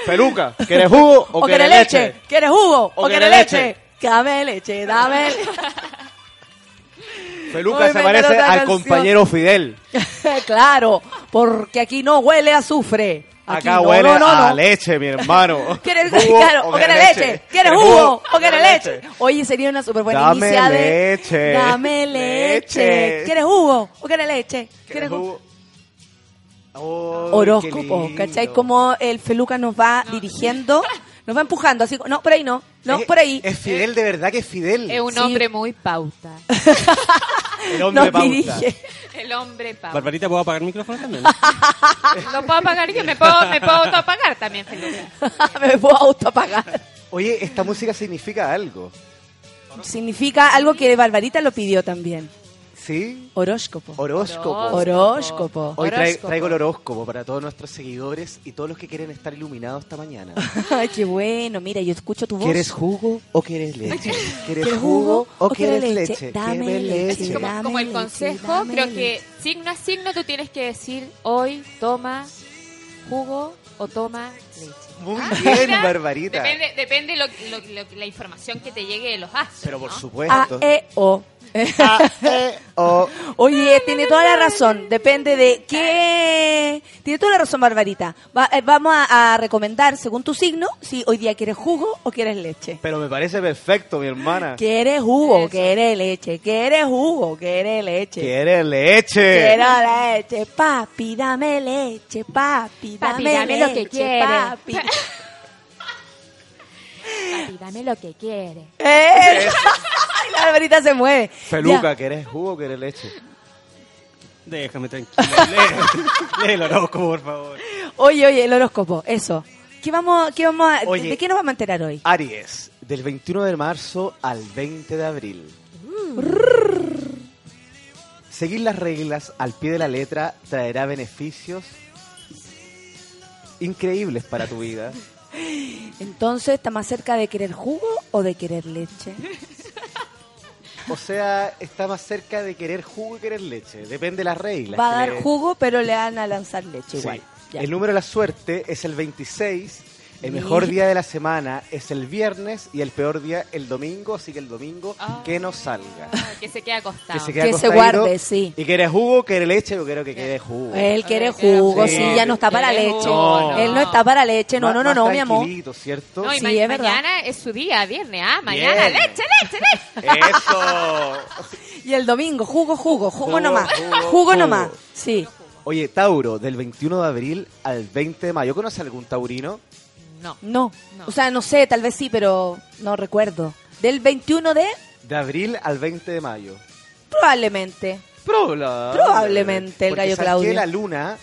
Peluca, ¿quieres jugo o, ¿O quieres leche? ¿Quieres jugo ¿O quieres leche? leche? Dame leche, dame leche. [laughs] Peluca Hoy se parece al canción. compañero Fidel. [laughs] claro, porque aquí no huele a azufre. Aquí Acá no, huele no, no, a leche, mi hermano. [laughs] ¿Quieres, ¿Jugo claro, o quieres leche? ¿Quieres jugo o quieres leche? leche? Oye, sería una súper buena Dame iniciada de- leche. Dame leche. Leche. ¿Quieres jugo o quieres leche? ¿Quieres jugo? Oh, Horóscopo, qué ¿cachai? Como el Feluca nos va dirigiendo, nos va empujando, así, no, por ahí no, no, Es- por ahí. Es Fidel, de verdad que es Fidel. Es un Sí. hombre muy pauta. [laughs] El hombre Nos pauta. dirige. El hombre pauta. Barbarita, ¿puedo apagar el micrófono también? [laughs] Lo puedo apagar yo, me puedo, me puedo autoapagar también, Felipe. [laughs] Me puedo autoapagar. Oye, esta música significa algo. Significa algo que Barbarita lo pidió también. ¿Sí? Horóscopo. Horóscopo. Horóscopo. Hoy Horóscopo. traigo el horóscopo para todos nuestros seguidores y todos los que quieren estar iluminados esta mañana. [laughs] Ay, qué bueno. Mira, yo escucho tu voz. ¿Quieres jugo o quieres leche? ¿Quieres ¿Quieres jugo o quieres leche? leche? Dame ¿Quieres leche. leche? Como, Dame como el leche, consejo, creo leche. que signo a signo tú tienes que decir hoy toma jugo o toma leche. Muy Ah, bien, mira, Barbarita. Depende, depende lo, lo- lo- la información que te llegue de los astros. Pero por supuesto. A, E, O. Oye, tiene toda la razón. Depende de qué. Tiene toda la razón, Barbarita. Va- eh, vamos a, a recomendar, según tu signo, si hoy día quieres jugo o quieres leche. Pero me parece perfecto, mi hermana. ¿Quieres jugo? ¿Quieres leche? ¿Quieres jugo? ¿Quieres leche? ¿Quieres leche? Quiero leche, papi, dame leche, papi, Papi, dame, dame lo que leche, quiere. papi. [laughs] Papi, dame lo que quiere. Eh, [laughs] la Barbarita se mueve. Feluca, ¿quieres jugo o quieres leche? Déjame tranquilo. [laughs] Lee, lee el horóscopo, por favor. Oye, oye, el horóscopo, eso. ¿Qué vamos, qué vamos a, Oye. ¿De qué nos vamos a enterar hoy? Aries, del 21 de marzo al 20 de abril. Seguir las reglas al pie de la letra traerá beneficios increíbles para tu vida. [laughs] Entonces, ¿está más cerca de querer jugo o de querer leche? O sea, está más cerca de querer jugo y querer leche. Depende de las reglas. Va a dar le- jugo, pero le van a lanzar leche igual. El número de la suerte es el 26. El mejor día de la semana es el viernes y el peor día el domingo, así que el domingo que no salga. Ah, que se quede acostado. Que se, quede Que se acostadito. guarde, sí. ¿Y quiere jugo? ¿Quiere leche? Yo creo que quiere jugo. Él quiere jugo, sí, Sí. ya no está para leche. no. Él no está para leche, no, no, no, no, mi amor. ¿cierto? No, y Sí, ma- es verdad. mañana es su día, viernes. Ah, mañana, leche, leche, leche. Eso. [laughs] Y el domingo, jugo, jugo, jugo, Jugo, nomás. jugo, [laughs] Jugo, jugo. nomás, sí. Oye, Tauro, del 21 de abril al 20 de mayo. ¿Conoce algún taurino? No. No. No. o sea, no sé, tal vez sí, pero no recuerdo. Del 21 de, De abril al 20 de mayo. probablemente. Probablemente. Probablemente el Porque gallo ¿sabes Claudio. qué? la luna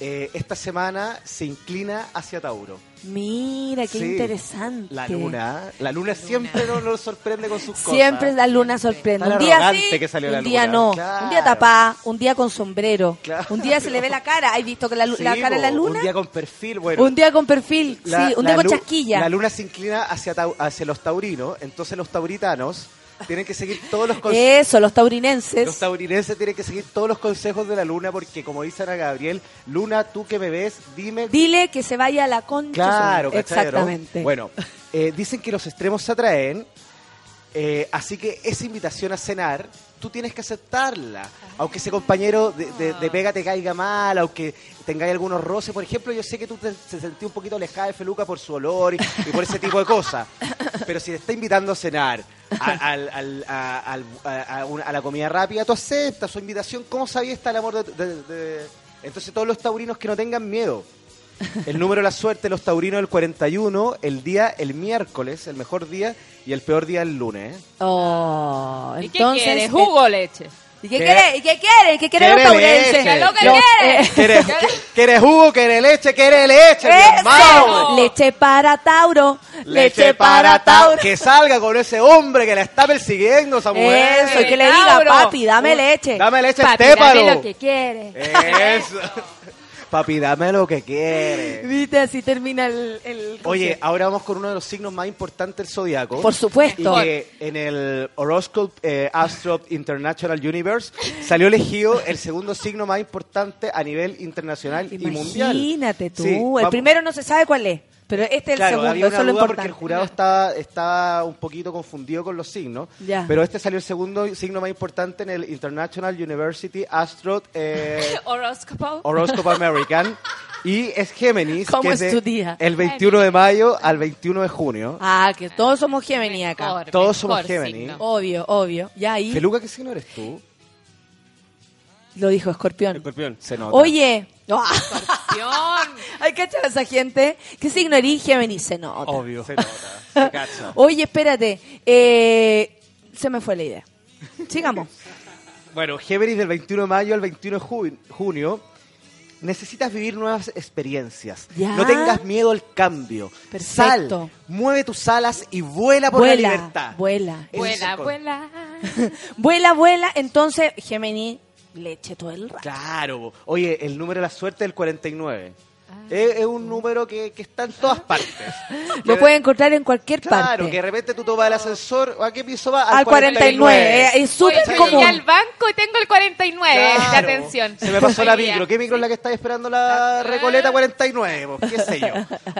eh, esta semana se inclina hacia Tauro. Mira, qué Sí. interesante. La luna, la luna siempre nos, nos sorprende con sus cosas. Siempre la luna sorprende. Tan Un día sí, que salió un la día no. Claro. Un día tapá, un día con sombrero. Claro. Un día se le ve la cara. ¿Has visto que la, lu- Sí, la cara de la luna? Un día con perfil, bueno. Un día con perfil, la- sí, un día con chasquilla. La luna se inclina hacia, hacia los taurinos, entonces los tauritanos tienen que seguir todos los consejos. Eso, los taurinenses. Los taurinenses tienen que seguir todos los consejos de la luna porque, como dice Ana Gabriel, Luna, tú que me ves, dime Dile que se vaya a la concha. Claro. Exactamente. Bueno, eh, dicen que los extremos se atraen, eh, así que esa invitación a cenar, tú tienes que aceptarla. Aunque ese compañero de, de- pega te caiga mal, aunque tengáis algunos roces. Por ejemplo, yo sé que tú te, te sentí un poquito alejada de Feluca por su olor y, por ese tipo de cosas. Pero si te está invitando a cenar, a, la comida rápida, tú aceptas su invitación. ¿Cómo sabía está el amor de- Entonces todos los taurinos que no tengan miedo. El número de la suerte de los taurinos el 41, el día el miércoles, el mejor día, y el peor día el lunes. ¿eh? Oh, ¿Y qué entonces. quieres? ¿Jugo o leche? ¿Y qué ¿Qué? quiere? ¿Y qué quiere? ¿Qué quiere los Quiere taurenses? ¿Qué es lo que quiere? eh, ¿Quieres, [laughs] ¿Quieres jugo? ¿Quieres leche? ¿Quieres leche, hermano? Leche para Tauro. Leche, para Tauro. Que salga con ese hombre que la está persiguiendo esa mujer. Eso, y que le diga, papi, dame leche. Dame leche Papi, estépalo. dame lo que quiere. Eso. [laughs] Papi, dame lo que quieres. Viste, así termina el... el Oye, ahora vamos con uno de los signos más importantes del zodiaco. Por supuesto. Y que en el Horoscope eh, Astro International Universe salió elegido el segundo signo más importante a nivel internacional y mundial. Imagínate tú. Sí, el primero no se sabe cuál es, pero este es el Claro, segundo, había eso una es lo duda porque el importante. jurado está, está un poquito confundido con los signos, Ya. pero este salió el segundo signo más importante en el International University Astro eh, [laughs] American y es Géminis, ¿Cómo que es de el 21 de mayo al 21 de junio. Ah, que todos somos Gemini acá. Mejor, Todos somos Géminis. signo. Obvio, obvio. Ya ahí Feluca, ¿qué signo eres tú? lo dijo Escorpión. Escorpión. Se nota. Oye, ¡ah! [laughs] Hay que echar a esa gente. ¿Qué signo eres Gemini? Se nota. Obvio. Se nota, se [laughs] cacha. Oye, espérate. Eh, se me fue la idea. Sigamos. [laughs] Bueno, Géminis del 21 de mayo al 21 de ju- junio. Necesitas vivir nuevas experiencias. Ya. No tengas miedo al cambio. Perfecto. Sal, mueve tus alas y vuela por vuela, la libertad. vuela. Ese es Vuela, vuela. Vuela, vuela. Entonces, Gemini, leche todo el rato. Claro. Oye, el número de la suerte es el 49. Es, es un número que, que está en todas partes. [laughs] Lo puedes encontrar en cualquier Claro, parte. que de repente tú tomas el ascensor, ¿a qué piso va? Al 49. eh, Es Oye, súper yo común. al banco y tengo el 49 de Claro. atención. Se me pasó la micro. ¿Qué micro es la que está esperando la Recoleta 49? Pues, qué sé yo.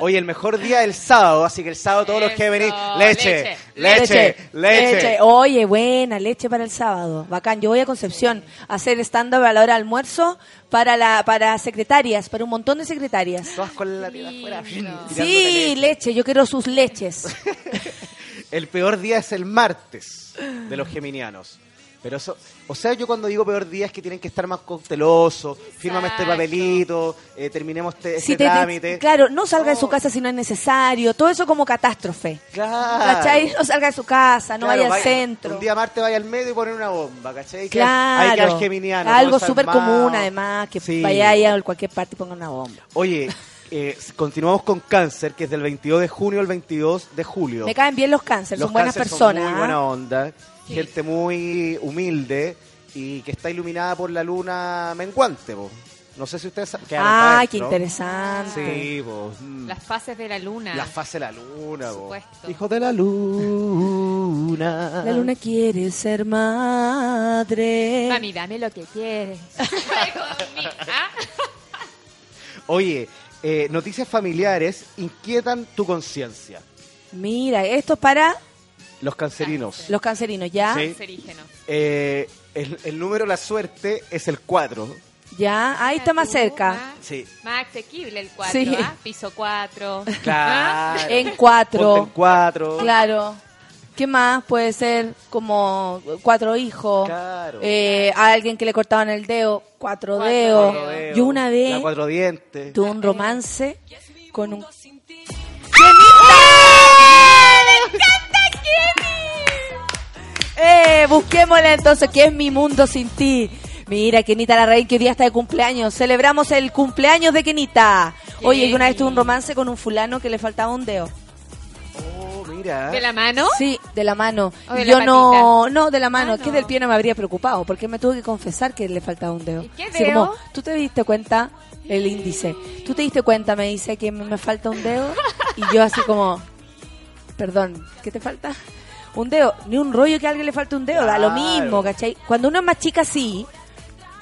Hoy el mejor día es el sábado, así que el sábado todos los que Eso, venís, leche, leche, leche. leche. Oye, buena, leche para el sábado. Bacán. Yo voy a Concepción a hacer stand-up a la hora de almuerzo para, la, para secretarias, para un montón de secretarias. Todas con la tela afuera. Sí, leche, yo quiero sus leches. [laughs] El peor día es el martes de los geminianos. Pero eso, o sea, yo cuando digo peor día es que tienen que estar más cautelosos, fírmame este papelito, eh, terminemos este, este Si te- te- trámite. claro, no salga de su casa si no es necesario. Todo eso como catástrofe. Claro. ¿Cachai? No salga de su casa, no Claro, vaya al centro. Un día martes vaya al medio y poner una bomba, ¿cachai? Claro. Hay que al geminiano. Algo súper común, además, que Sí. vaya ahí a cualquier parte y ponga una bomba. Oye, eh, continuamos con cáncer, que es del 22 de junio al 22 de julio. Me caen bien los cánceres, Los son buenas cáncer personas. Son muy ¿ah? buena onda, gente muy humilde y que está iluminada por la luna menguante. po. No sé si ustedes sa- quedaron Ah, qué interesante. Sí, po. Mm. Las fases de la luna. La fase de la luna, Por po. supuesto. Hijo de la luna. La luna quiere ser madre. Mami, dame lo que quieres. [laughs] Oye, eh, noticias familiares inquietan tu conciencia. Mira, esto es para Los cancerinos. los cancerinos, ¿ya? Sí. Cancerígeno. Eh, el, el número de la suerte es el 4. Ya, ahí está más cerca. Más, Sí. más asequible el 4, Sí. ¿ah? Piso 4. [laughs] Claro. En cuatro. Ponte en 4. Claro. ¿Qué más? Puede ser como cuatro hijos. Claro. Eh, a alguien que le cortaban el dedo, cuatro, Cuatro dedos. dedos. Yo una La vez cuatro dientes. tuve un romance con un... ¡Eh! Busquémosla entonces, ¿qué es mi mundo sin ti? Mira, Kenita la Rey, que hoy día está de cumpleaños. Celebramos el cumpleaños de Kenita. Oye, que una vez tuve un romance con un fulano que le faltaba un dedo. Oh, mira. ¿De la mano? Sí, de la mano. ¿O de Yo la no, no, de la mano. Ah, Que no. del pie no me habría preocupado, porque me tuve que confesar que le faltaba un dedo. ¿Y qué Así dedo? como, ¿tú te diste cuenta? El índice. ¿Tú te diste cuenta? Me dice que me falta un dedo. Y yo así como, perdón, ¿qué te falta? Un dedo. Ni un rollo que a alguien le falte un dedo. Da lo Claro. mismo, ¿cachai? Cuando uno es más chica, sí.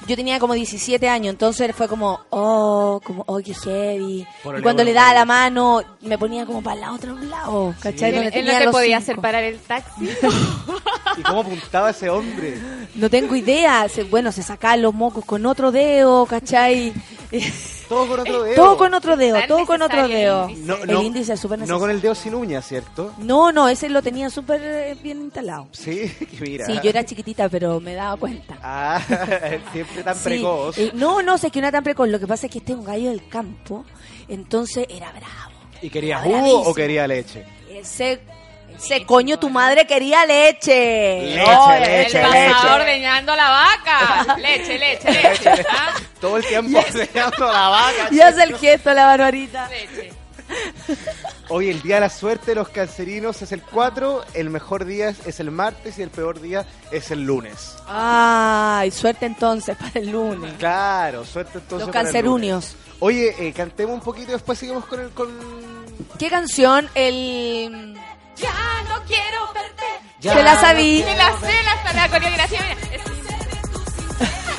Yo tenía como 17 años, entonces fue como, oh, como, oh, qué heavy. Por y cuando le daba la mano, me ponía como para el otro lado, ¿cachai? ¿Él, Donde él no te podía cinco. hacer parar el taxi? [laughs] ¿Y cómo apuntaba ese hombre? No tengo idea. Se- bueno, se sacaban los mocos con otro dedo, ¿cachai? [laughs] Todo con otro dedo. todo con otro dedo, Tan todo con otro dedo. el No, el no, índice es súper No necesario. con el dedo sin uña, ¿cierto? No, no, ese lo tenía súper eh, bien instalado. Sí, [laughs] mira. Sí, yo era chiquitita, pero me daba cuenta. Ah, [laughs] siempre tan Sí, precoz. eh, no, no, sé que una tan precoz. Lo que pasa es que este es un gallo del campo, entonces era bravo. ¿Y quería era jugo o quería leche? Ese Ese coño, tu madre quería leche. Leche, Oye, leche, el leche. pasado ordeñando la vaca. Leche, leche, leche. ¿ah? Todo el tiempo [laughs] enseñando la vaca. Y hace el gesto la barbarita. Leche. Hoy el día de la suerte de los cancerinos es el 4, el mejor día es- el martes y el peor día es el lunes. Ay, suerte entonces para el lunes. Claro, suerte entonces. Los para el cancerunios. lunes. Oye, eh, cantemos un poquito y después seguimos con el con ¿Qué canción? El... Ya no quiero verte. Ya Se la sabí. Me la sé, la, la coreografía. Mira. Es-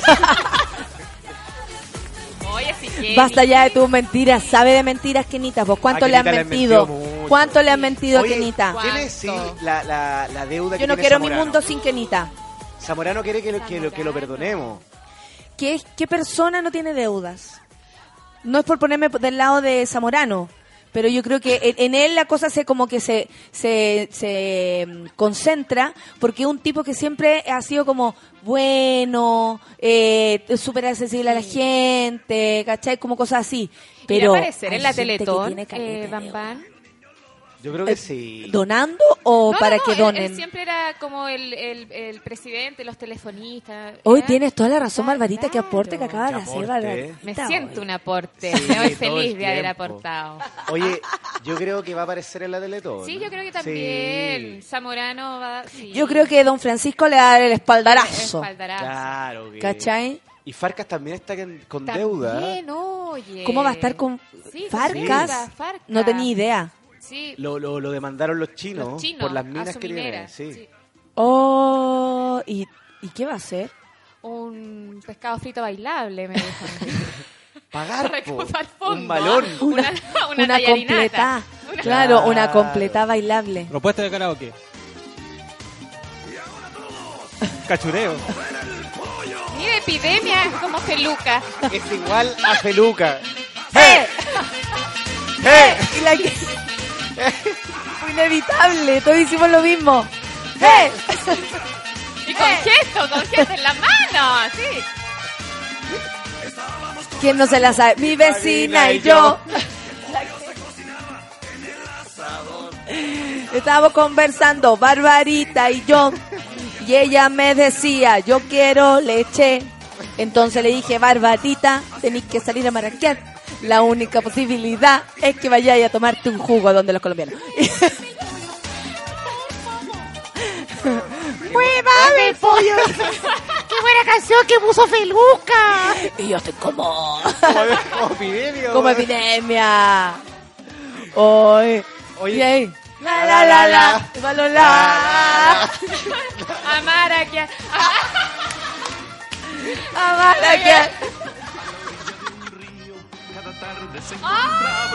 [laughs] Oye, que. Basta ya de tus mentiras. ¿Sabe de mentiras, Kenita? ¿Vos cuánto A le han Kenita le han mentido? ¿Cuánto le han mentido a Oye, Kenita? ¿Quiere decir la, la, la deuda que Yo no tiene quiero mi Zamorano? mundo sin Kenita. Zamorano quiere que lo, que lo, que lo perdonemos. ¿Qué, ¿Qué persona no tiene deudas? No es por ponerme del lado de Zamorano, pero yo creo que en, él la cosa se como que se, se, se mm, concentra porque es un tipo que siempre ha sido como bueno, eh, súper accesible a la gente, ¿cachai? Como cosas así. Pero ¿Irá a aparecer hay en la gente que Teletón, tiene caleta eh, Bam Bam? Yo creo que sí. ¿Donando o No, para no, que donen? Él, siempre era como el, el, el presidente, los telefonistas. Hoy tienes toda la razón, Barbarita, que aporte que acaba de hacer. Barbarita. Me hoy. siento un aporte. Sí, [laughs] Me voy el feliz de haber aportado. Oye, [laughs] yo creo que va a aparecer en la Teletón. Sí, yo creo que también. Zamorano va a. sí. Yo creo que don Francisco le va a dar el espaldarazo. Espaldarazo. Claro. que- ¿Cachai? Y Farcas también está con, con deuda. También, oye. ¿Cómo va a estar con Sí, Farcas. No tenía idea. Sí. Lo, lo, lo demandaron los chinos, Los chinos, por las minas que minera, tienen. Sí. sí. Oh, ¿y, ¿y qué va a hacer? Un pescado frito bailable, me dijo. [laughs] Pagar po, un balón. Una, una, [laughs] completa. Una- Claro, una completa bailable. Propuesta de karaoke. Cachureo. Mira, epidemia como feluca. Es igual a Feluca. [laughs] ¡Eh! ¡Eh! Que- Fue [laughs] inevitable, todos hicimos lo mismo. ¡Eh! [laughs] Y con gesto, con gesto en la mano. Sí. ¿Quién no se la sabe? Mi vecina y yo. Estábamos conversando, Barbarita y yo. Y ella me decía, yo quiero leche. Entonces le dije, Barbarita, tenéis que salir a marraquear. La única posibilidad es que vayáis a tomarte un jugo donde los colombianos. [laughs] ¡Muévame, pollo! ¡Qué buena canción que puso Feluca! Y yo estoy como... Como epidemia. como epidemia. Oye, Oye, Oye, la la la la, la la, Amara, que. amara que.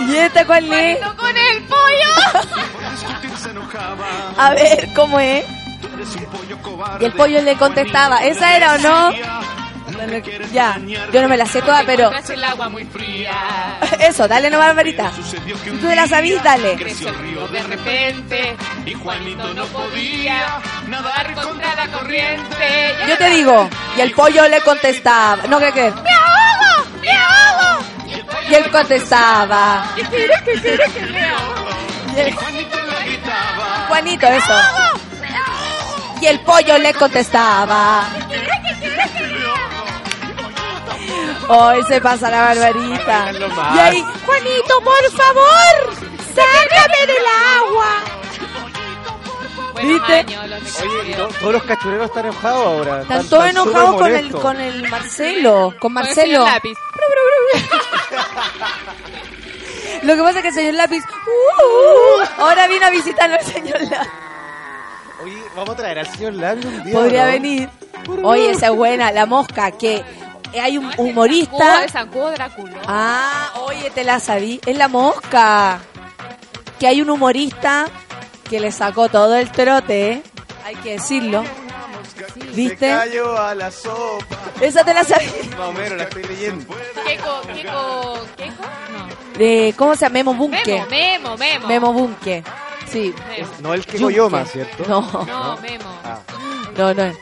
¿Y esta cuál es? Con el pollo. A ver, ¿cómo es? Y el pollo le contestaba, ¿esa era o no? Ya, yo no me la sé toda, pero el agua muy fría. [laughs] eso, dale nomás, Barbarita. Si tú te la sabís, dale. Creció el río de repente y Juanito no podía nadar contra la corriente. Yo te digo, y el pollo le contestaba, no, ¿qué qué? ¡Me ahogo! ¡Me ahogo! Y él contestaba, Juanito, eso. Y el pollo le contestaba. Hoy se pasa la barbarita. Y ahí, Juanito, por favor, sácame del agua. Buenos ¿Viste? años, los de Oye, Castro. no, todos los cachureros están enojados ahora. Están todos súper enojados con el, molestos. con el Marcelo, con Con el Marcelo. señor lápiz. [laughs] Lo que pasa es que el señor Lápiz, uh, ahora vino a visitarlo el señor Lápiz. Oye, vamos a traer al señor Labio un día. Podría ¿no? venir. Oye, esa es buena, la mosca, que hay un No, ese es humorista. De Drácula. Ah, oye, te la sabí. Es la mosca. Que hay un humorista que le sacó todo el trote, ¿eh? hay que decirlo. ¿Viste? a la sopa. Esa te la sabí. Más o menos, la estoy leyendo. Keiko, Keiko, Keiko, no. De, ¿Cómo se llama? Memo Bunke. Memo, Memo, Memo. Memo Bunke. Sí. Memo. No el que Yunque. Goyoma, ¿cierto? No, No, Memo. Ah. no, no.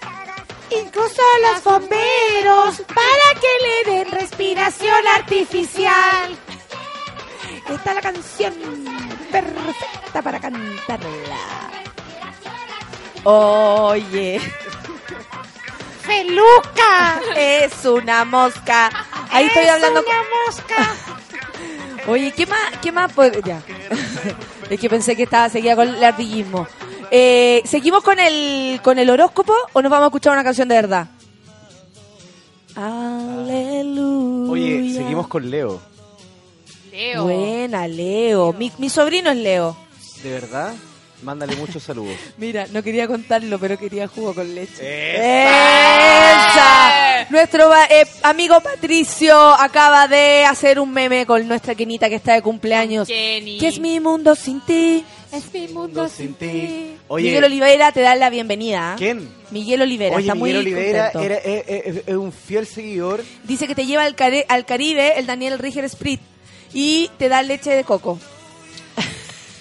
Incluso los bomberos para que le den respiración artificial. Esta es la canción perfecta para cantarla. Oye. ¡Feluca! Es una mosca. Ahí estoy Es hablando. una mosca. [laughs] Oye, ¿qué más? ¿Qué más? Ya. [laughs] es que pensé que estaba seguida con el ardillismo. Eh, ¿Seguimos con el, con el horóscopo o nos vamos a escuchar una canción de verdad? Aleluya. Oye, seguimos con Leo. Leo. Buena, Leo. Mi, mi sobrino es Leo. ¿De verdad? Mándale muchos saludos. [laughs] Mira, no quería contarlo, pero quería jugo con leche. ¡Esa! ¡Esa! Nuestro eh, amigo Patricio acaba de hacer un meme con nuestra Kenita que está de cumpleaños. Jenny. ¿Qué es mi mundo sin ti? Es mi mundo sin ti. Oye, Miguel Oliveira te da la bienvenida. ¿quién? Miguel Olivera, Oye, está muy Miguel Oliveira contento. era- es, es- es un fiel seguidor. Dice que te lleva al, Care- al Caribe el Daniel Riger Sprit y te da leche de coco.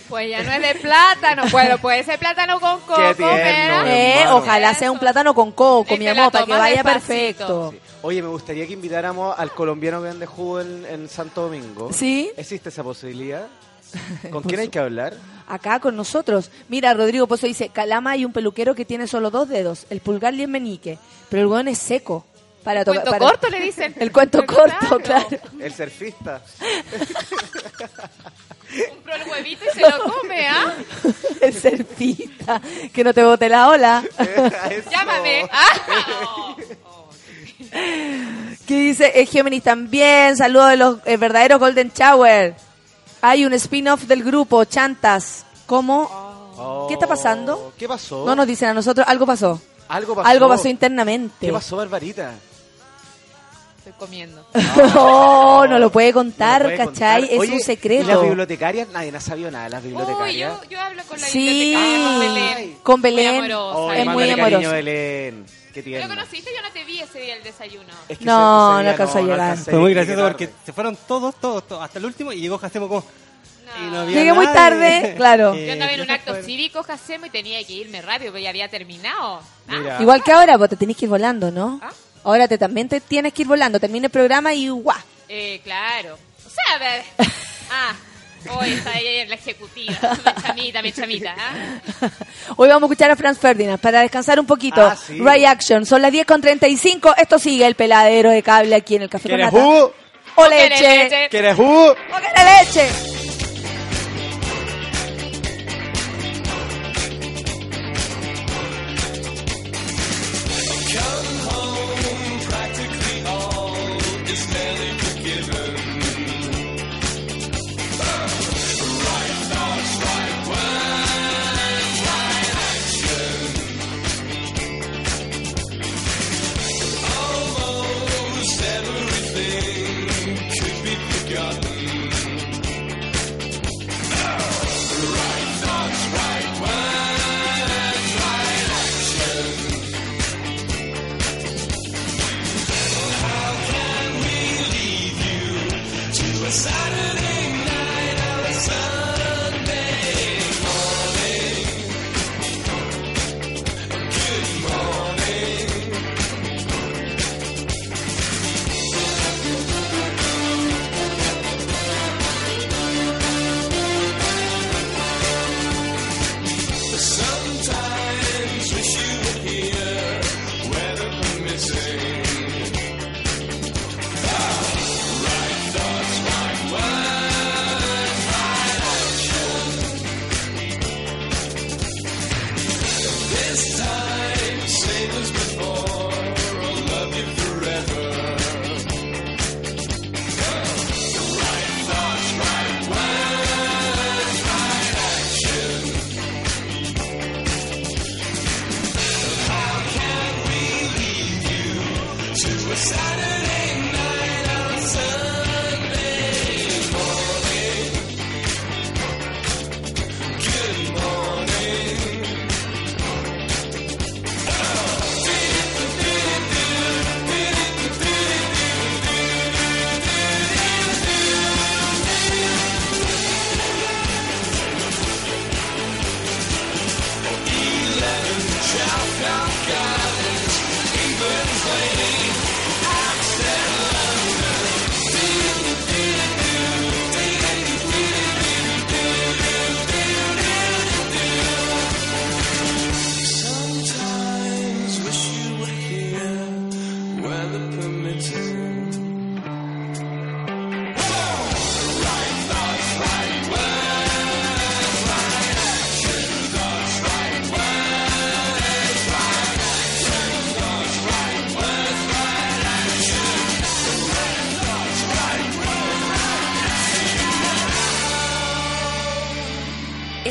Pues ya no es de plátano. Bueno, puede ser plátano con coco, Qué tierno. Eh, ojalá sea un plátano con coco, Te mi amor, para que vaya despacito. perfecto. Oye, me gustaría que invitáramos al colombiano que vende jugo en, en Santo Domingo. ¿Sí? ¿Existe esa posibilidad? [laughs] ¿Con quién hay que hablar? Acá con nosotros. Mira, Rodrigo Pozo dice, Calama hay un peluquero que tiene solo dos dedos, el pulgar y el meñique, pero el hueón es seco. Para tocar- Cuento para- corto le dicen. [laughs] El cuento corto, claro. El surfista. [laughs] Compró el huevito y se lo come, ¿ah? [laughs] El surfista. Que no te bote la ola. Eso. Llámame. Ah. ¿Qué dice eh, Géminis también? Saludos de los eh, verdaderos Golden Shower. Hay un spin-off del grupo, Chantas. ¿Cómo? Oh, ¿Qué está pasando? ¿Qué pasó? No nos dicen a nosotros, algo pasó. Algo pasó. Algo pasó internamente. ¿Qué pasó, Barbarita? Estoy comiendo. [laughs] Oh, no lo puede contar, No lo puede ¿cachai? contar. Es Oye, un ¿y las secreto. bibliotecarias? Nadie no ha sabido nada de las Uy, bibliotecarias. yo, yo hablo con la Sí, bibliotecaria, con Belén. con Belén. Muy amorosa. Oh, Es muy mándale cariño amoroso. a Belén. Qué ¿Lo conociste? Yo no te vi ese día el desayuno. Es que No, no alcanzó a llegar. Fue muy gracioso porque se fueron todos, todos, todos, hasta el último y llegó Jacemo como... no Llegué muy tarde, [laughs] claro. Eh, Yo andaba en un acto fue- cívico, Jacemo, y tenía que irme rápido, porque ya había terminado. Mira. Igual que ahora, pues te tenés que ir volando, ¿no? ¿Ah? Ahora te también te tienes que ir volando. Termina el programa y ¡guau! Eh, claro. O sea, a ver. [laughs] Ah, hoy está ahí en la ejecutiva. Me [laughs] chamita, me chamita. ¿ah? [laughs] Hoy vamos a escuchar a Franz Ferdinand para descansar un poquito. Ah, sí. Ray Action. Son las 10 con 35. Esto sigue el peladero de cable aquí en el Café con ¿Quieres Nata. jugo? O ¿Quieres leche. leche? ¿Quieres jugo? O quiere leche.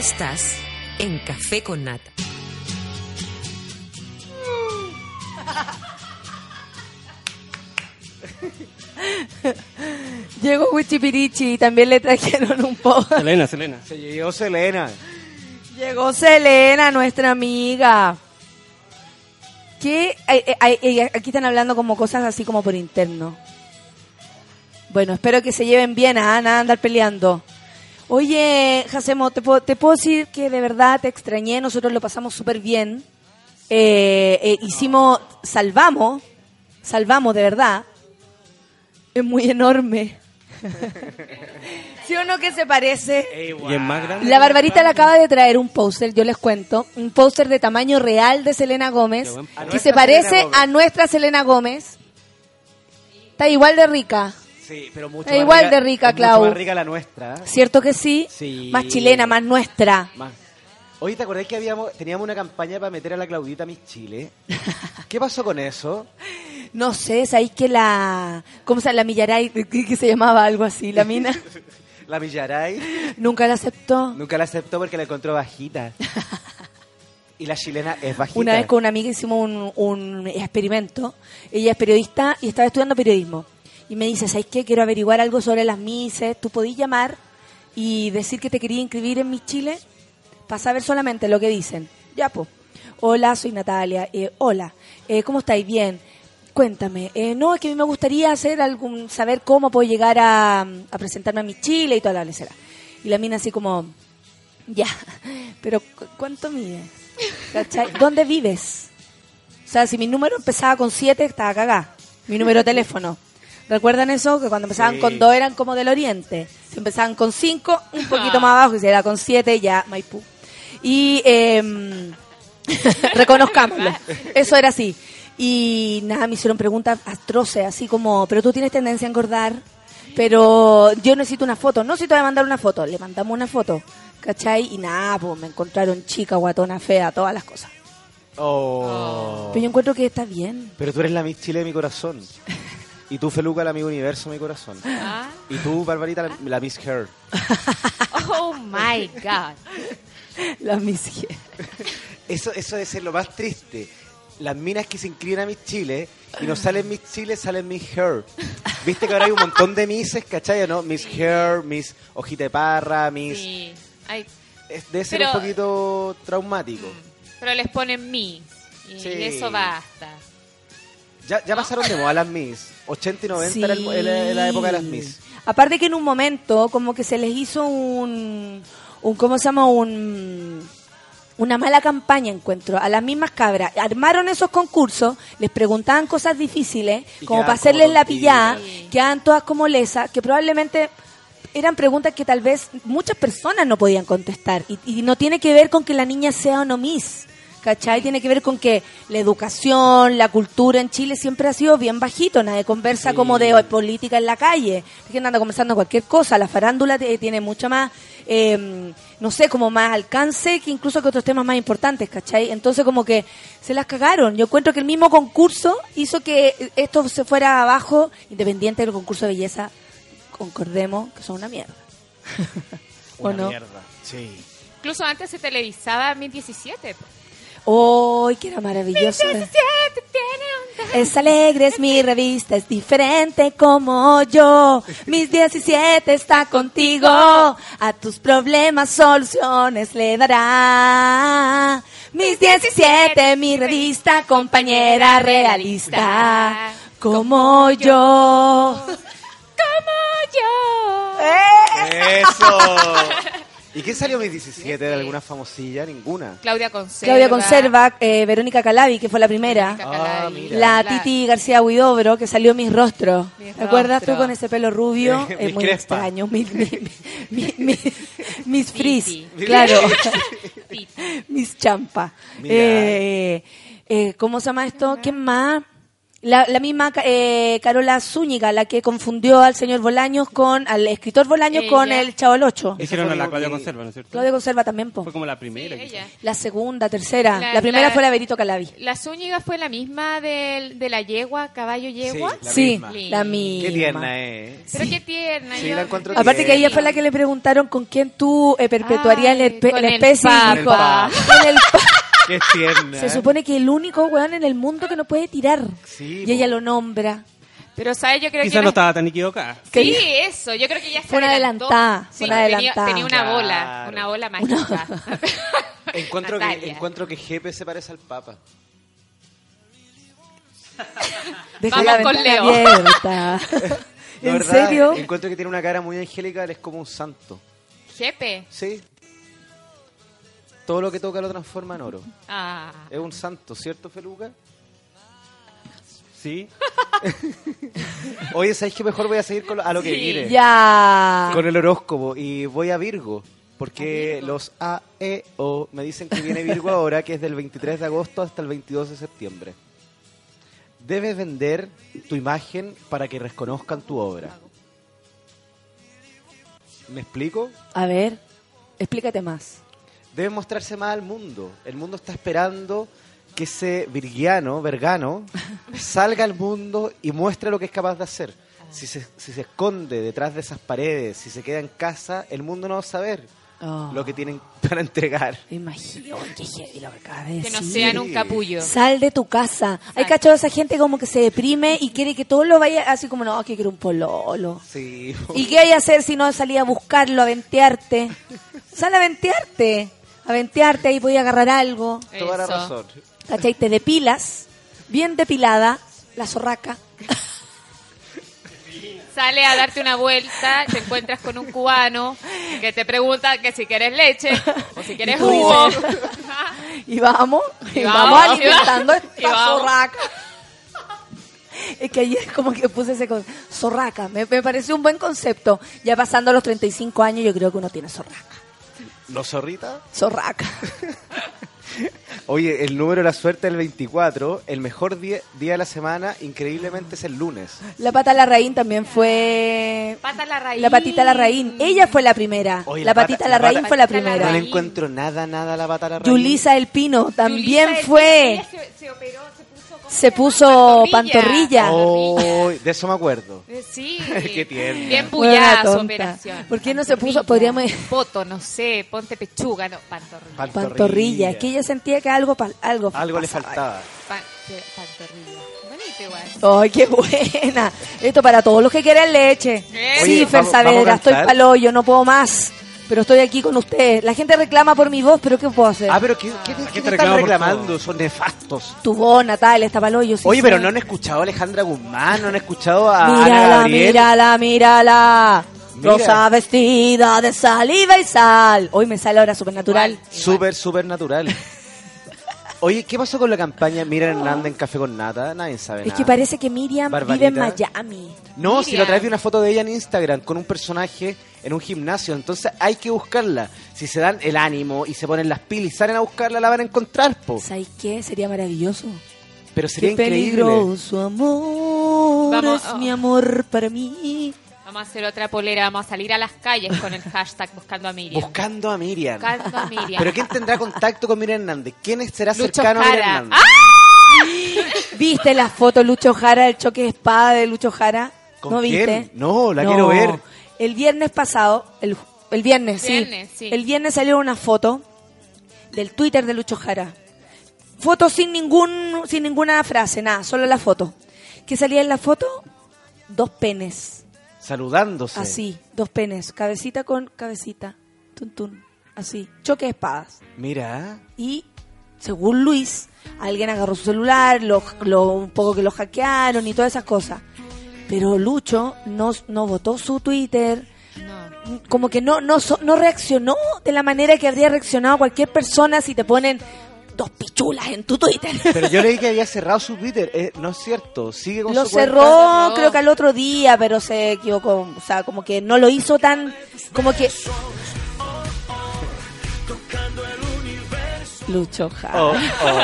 Estás en Café con Nata. Llegó Wichipirichi y también le trajeron un poco. Selena, Selena. Se llegó Selena. Llegó Selena, nuestra amiga. ¿Qué? Ay, ay, ay, ay, aquí están hablando como cosas así como por interno. Bueno, espero que se lleven bien, a nada de andar peleando. Oye, Jacemo, te puedo, te puedo decir que de verdad te extrañé, nosotros lo pasamos súper bien. Eh, eh, hicimos, salvamos, salvamos de verdad. Es muy enorme. [laughs] ¿Sí o no que se parece? Y es más grande. La Barbarita le acaba de traer un póster, yo les cuento, un póster de tamaño real de Selena Gómez, que se parece a nuestra Selena Gómez. Está igual de rica. Sí, pero mucho Es más igual de rica, es Clau. Mucho más rica la nuestra. ¿Cierto que sí? Sí. Más chilena, más nuestra. Más. Oye, ¿te acordás que habíamos, teníamos una campaña para meter a la Claudita a Miss Chile? [laughs] ¿Qué pasó con eso? No sé, ¿sabéis que la... ¿Cómo se llama? La Millaray, que que se llamaba algo así, la mina? [laughs] La Millaray Nunca la aceptó. nunca la aceptó porque la encontró bajita. [laughs] Y la chilena es bajita. Una vez con una amiga hicimos un, un experimento. Ella es periodista y estaba estudiando periodismo. Y me dice, ¿sabes qué? Quiero averiguar algo sobre las mises. ¿Tú podías llamar y decir que te quería inscribir en Miss Chile? Para saber solamente lo que dicen. Ya, pues. Hola, soy Natalia. Eh, hola, eh, ¿cómo estáis? Bien. Cuéntame. Eh, no, es que a mí me gustaría hacer algún, saber cómo puedo llegar a, presentarme a Miss Chile y toda la lecera. Y la mina así como, ya, [laughs] pero ¿cu- ¿cuánto mides? ¿Dónde vives? O sea, si mi número empezaba con 7, estaba cagada. Mi número de teléfono. ¿Recuerdan eso? Que cuando empezaban Sí. con 2 eran como del oriente. Si empezaban con 5, un poquito más abajo. Y si era con 7, ya Maipú. Y eh, [laughs] reconozcámoslo. Eso era así. Y nada, me hicieron preguntas atroces, así como, pero tú tienes tendencia a engordar, pero yo necesito una foto. No, si te voy a mandar una foto. Le mandamos una foto, ¿cachai? Y nada, pues me encontraron chica, guatona, fea, todas las cosas. Oh. Pero yo encuentro que está bien. Pero tú eres la Miss Chile de mi corazón. [laughs] Y tú, Feluca, la amigo universo mi corazón. Ah. Y tú, Barbarita, la, la Miss Hair. [laughs] Oh my God. La misie. Eso, eso debe ser lo más triste. Las minas que se inscriben a Miss Chile y no salen Miss Chile, salen Miss Hair. Viste que ahora hay un montón de Misses, ¿cachai? o ¿No? Miss Hair, Miss Hojita de Parra, Miss... Sí. Ay, Debe ser Pero- un poquito traumático. pero les ponen mi. Y Sí. eso basta. Ya, ya pasaron de moda las Miss. 80 y 90 era, el- era la, época de las Miss. Aparte que en un momento como que se les hizo un, un ¿cómo se llama? Un, una mala campaña, encuentro, a las mismas cabras. Armaron esos concursos, les preguntaban cosas difíciles, Y como para hacerles la pillada, tontitas. quedaban todas como lesas, que probablemente eran preguntas que tal vez muchas personas no podían contestar. Y, y no tiene que ver con que la niña sea o no Miss. ¿Cachai? Tiene que ver con que la educación, la cultura en Chile siempre ha sido bien bajito, nadie conversa Sí. como de política en la calle, la gente anda conversando cualquier cosa, la farándula tiene mucho más, eh, no sé, como más alcance que incluso que otros temas más importantes, ¿cachai? Entonces como que se las cagaron. Yo encuentro que el mismo concurso hizo que esto se fuera abajo, independiente del concurso de belleza, concordemos que son una mierda. [laughs] ¿O Una no? mierda. Sí. Incluso antes se televisaba 1017. ¡Uy, que era maravilloso! Es alegre, es mi revista, es diferente como yo. Mis 17 está contigo. A tus problemas soluciones le dará. Mis 17, mi revista, compañera realista. Como yo. Como yo. ¡Eso! [laughs] ¿Y quién salió mis 17 de alguna famosilla? Ninguna. Claudia Conserva. Claudia Conserva, eh, Verónica Calabi, que fue la primera. Mira. La La- Titi García Huidobro, que salió Mis Rostros. Mis ¿Te acuerdas tú con ese pelo rubio? Eh, es muy Crespa. extraño. Mis, mis, mis, mis- mis frizz, claro. Titi. [laughs] mis champa. Eh, eh, ¿Cómo se llama esto? ¿Quién más? La, la misma ca- eh, Carola Zúñiga, la que confundió al señor Bolaños con, al escritor Bolaños Ella. con el Chavo el Ocho. Hicieron a la Claudia Conserva, ¿no es cierto? Claudia Conserva también, po. Fue como la primera. La segunda, tercera. La, La- primera la- fue la Berito Calavi. ¿La Zúñiga fue la misma del- de, la yegua, caballo yegua? la sí, misma. la misma. Qué tierna es. Pero qué tierna. Sí, yo- la encuentro Aparte que ella fue la que le preguntaron con quién tú eh, perpetuarías Ay, el, espe- con la el especie. papa. el "Con el pa-". Qué tierna. Se supone que el único weón en el mundo que no puede tirar. Sí, y ella lo nombra. Pero, ¿sabes? Yo creo Quizás que... no estaba tan equivocada. Sí, eso. Yo creo que ya se Fue una adelantó. adelantada, fue Sí, una tenía- adelantada. Tenía, una bola, una bola mágica. [laughs] Encuentro que, Natalia. encuentro que Jepe se parece al Papa. Deja Vamos la con ventana Leo. abierta. [laughs] La ¿En verdad, serio? Encuentro que tiene una cara muy angelical, es como un santo. Jepe. Sí. Todo lo que toca lo transforma en oro. Ah. Es un santo, ¿cierto, Feluca? Sí. [laughs] Oye, ¿sabéis que mejor voy a seguir con lo- a lo que Sí. viene? Ya. Con el horóscopo. Y voy a Virgo. Porque los A, E, O me dicen que viene Virgo ahora, que es del 23 de agosto hasta el 22 de septiembre. Debes vender tu imagen para que reconozcan tu obra. ¿Me explico? A ver, explícate más. Debes mostrarse más al mundo. El mundo está esperando que ese virgiano, vergano, [laughs] salga al mundo y muestre lo que es capaz de hacer. Si se, si se esconde detrás de esas paredes, si se queda en casa, el mundo no va a saber Oh. lo que tienen para entregar. Imagino, qué heavy lo que acabas de Que no sean un capullo. Sal de tu casa. Hay cachado esa gente como que se deprime y quiere que todo lo vaya así como, no, que quiero un pololo. Sí. ¿Y qué hay que hacer si no salir a buscarlo, a ventearte? [laughs] Sal a ventearte. A ventearte, ahí voy a agarrar algo. Toda la razón. ¿Cachai? Te depilas, bien depilada, la zorraca. Sale a darte una vuelta, te encuentras con un cubano que te pregunta que si quieres leche o si quieres jugo. [laughs] Y vamos, y, Y vamos, vamos, alimentando y esta vamos. zorraca. Es que ayer como que puse ese con zorraca, me, me pareció un buen concepto. Ya pasando los 35 años yo creo que uno tiene zorraca. ¿No zorrita? Zorraca. [laughs] Oye, el número de la suerte del 24, el mejor día, día de la semana, increíblemente es el lunes. La pata larraín también fue... Pata la raíz. La patita larraín. Ella fue la primera. Oye, la, la pata- patita la pata- fue la primera. No le encuentro nada, nada a la pata a la raíz. Yulisa el Pino también Yulisa, el- fue. ella Se, se operó, se puso pantorrilla. Oh, de eso me acuerdo. Eh, Sí. [laughs] Qué tierna. Bien Buena pullada su tonta. operación. ¿Por qué no se puso? Pantorrilla. Podríamos- Poto, no sé, ponte pechuga, no, pantorrilla. Pantorrilla. Es que ella sentía que algo, pa- algo, Algo le faltaba. Pan- pantorrilla. Bonito igual. ¡Ay, qué buena! Esto para todos los que quieren leche. Oye, sí, Fer Saavedra, estoy cantar. paloyo, no puedo más. Pero estoy aquí con ustedes. La gente reclama por mi voz, pero ¿qué puedo hacer? Ah, pero ¿qué, qué, qué te te están reclamando? Son nefastos. Tu voz, Natalia, está paloyo. sí Oye, sé. pero no han escuchado a Alejandra Guzmán, no han escuchado a Ana Mírala, Gabriel. mírala, mírala. Mira. Rosa vestida de saliva y sal. Hoy me sale ahora supernatural. Súper, súper natural. Oye, ¿qué pasó con la campaña Miriam Hernández en Café con Nata? Nadie sabe Es nada. que parece que Miriam Barbarita. vive en Miami. No, si Miriam. la otra vez vi una foto de ella en Instagram con un personaje en un gimnasio. Entonces hay que buscarla. Si se dan el ánimo y se ponen las pilas y salen a buscarla, la van a encontrar, po. ¿Sabes qué? Sería maravilloso. Pero sería Qué increíble. peligroso amor Vamos, es oh. mi amor para mí. Vamos a hacer otra polera, vamos a salir a las calles con el hashtag buscando a Miriam. Buscando a Miriam. Buscando a Miriam. Pero ¿quién tendrá contacto con Miriam Hernández? ¿Quién será Lucho cercano a Miriam. Hernández? ¿Viste la foto Lucho Jara, el choque de espada de Lucho Jara? ¿Con ¿No quién? viste? No, la quiero ver. El viernes pasado, el, el viernes, sí. Viernes, sí. El viernes salió una foto del Twitter de Lucho Jara. Foto sin ningún sin ninguna frase, nada, solo la foto. ¿Qué salía en la foto? Dos penes. Saludándose. Así, dos penes, cabecita con cabecita. Tun, tun, así, choque de espadas. Mira. Y según Luis, alguien agarró su celular, lo, lo- un poco que lo hackearon y todas esas cosas. Pero Lucho no, no votó su Twitter, No. como que no, no, so- no reaccionó de la manera que habría reaccionado cualquier persona si te ponen dos pichulas en tu Twitter. [laughs] Pero yo leí que había cerrado su Twitter. Eh, no es cierto. Sigue con Lo su cuenta. cerró, Cerró. creo que al otro día, pero se equivocó. O sea, como que no lo hizo tan. Como que. Lucho Jara. Oh, oh.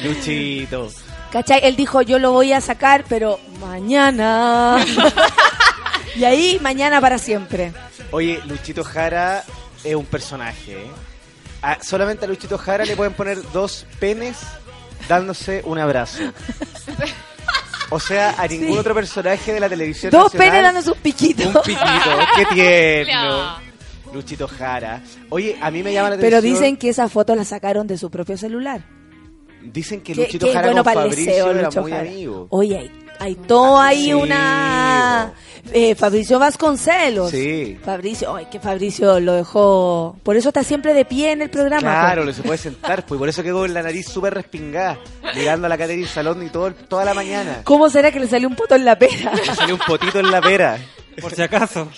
[laughs] Luchito. ¿Cachai? Él dijo, yo lo voy a sacar, pero mañana. [laughs] y ahí, mañana para siempre. Oye, Luchito Jara es un personaje. ¿eh? A- solamente a Luchito Jara le pueden poner dos penes dándose un abrazo. O sea, a ningún Sí. otro personaje de la televisión Dos nacional, penes dándose un piquito. Un piquito, qué [laughs] tierno. Luchito Jara. Oye, a mí me llama la atención. Pero dicen que esa foto la sacaron de su propio celular. Dicen que Luchito qué Jara bueno con Fabricio deseo, era Lucho muy Jara. amigo. Oye, hay, hay todo ahí Sí, una... Eh, Fabricio Vasconcelos. Sí. Fabricio, ay, que Fabricio lo dejó... Por eso está siempre de pie en el programa. Claro, pues. le se puede sentar, pues y por eso quedó con la nariz súper respingada, mirando a la Catherine Salón y todo, toda la mañana. ¿Cómo será que le salió un poto en la pera? Le salió un potito en la pera. Por si acaso.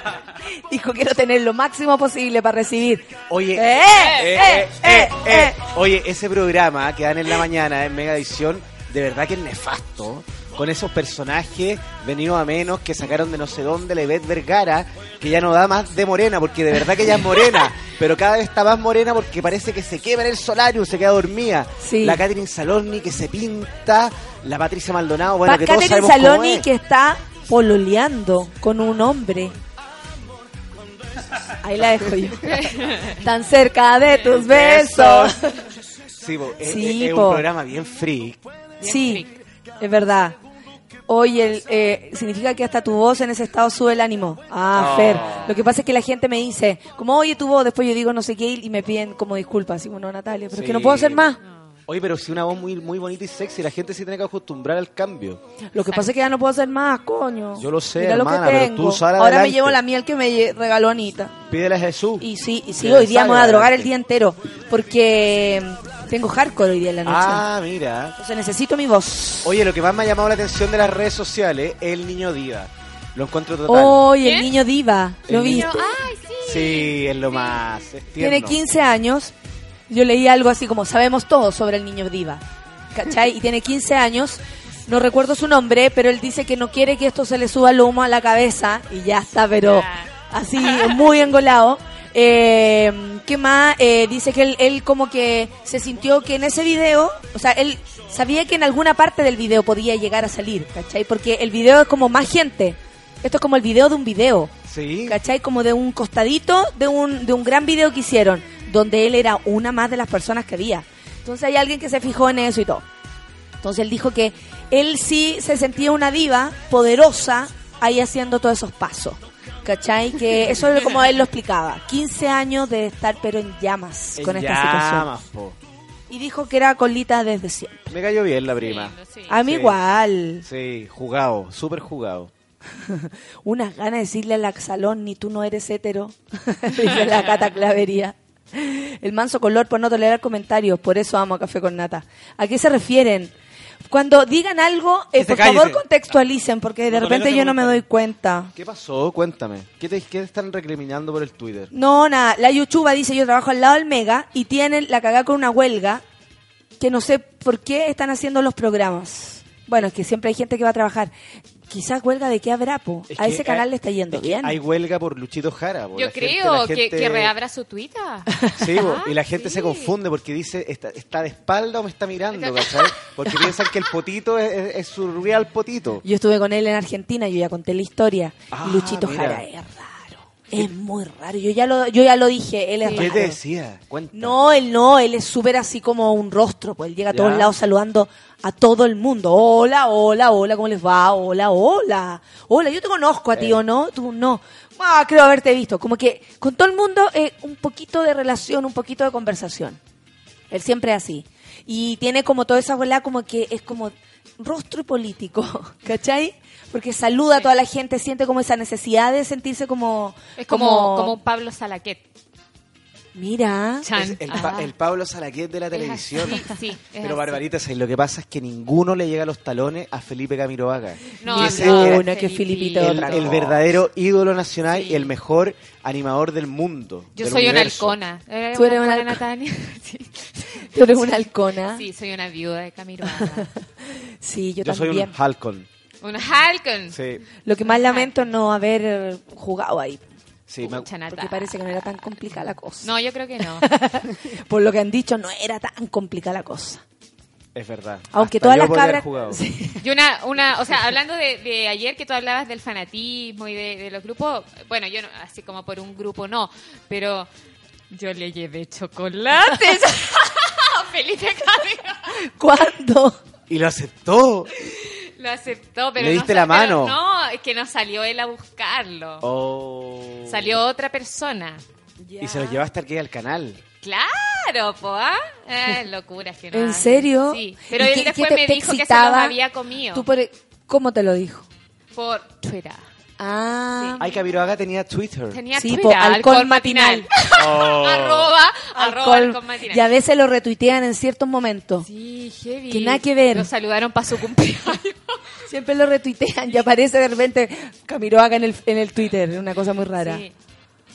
[laughs] Dijo, quiero tener lo máximo posible para recibir. Oye, ¡Eh, eh, eh, eh! Oye, ese programa que dan en la mañana en Mega Edición, de verdad que es nefasto. Con esos personajes venidos a menos que sacaron de no sé dónde la Ivette Vergara, que ya no da más de morena, porque de verdad que ella es morena, [laughs] pero cada vez está más morena porque parece que se quema en el solarium, se queda dormida. Sí. La Catherine Saloni que se pinta, la Patricia Maldonado, bueno, Pa- que todos Catherine sabemos cómo Saloni es. que está pololeando con un hombre. Ahí la dejo yo. [laughs] Tan cerca de tus besos. Sí, po, es, Sí, es- es po. un programa bien freak. Sí, es verdad. Oye, el, eh, significa que hasta tu voz en ese estado sube el ánimo. Ah, Oh. Fer. Lo que pasa es que la gente me dice, como, oye, tu voz, después yo digo no sé qué y me piden como disculpas. Así, bueno, Natalia, pero es que no puedo hacer más. Oye, pero si una voz muy, muy bonita y sexy, la gente se tiene que acostumbrar al cambio. Lo que pasa es que ya no puedo hacer más, coño. Yo lo sé, Mira lo que pero tengo. tú Ahora me llevo la miel que me regaló Anita. Pídele a Jesús. Y sí, y sí, Pídele hoy día me voy a drogar el día entero. Porque tengo hardcore hoy día en la noche. Ah, mira. Entonces necesito mi voz. Oye, lo que más me ha llamado la atención de las redes sociales es el niño diva. Lo encuentro total. Hoy el niño diva. ¿Lo El niño- viste? Sí, es lo más. Es Tiene tierno. 15 años. Yo leí algo así como, sabemos todo sobre el niño diva. ¿Cachai? Y tiene 15 años. No recuerdo su nombre, pero él dice que no quiere que esto se le suba el humo a la cabeza. Y ya está, pero así, muy engolado. Eh, ¿Qué más? Eh, dice que él, él como que se sintió que en ese video, o sea, él sabía que en alguna parte del video podía llegar a salir, ¿cachai? Porque el video es como más gente. Esto es como el video de un video. Sí. ¿Cachai? Como de un costadito de un, de un gran video que hicieron, donde él era una más de las personas que había. Entonces hay alguien que se fijó en eso y todo. Entonces él dijo que él sí se sentía una diva poderosa ahí haciendo todos esos pasos. ¿Cachai? Que eso es como él lo explicaba. 15 años de estar pero en llamas En con esta llamas, situación. po. Y dijo que era colita desde siempre. Me cayó bien la prima. A mí Sí. igual. Sí, jugado, súper jugado. [laughs] Unas ganas de decirle a la Salón, ni tú no eres hetero. [laughs] Dice la Cata Clavería. El manso color por no tolerar comentarios, por eso amo a Café con Nata. ¿A qué se refieren? Cuando digan algo, eh, por favor contextualicen, porque de repente yo no me doy cuenta. ¿Qué pasó? Cuéntame. ¿Qué te, qué te están recriminando por el Twitter? No, nada. La Yuchuba dice, yo trabajo al lado del Mega y tienen la cagada con una huelga que no sé por qué están haciendo los programas. Bueno, es que siempre hay gente que va a trabajar. Quizás huelga de qué habrá, po. Es A ese canal hay- le está yendo es bien. Hay huelga por Luchito Jara. po. Yo La gente- creo la que, gente- que reabra su Twitter. Sí, po, y la Ah, gente sí. se confunde porque dice, ¿está, está de espalda o me está mirando? Porque piensan que el potito es, es- es su real potito. Yo estuve con él en Argentina, yo ya conté la historia. Ah, Luchito mira. Jara es raro. Es muy raro. Yo ya lo, yo ya lo dije, él es ¿Qué raro. te decía? No, él no, él es súper así como un rostro, pues él llega a todos Ya. lados saludando a todo el mundo. Hola, hola, hola, ¿cómo les va? Hola, hola. Hola, yo te conozco a ti, Eh. ¿o no? Tú no. Ah, creo haberte visto. Como que con todo el mundo eh, un poquito de relación, un poquito de conversación. Él siempre es así. Y tiene como toda esa bola como que es como rostro político, [laughs] ¿cachai? Porque saluda a toda la gente, siente como esa necesidad de sentirse como... Es como, como un Pablo Salaquet. Mira. Es el, Pa- el Pablo Salaquet de la televisión. así, sí, es Pero así. Barbarita, ¿sabes? lo que pasa es que ninguno le llega a los talones a Felipe Camiroaga. No, ese ninguno, era que Filipito el, verdadero ídolo nacional y el mejor animador del mundo. Yo del soy una halcona. ¿Eres Tú eres una halcona. Natalia? [laughs] Sí. Tú eres una halcona. Sí, soy una viuda de Camilo. [laughs] Sí, yo, Yo soy también. un halcon. Una halcon. Sí, Lo que más lamento es no haber jugado ahí. sí. me-. Porque parece que no era tan complicada la cosa. No, yo creo que no. [laughs] Por lo que han dicho, no era tan complicada la cosa. Es verdad. Aunque Hasta todas yo las cabras... Sí. Y una, una, o sea, hablando de, de ayer que tú hablabas del fanatismo y de, de los grupos, bueno, yo no, así como por un grupo no, pero yo le llevé chocolates [laughs] Felipe Cárdenas. ¿Cuándo? Y lo aceptó. [laughs] Lo aceptó, pero ¿Le no diste sa- la mano? No, es que no salió él a buscarlo. Oh. Salió otra persona. Y se lo llevaste aquí al canal. Claro, po, ¿ah? Eh, locuras que no ¿En hacen. serio? Sí, pero ¿Y él qué- después qué te- me te dijo que se los excitaba? había comido. Tú por- ¿Cómo te lo dijo? Por Twitter. Ah. Ay, Cabiroaga tenía Twitter. Tenía Sí, Twitter, po, alcohol alcohol matinal. [laughs] Oh. arroba, arroba Alcohol. alcohol matinal. Y a veces lo retuitean en ciertos momentos. Sí, heavy. Que nada que ver. Lo saludaron para su cumpleaños. [laughs] Siempre lo retuitean y aparece de repente Camiroaga en el, en el Twitter. Una cosa muy rara. Sí.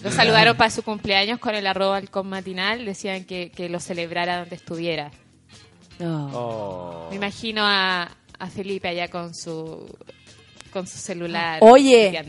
Lo saludaron para su cumpleaños con el arroba alcohol matinal. Decían que, que lo celebrara donde estuviera. Oh. Me imagino a, a Felipe allá con su con su celular. Oye.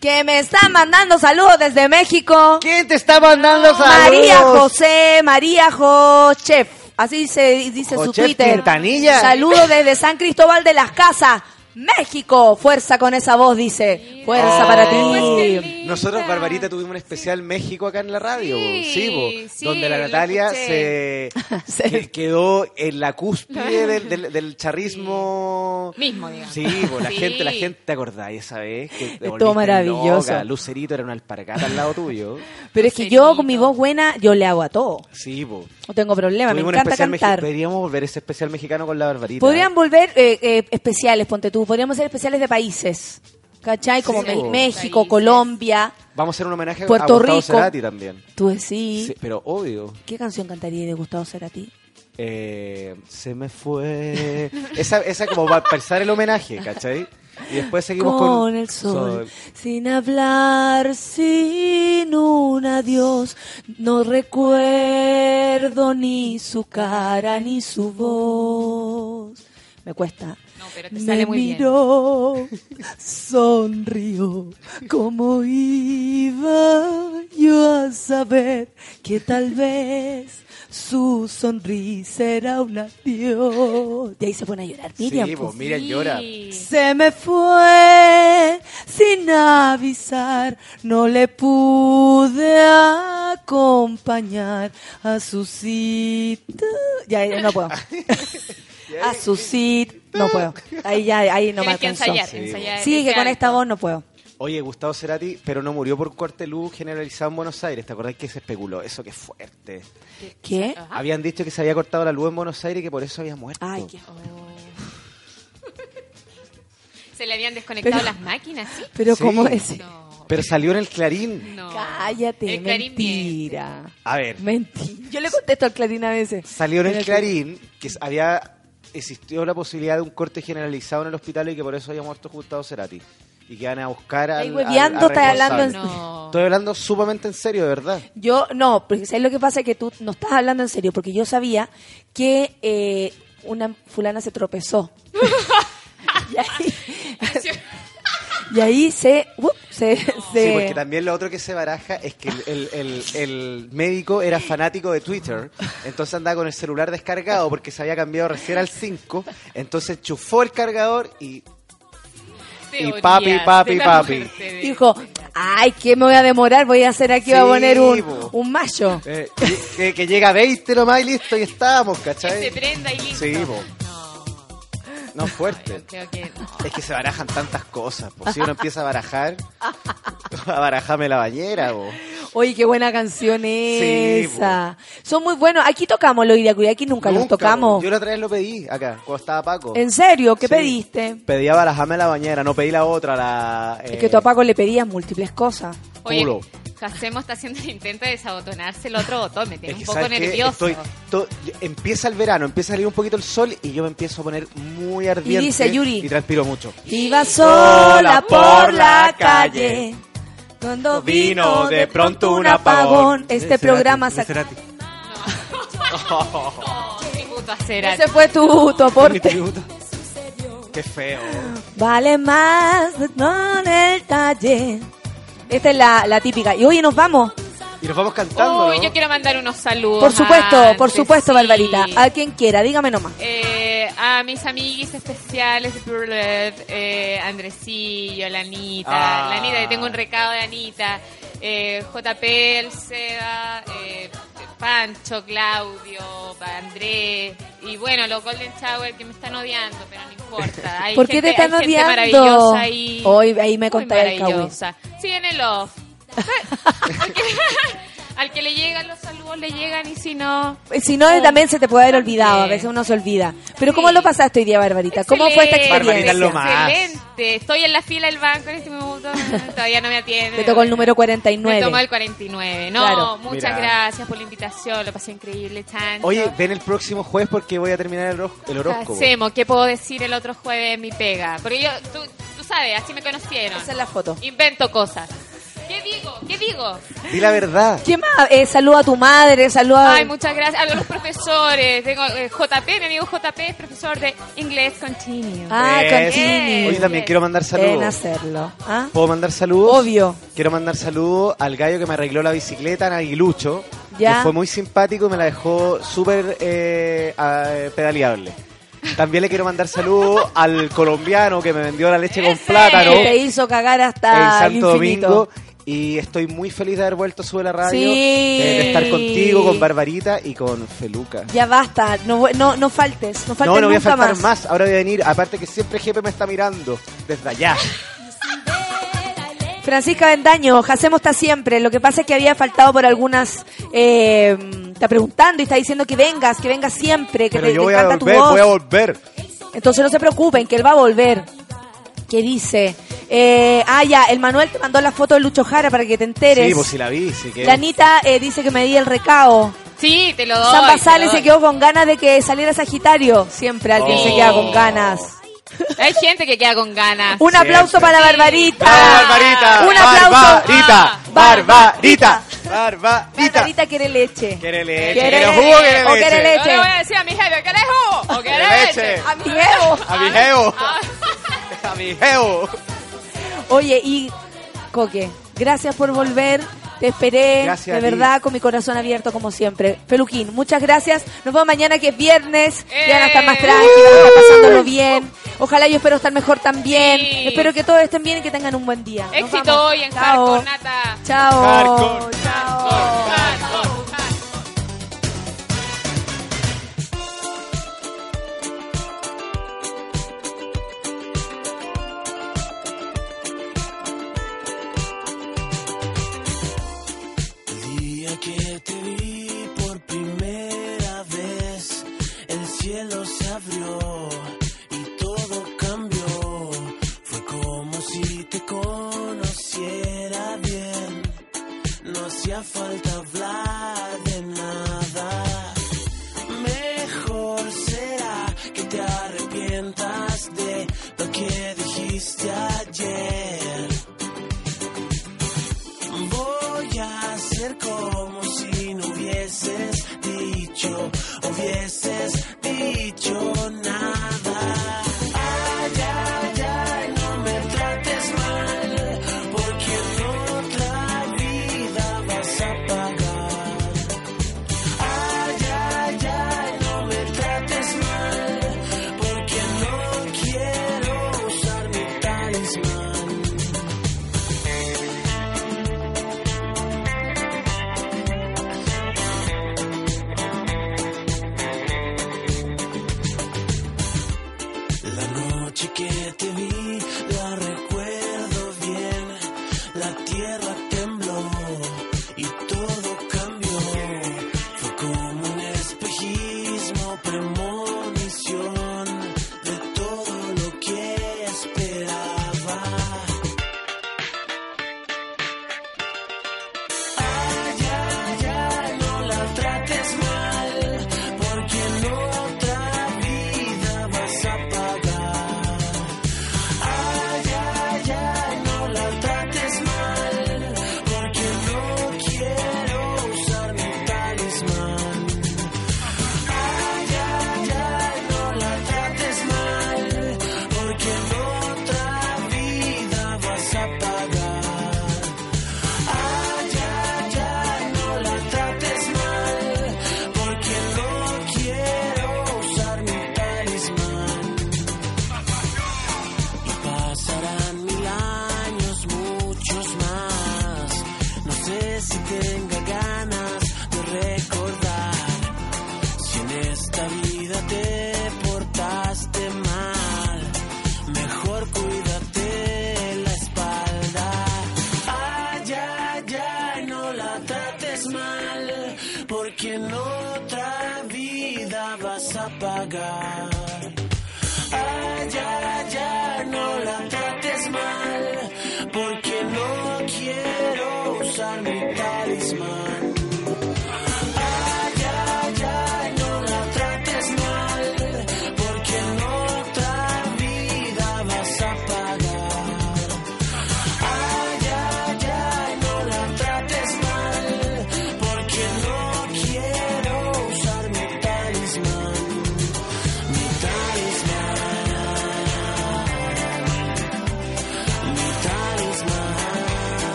Que me están mandando saludos desde México. ¿Quién te está mandando saludos? María José, María Jochef. Así se dice su Twitter. Quintanilla. Saludos desde San Cristóbal de las Casas, México. Fuerza con esa voz, dice. Fuerza Oh. para ti. Nosotros, Barbarita, tuvimos un especial México acá en la radio, Sí, sí, bo, sí, donde la Natalia se, [laughs] quedó en la cúspide del, del- del charrismo. Mismo, digamos. Sí, bo, la Sí. gente, la gente, ¿te acordáis esa vez? Que te Estuvo maravilloso. loca. Lucerito era una alpargata al lado tuyo. Pero es que yo, con mi voz buena, yo le hago a todo. Sí, bo. No tengo problema, me Tuvimos un encanta cantar. Deberíamos volver ese especial mexicano con la Barbarita. Podrían volver eh, eh, especiales, ponte tú. Podríamos ser especiales de países. ¿Cachai? Como Sí, Me-. México, Países. Colombia. Vamos a hacer un homenaje Puerto a Gustavo Rico. Cerati también. Tú decís. Sí, pero obvio. ¿Qué canción cantaría de Gustavo Cerati? Eh, se me fue. Esa, esa como va a empezar el homenaje, ¿cachai? Y después seguimos con, con el sol, sin hablar, sin un adiós. No recuerdo ni su cara ni su voz. Me cuesta. No, pero te Me sale muy bien. miró, sonrió, como iba yo a saber que tal vez su sonrisa era un adiós. Y ahí se pone a llorar Miriam. Sí, pues. pues Miriam llora. Se me fue sin avisar, no le pude acompañar a su cita. Ya, no puedo. [laughs] a su cita. No puedo. Ahí ya, ahí no me alcanzó. ensayar, Sí, ensayar Sí, que con esta voz no puedo. Oye, Gustavo Cerati, pero no murió por corte de luz generalizado en Buenos Aires. ¿Te acordás que se especuló? Eso que fuerte. ¿Qué? Habían dicho que se había cortado la luz en Buenos Aires y que por eso había muerto. Ay, qué... [laughs] Se le habían desconectado Pero- las máquinas, ¿sí? Pero Sí. ¿cómo es? Pero salió en el Clarín. No. Cállate, El Clarín mentira. A ver, Mentira. Yo le contesto al Clarín a veces. salió en el Clarín que había existió la posibilidad de un corte generalizado en el hospital y que por eso había muerto Gustavo Cerati. Y que van a buscar al, estás hablando en-. No. Estoy hablando sumamente en serio, de verdad. Yo, no, porque ¿sabes lo que pasa? Que tú no estás hablando en serio, porque yo sabía que eh, una fulana se tropezó. [laughs] y, ahí, [laughs] y ahí se... uh, se, se- Sí, porque también lo otro que se baraja es que el, el- el- el médico era fanático de Twitter, entonces andaba con el celular descargado porque se había cambiado recién al 5, entonces chufó el cargador y, y papi, papi, papi. Dijo, ay, ¿qué me voy a demorar? Voy a hacer aquí, voy a Sí, poner un, un macho. Eh, que, que llega a 20 nomás y listo, y estábamos, Que ¿cachai? se prenda y listo. Sí, po. No, fuerte. creo que no. Es que se barajan tantas cosas. Pues si uno empieza a barajar, [laughs] a barajarme la bañera, po. Oye, qué buena canción Sí, esa. Son muy buenos. Aquí tocamos los Iriacuy, aquí nunca, los Nunca, tocamos. po. Yo la otra vez lo pedí acá, cuando estaba Paco. ¿En serio? ¿Qué Sí. pediste? Pedía barajarme la bañera, no pedí la otra, la... Es eh, que tú a Paco le pedías múltiples cosas. Oye, Culo. Jacemo está haciendo el intento de desabotonarse el otro botón. Me tiene Es un que, poco ¿sabes qué? nervioso. Estoy, to- empieza el verano, empieza a salir un poquito el sol y yo me empiezo a poner muy ardiente. dice Yuri. Y transpiro mucho. Iba sola por la calle. Cuando vino de pronto un apagón. Este programa se... Oh, tributo a Cerati. Ese fue tu, tu aporte. Qué feo. Vale más no en el taller. Esta es la, la típica. Y oye, nos vamos. Y nos vamos cantando, Uy, ¿no? yo quiero mandar unos saludos. Por supuesto, por supuesto, sí. Barbarita. A quien quiera, dígame nomás. Eh, a mis amiguis especiales de Burlet, eh, Andresillo, la Anita, Ah. la Anita, que tengo un recado de Anita, eh, JP, el Seba, eh, Pancho, Claudio, Andrés, y bueno, los Golden Shower que me están odiando, pero no importa. [laughs] Hay ¿Por qué gente- te están hay gente odiando? maravillosa ahí. Hoy ahí me Muy contaré el maravillosa. Sí, en el off. [laughs] Porque [laughs] al que le llegan los saludos le llegan y si no... Si no, también se te puede haber olvidado. A veces uno se olvida. Pero ¿cómo lo pasaste hoy día, Barbarita? ¿Cómo fue esta Excelente, experiencia? Barbarita es lo más. Excelente. Estoy en la fila del banco en este minuto. [laughs] Todavía no me atiende. Te tocó el número 49. Me tomó el 49. No, Claro. muchas Mira. gracias por la invitación. Lo pasé increíble, tanto. Oye, ven el próximo jueves porque voy a terminar el, el horóscopo. Hacemos, ¿qué puedo decir el otro jueves en mi pega? Porque yo, tú, tú sabes, así me conocieron. Esa es la foto. Invento cosas. ¿Qué digo? ¿Qué digo? Di la verdad. ¿Qué más? Eh, saluda a tu madre, saluda Ay, muchas gracias. A los profesores. Tengo eh, JP, mi amigo JP es profesor de inglés continuo. Ah, ¿Ves? continue. Oye, también quiero mandar saludos. hacerlo. ¿Ah? ¿Puedo mandar saludos? Obvio. Quiero mandar saludos al gallo que me arregló la bicicleta en Aguilucho. Ya. Que fue muy simpático y me la dejó súper eh, ah, pedaleable. También le quiero mandar saludos [laughs] al colombiano que me vendió la leche con plátano Que te hizo cagar en hasta el Santo. Domingo. Y estoy muy feliz de haber vuelto a Sube la Radio, Sí. eh, de estar contigo, con Barbarita y con Feluca. Ya basta, no, no, no faltes, no faltes No, no voy a faltar más. más. Ahora voy a venir. Aparte que siempre Jepe me está mirando desde allá. [laughs] Francisca Bendaño, Hacemos está siempre. Lo que pasa es que había faltado por algunas. Eh, está preguntando y está diciendo que vengas, que vengas siempre, que Pero te, yo te voy a encanta tu volver, voz. voy a volver. Entonces no se preocupen, que él va a volver. ¿Qué dice? Eh, ah, ya, el Manuel te mandó la foto de Lucho Jara para que te enteres. Sí, pues si la vi, sí que. La Anita eh, dice que me di el recao. Sí, te lo doy. San Basales se quedó con ganas de que saliera Sagitario. Siempre alguien Oh. se queda con ganas. Hay gente que queda con ganas. Un aplauso para Barbarita. ¡Bravo, Barbarita! Un aplauso. ¡Barbarita! Ah, ¡Barbarita! ¡Barbarita! Barbarita quiere leche. ¿Quiere leche? ¿Quiere ¿Quiere leche? jugo o quiere ¿O quiere leche? Yo le voy a decir a mi jefe, ¿querés jugo? ¿O ¿Quiere leche? leche? A mi jevo. A mi geo. Oye, y Coque, gracias por volver. Te esperé, Gracias de verdad, con mi corazón abierto como siempre. Peluquín, muchas gracias. Nos vemos mañana que es viernes. Ya van a estar más tranquilos, van a estar pasándolo bien. Ojalá yo espero estar mejor también. Sí. Espero que todos estén bien y que tengan un buen día. Éxito hoy en Chao. Hardcore, Nata. Chao. Hardcore. Chao. Hardcore, cielo se abrió y todo cambió. Fue como si te conociera bien. No hacía falta hablar de nada. Mejor será que te arrepientas de lo que dijiste ayer.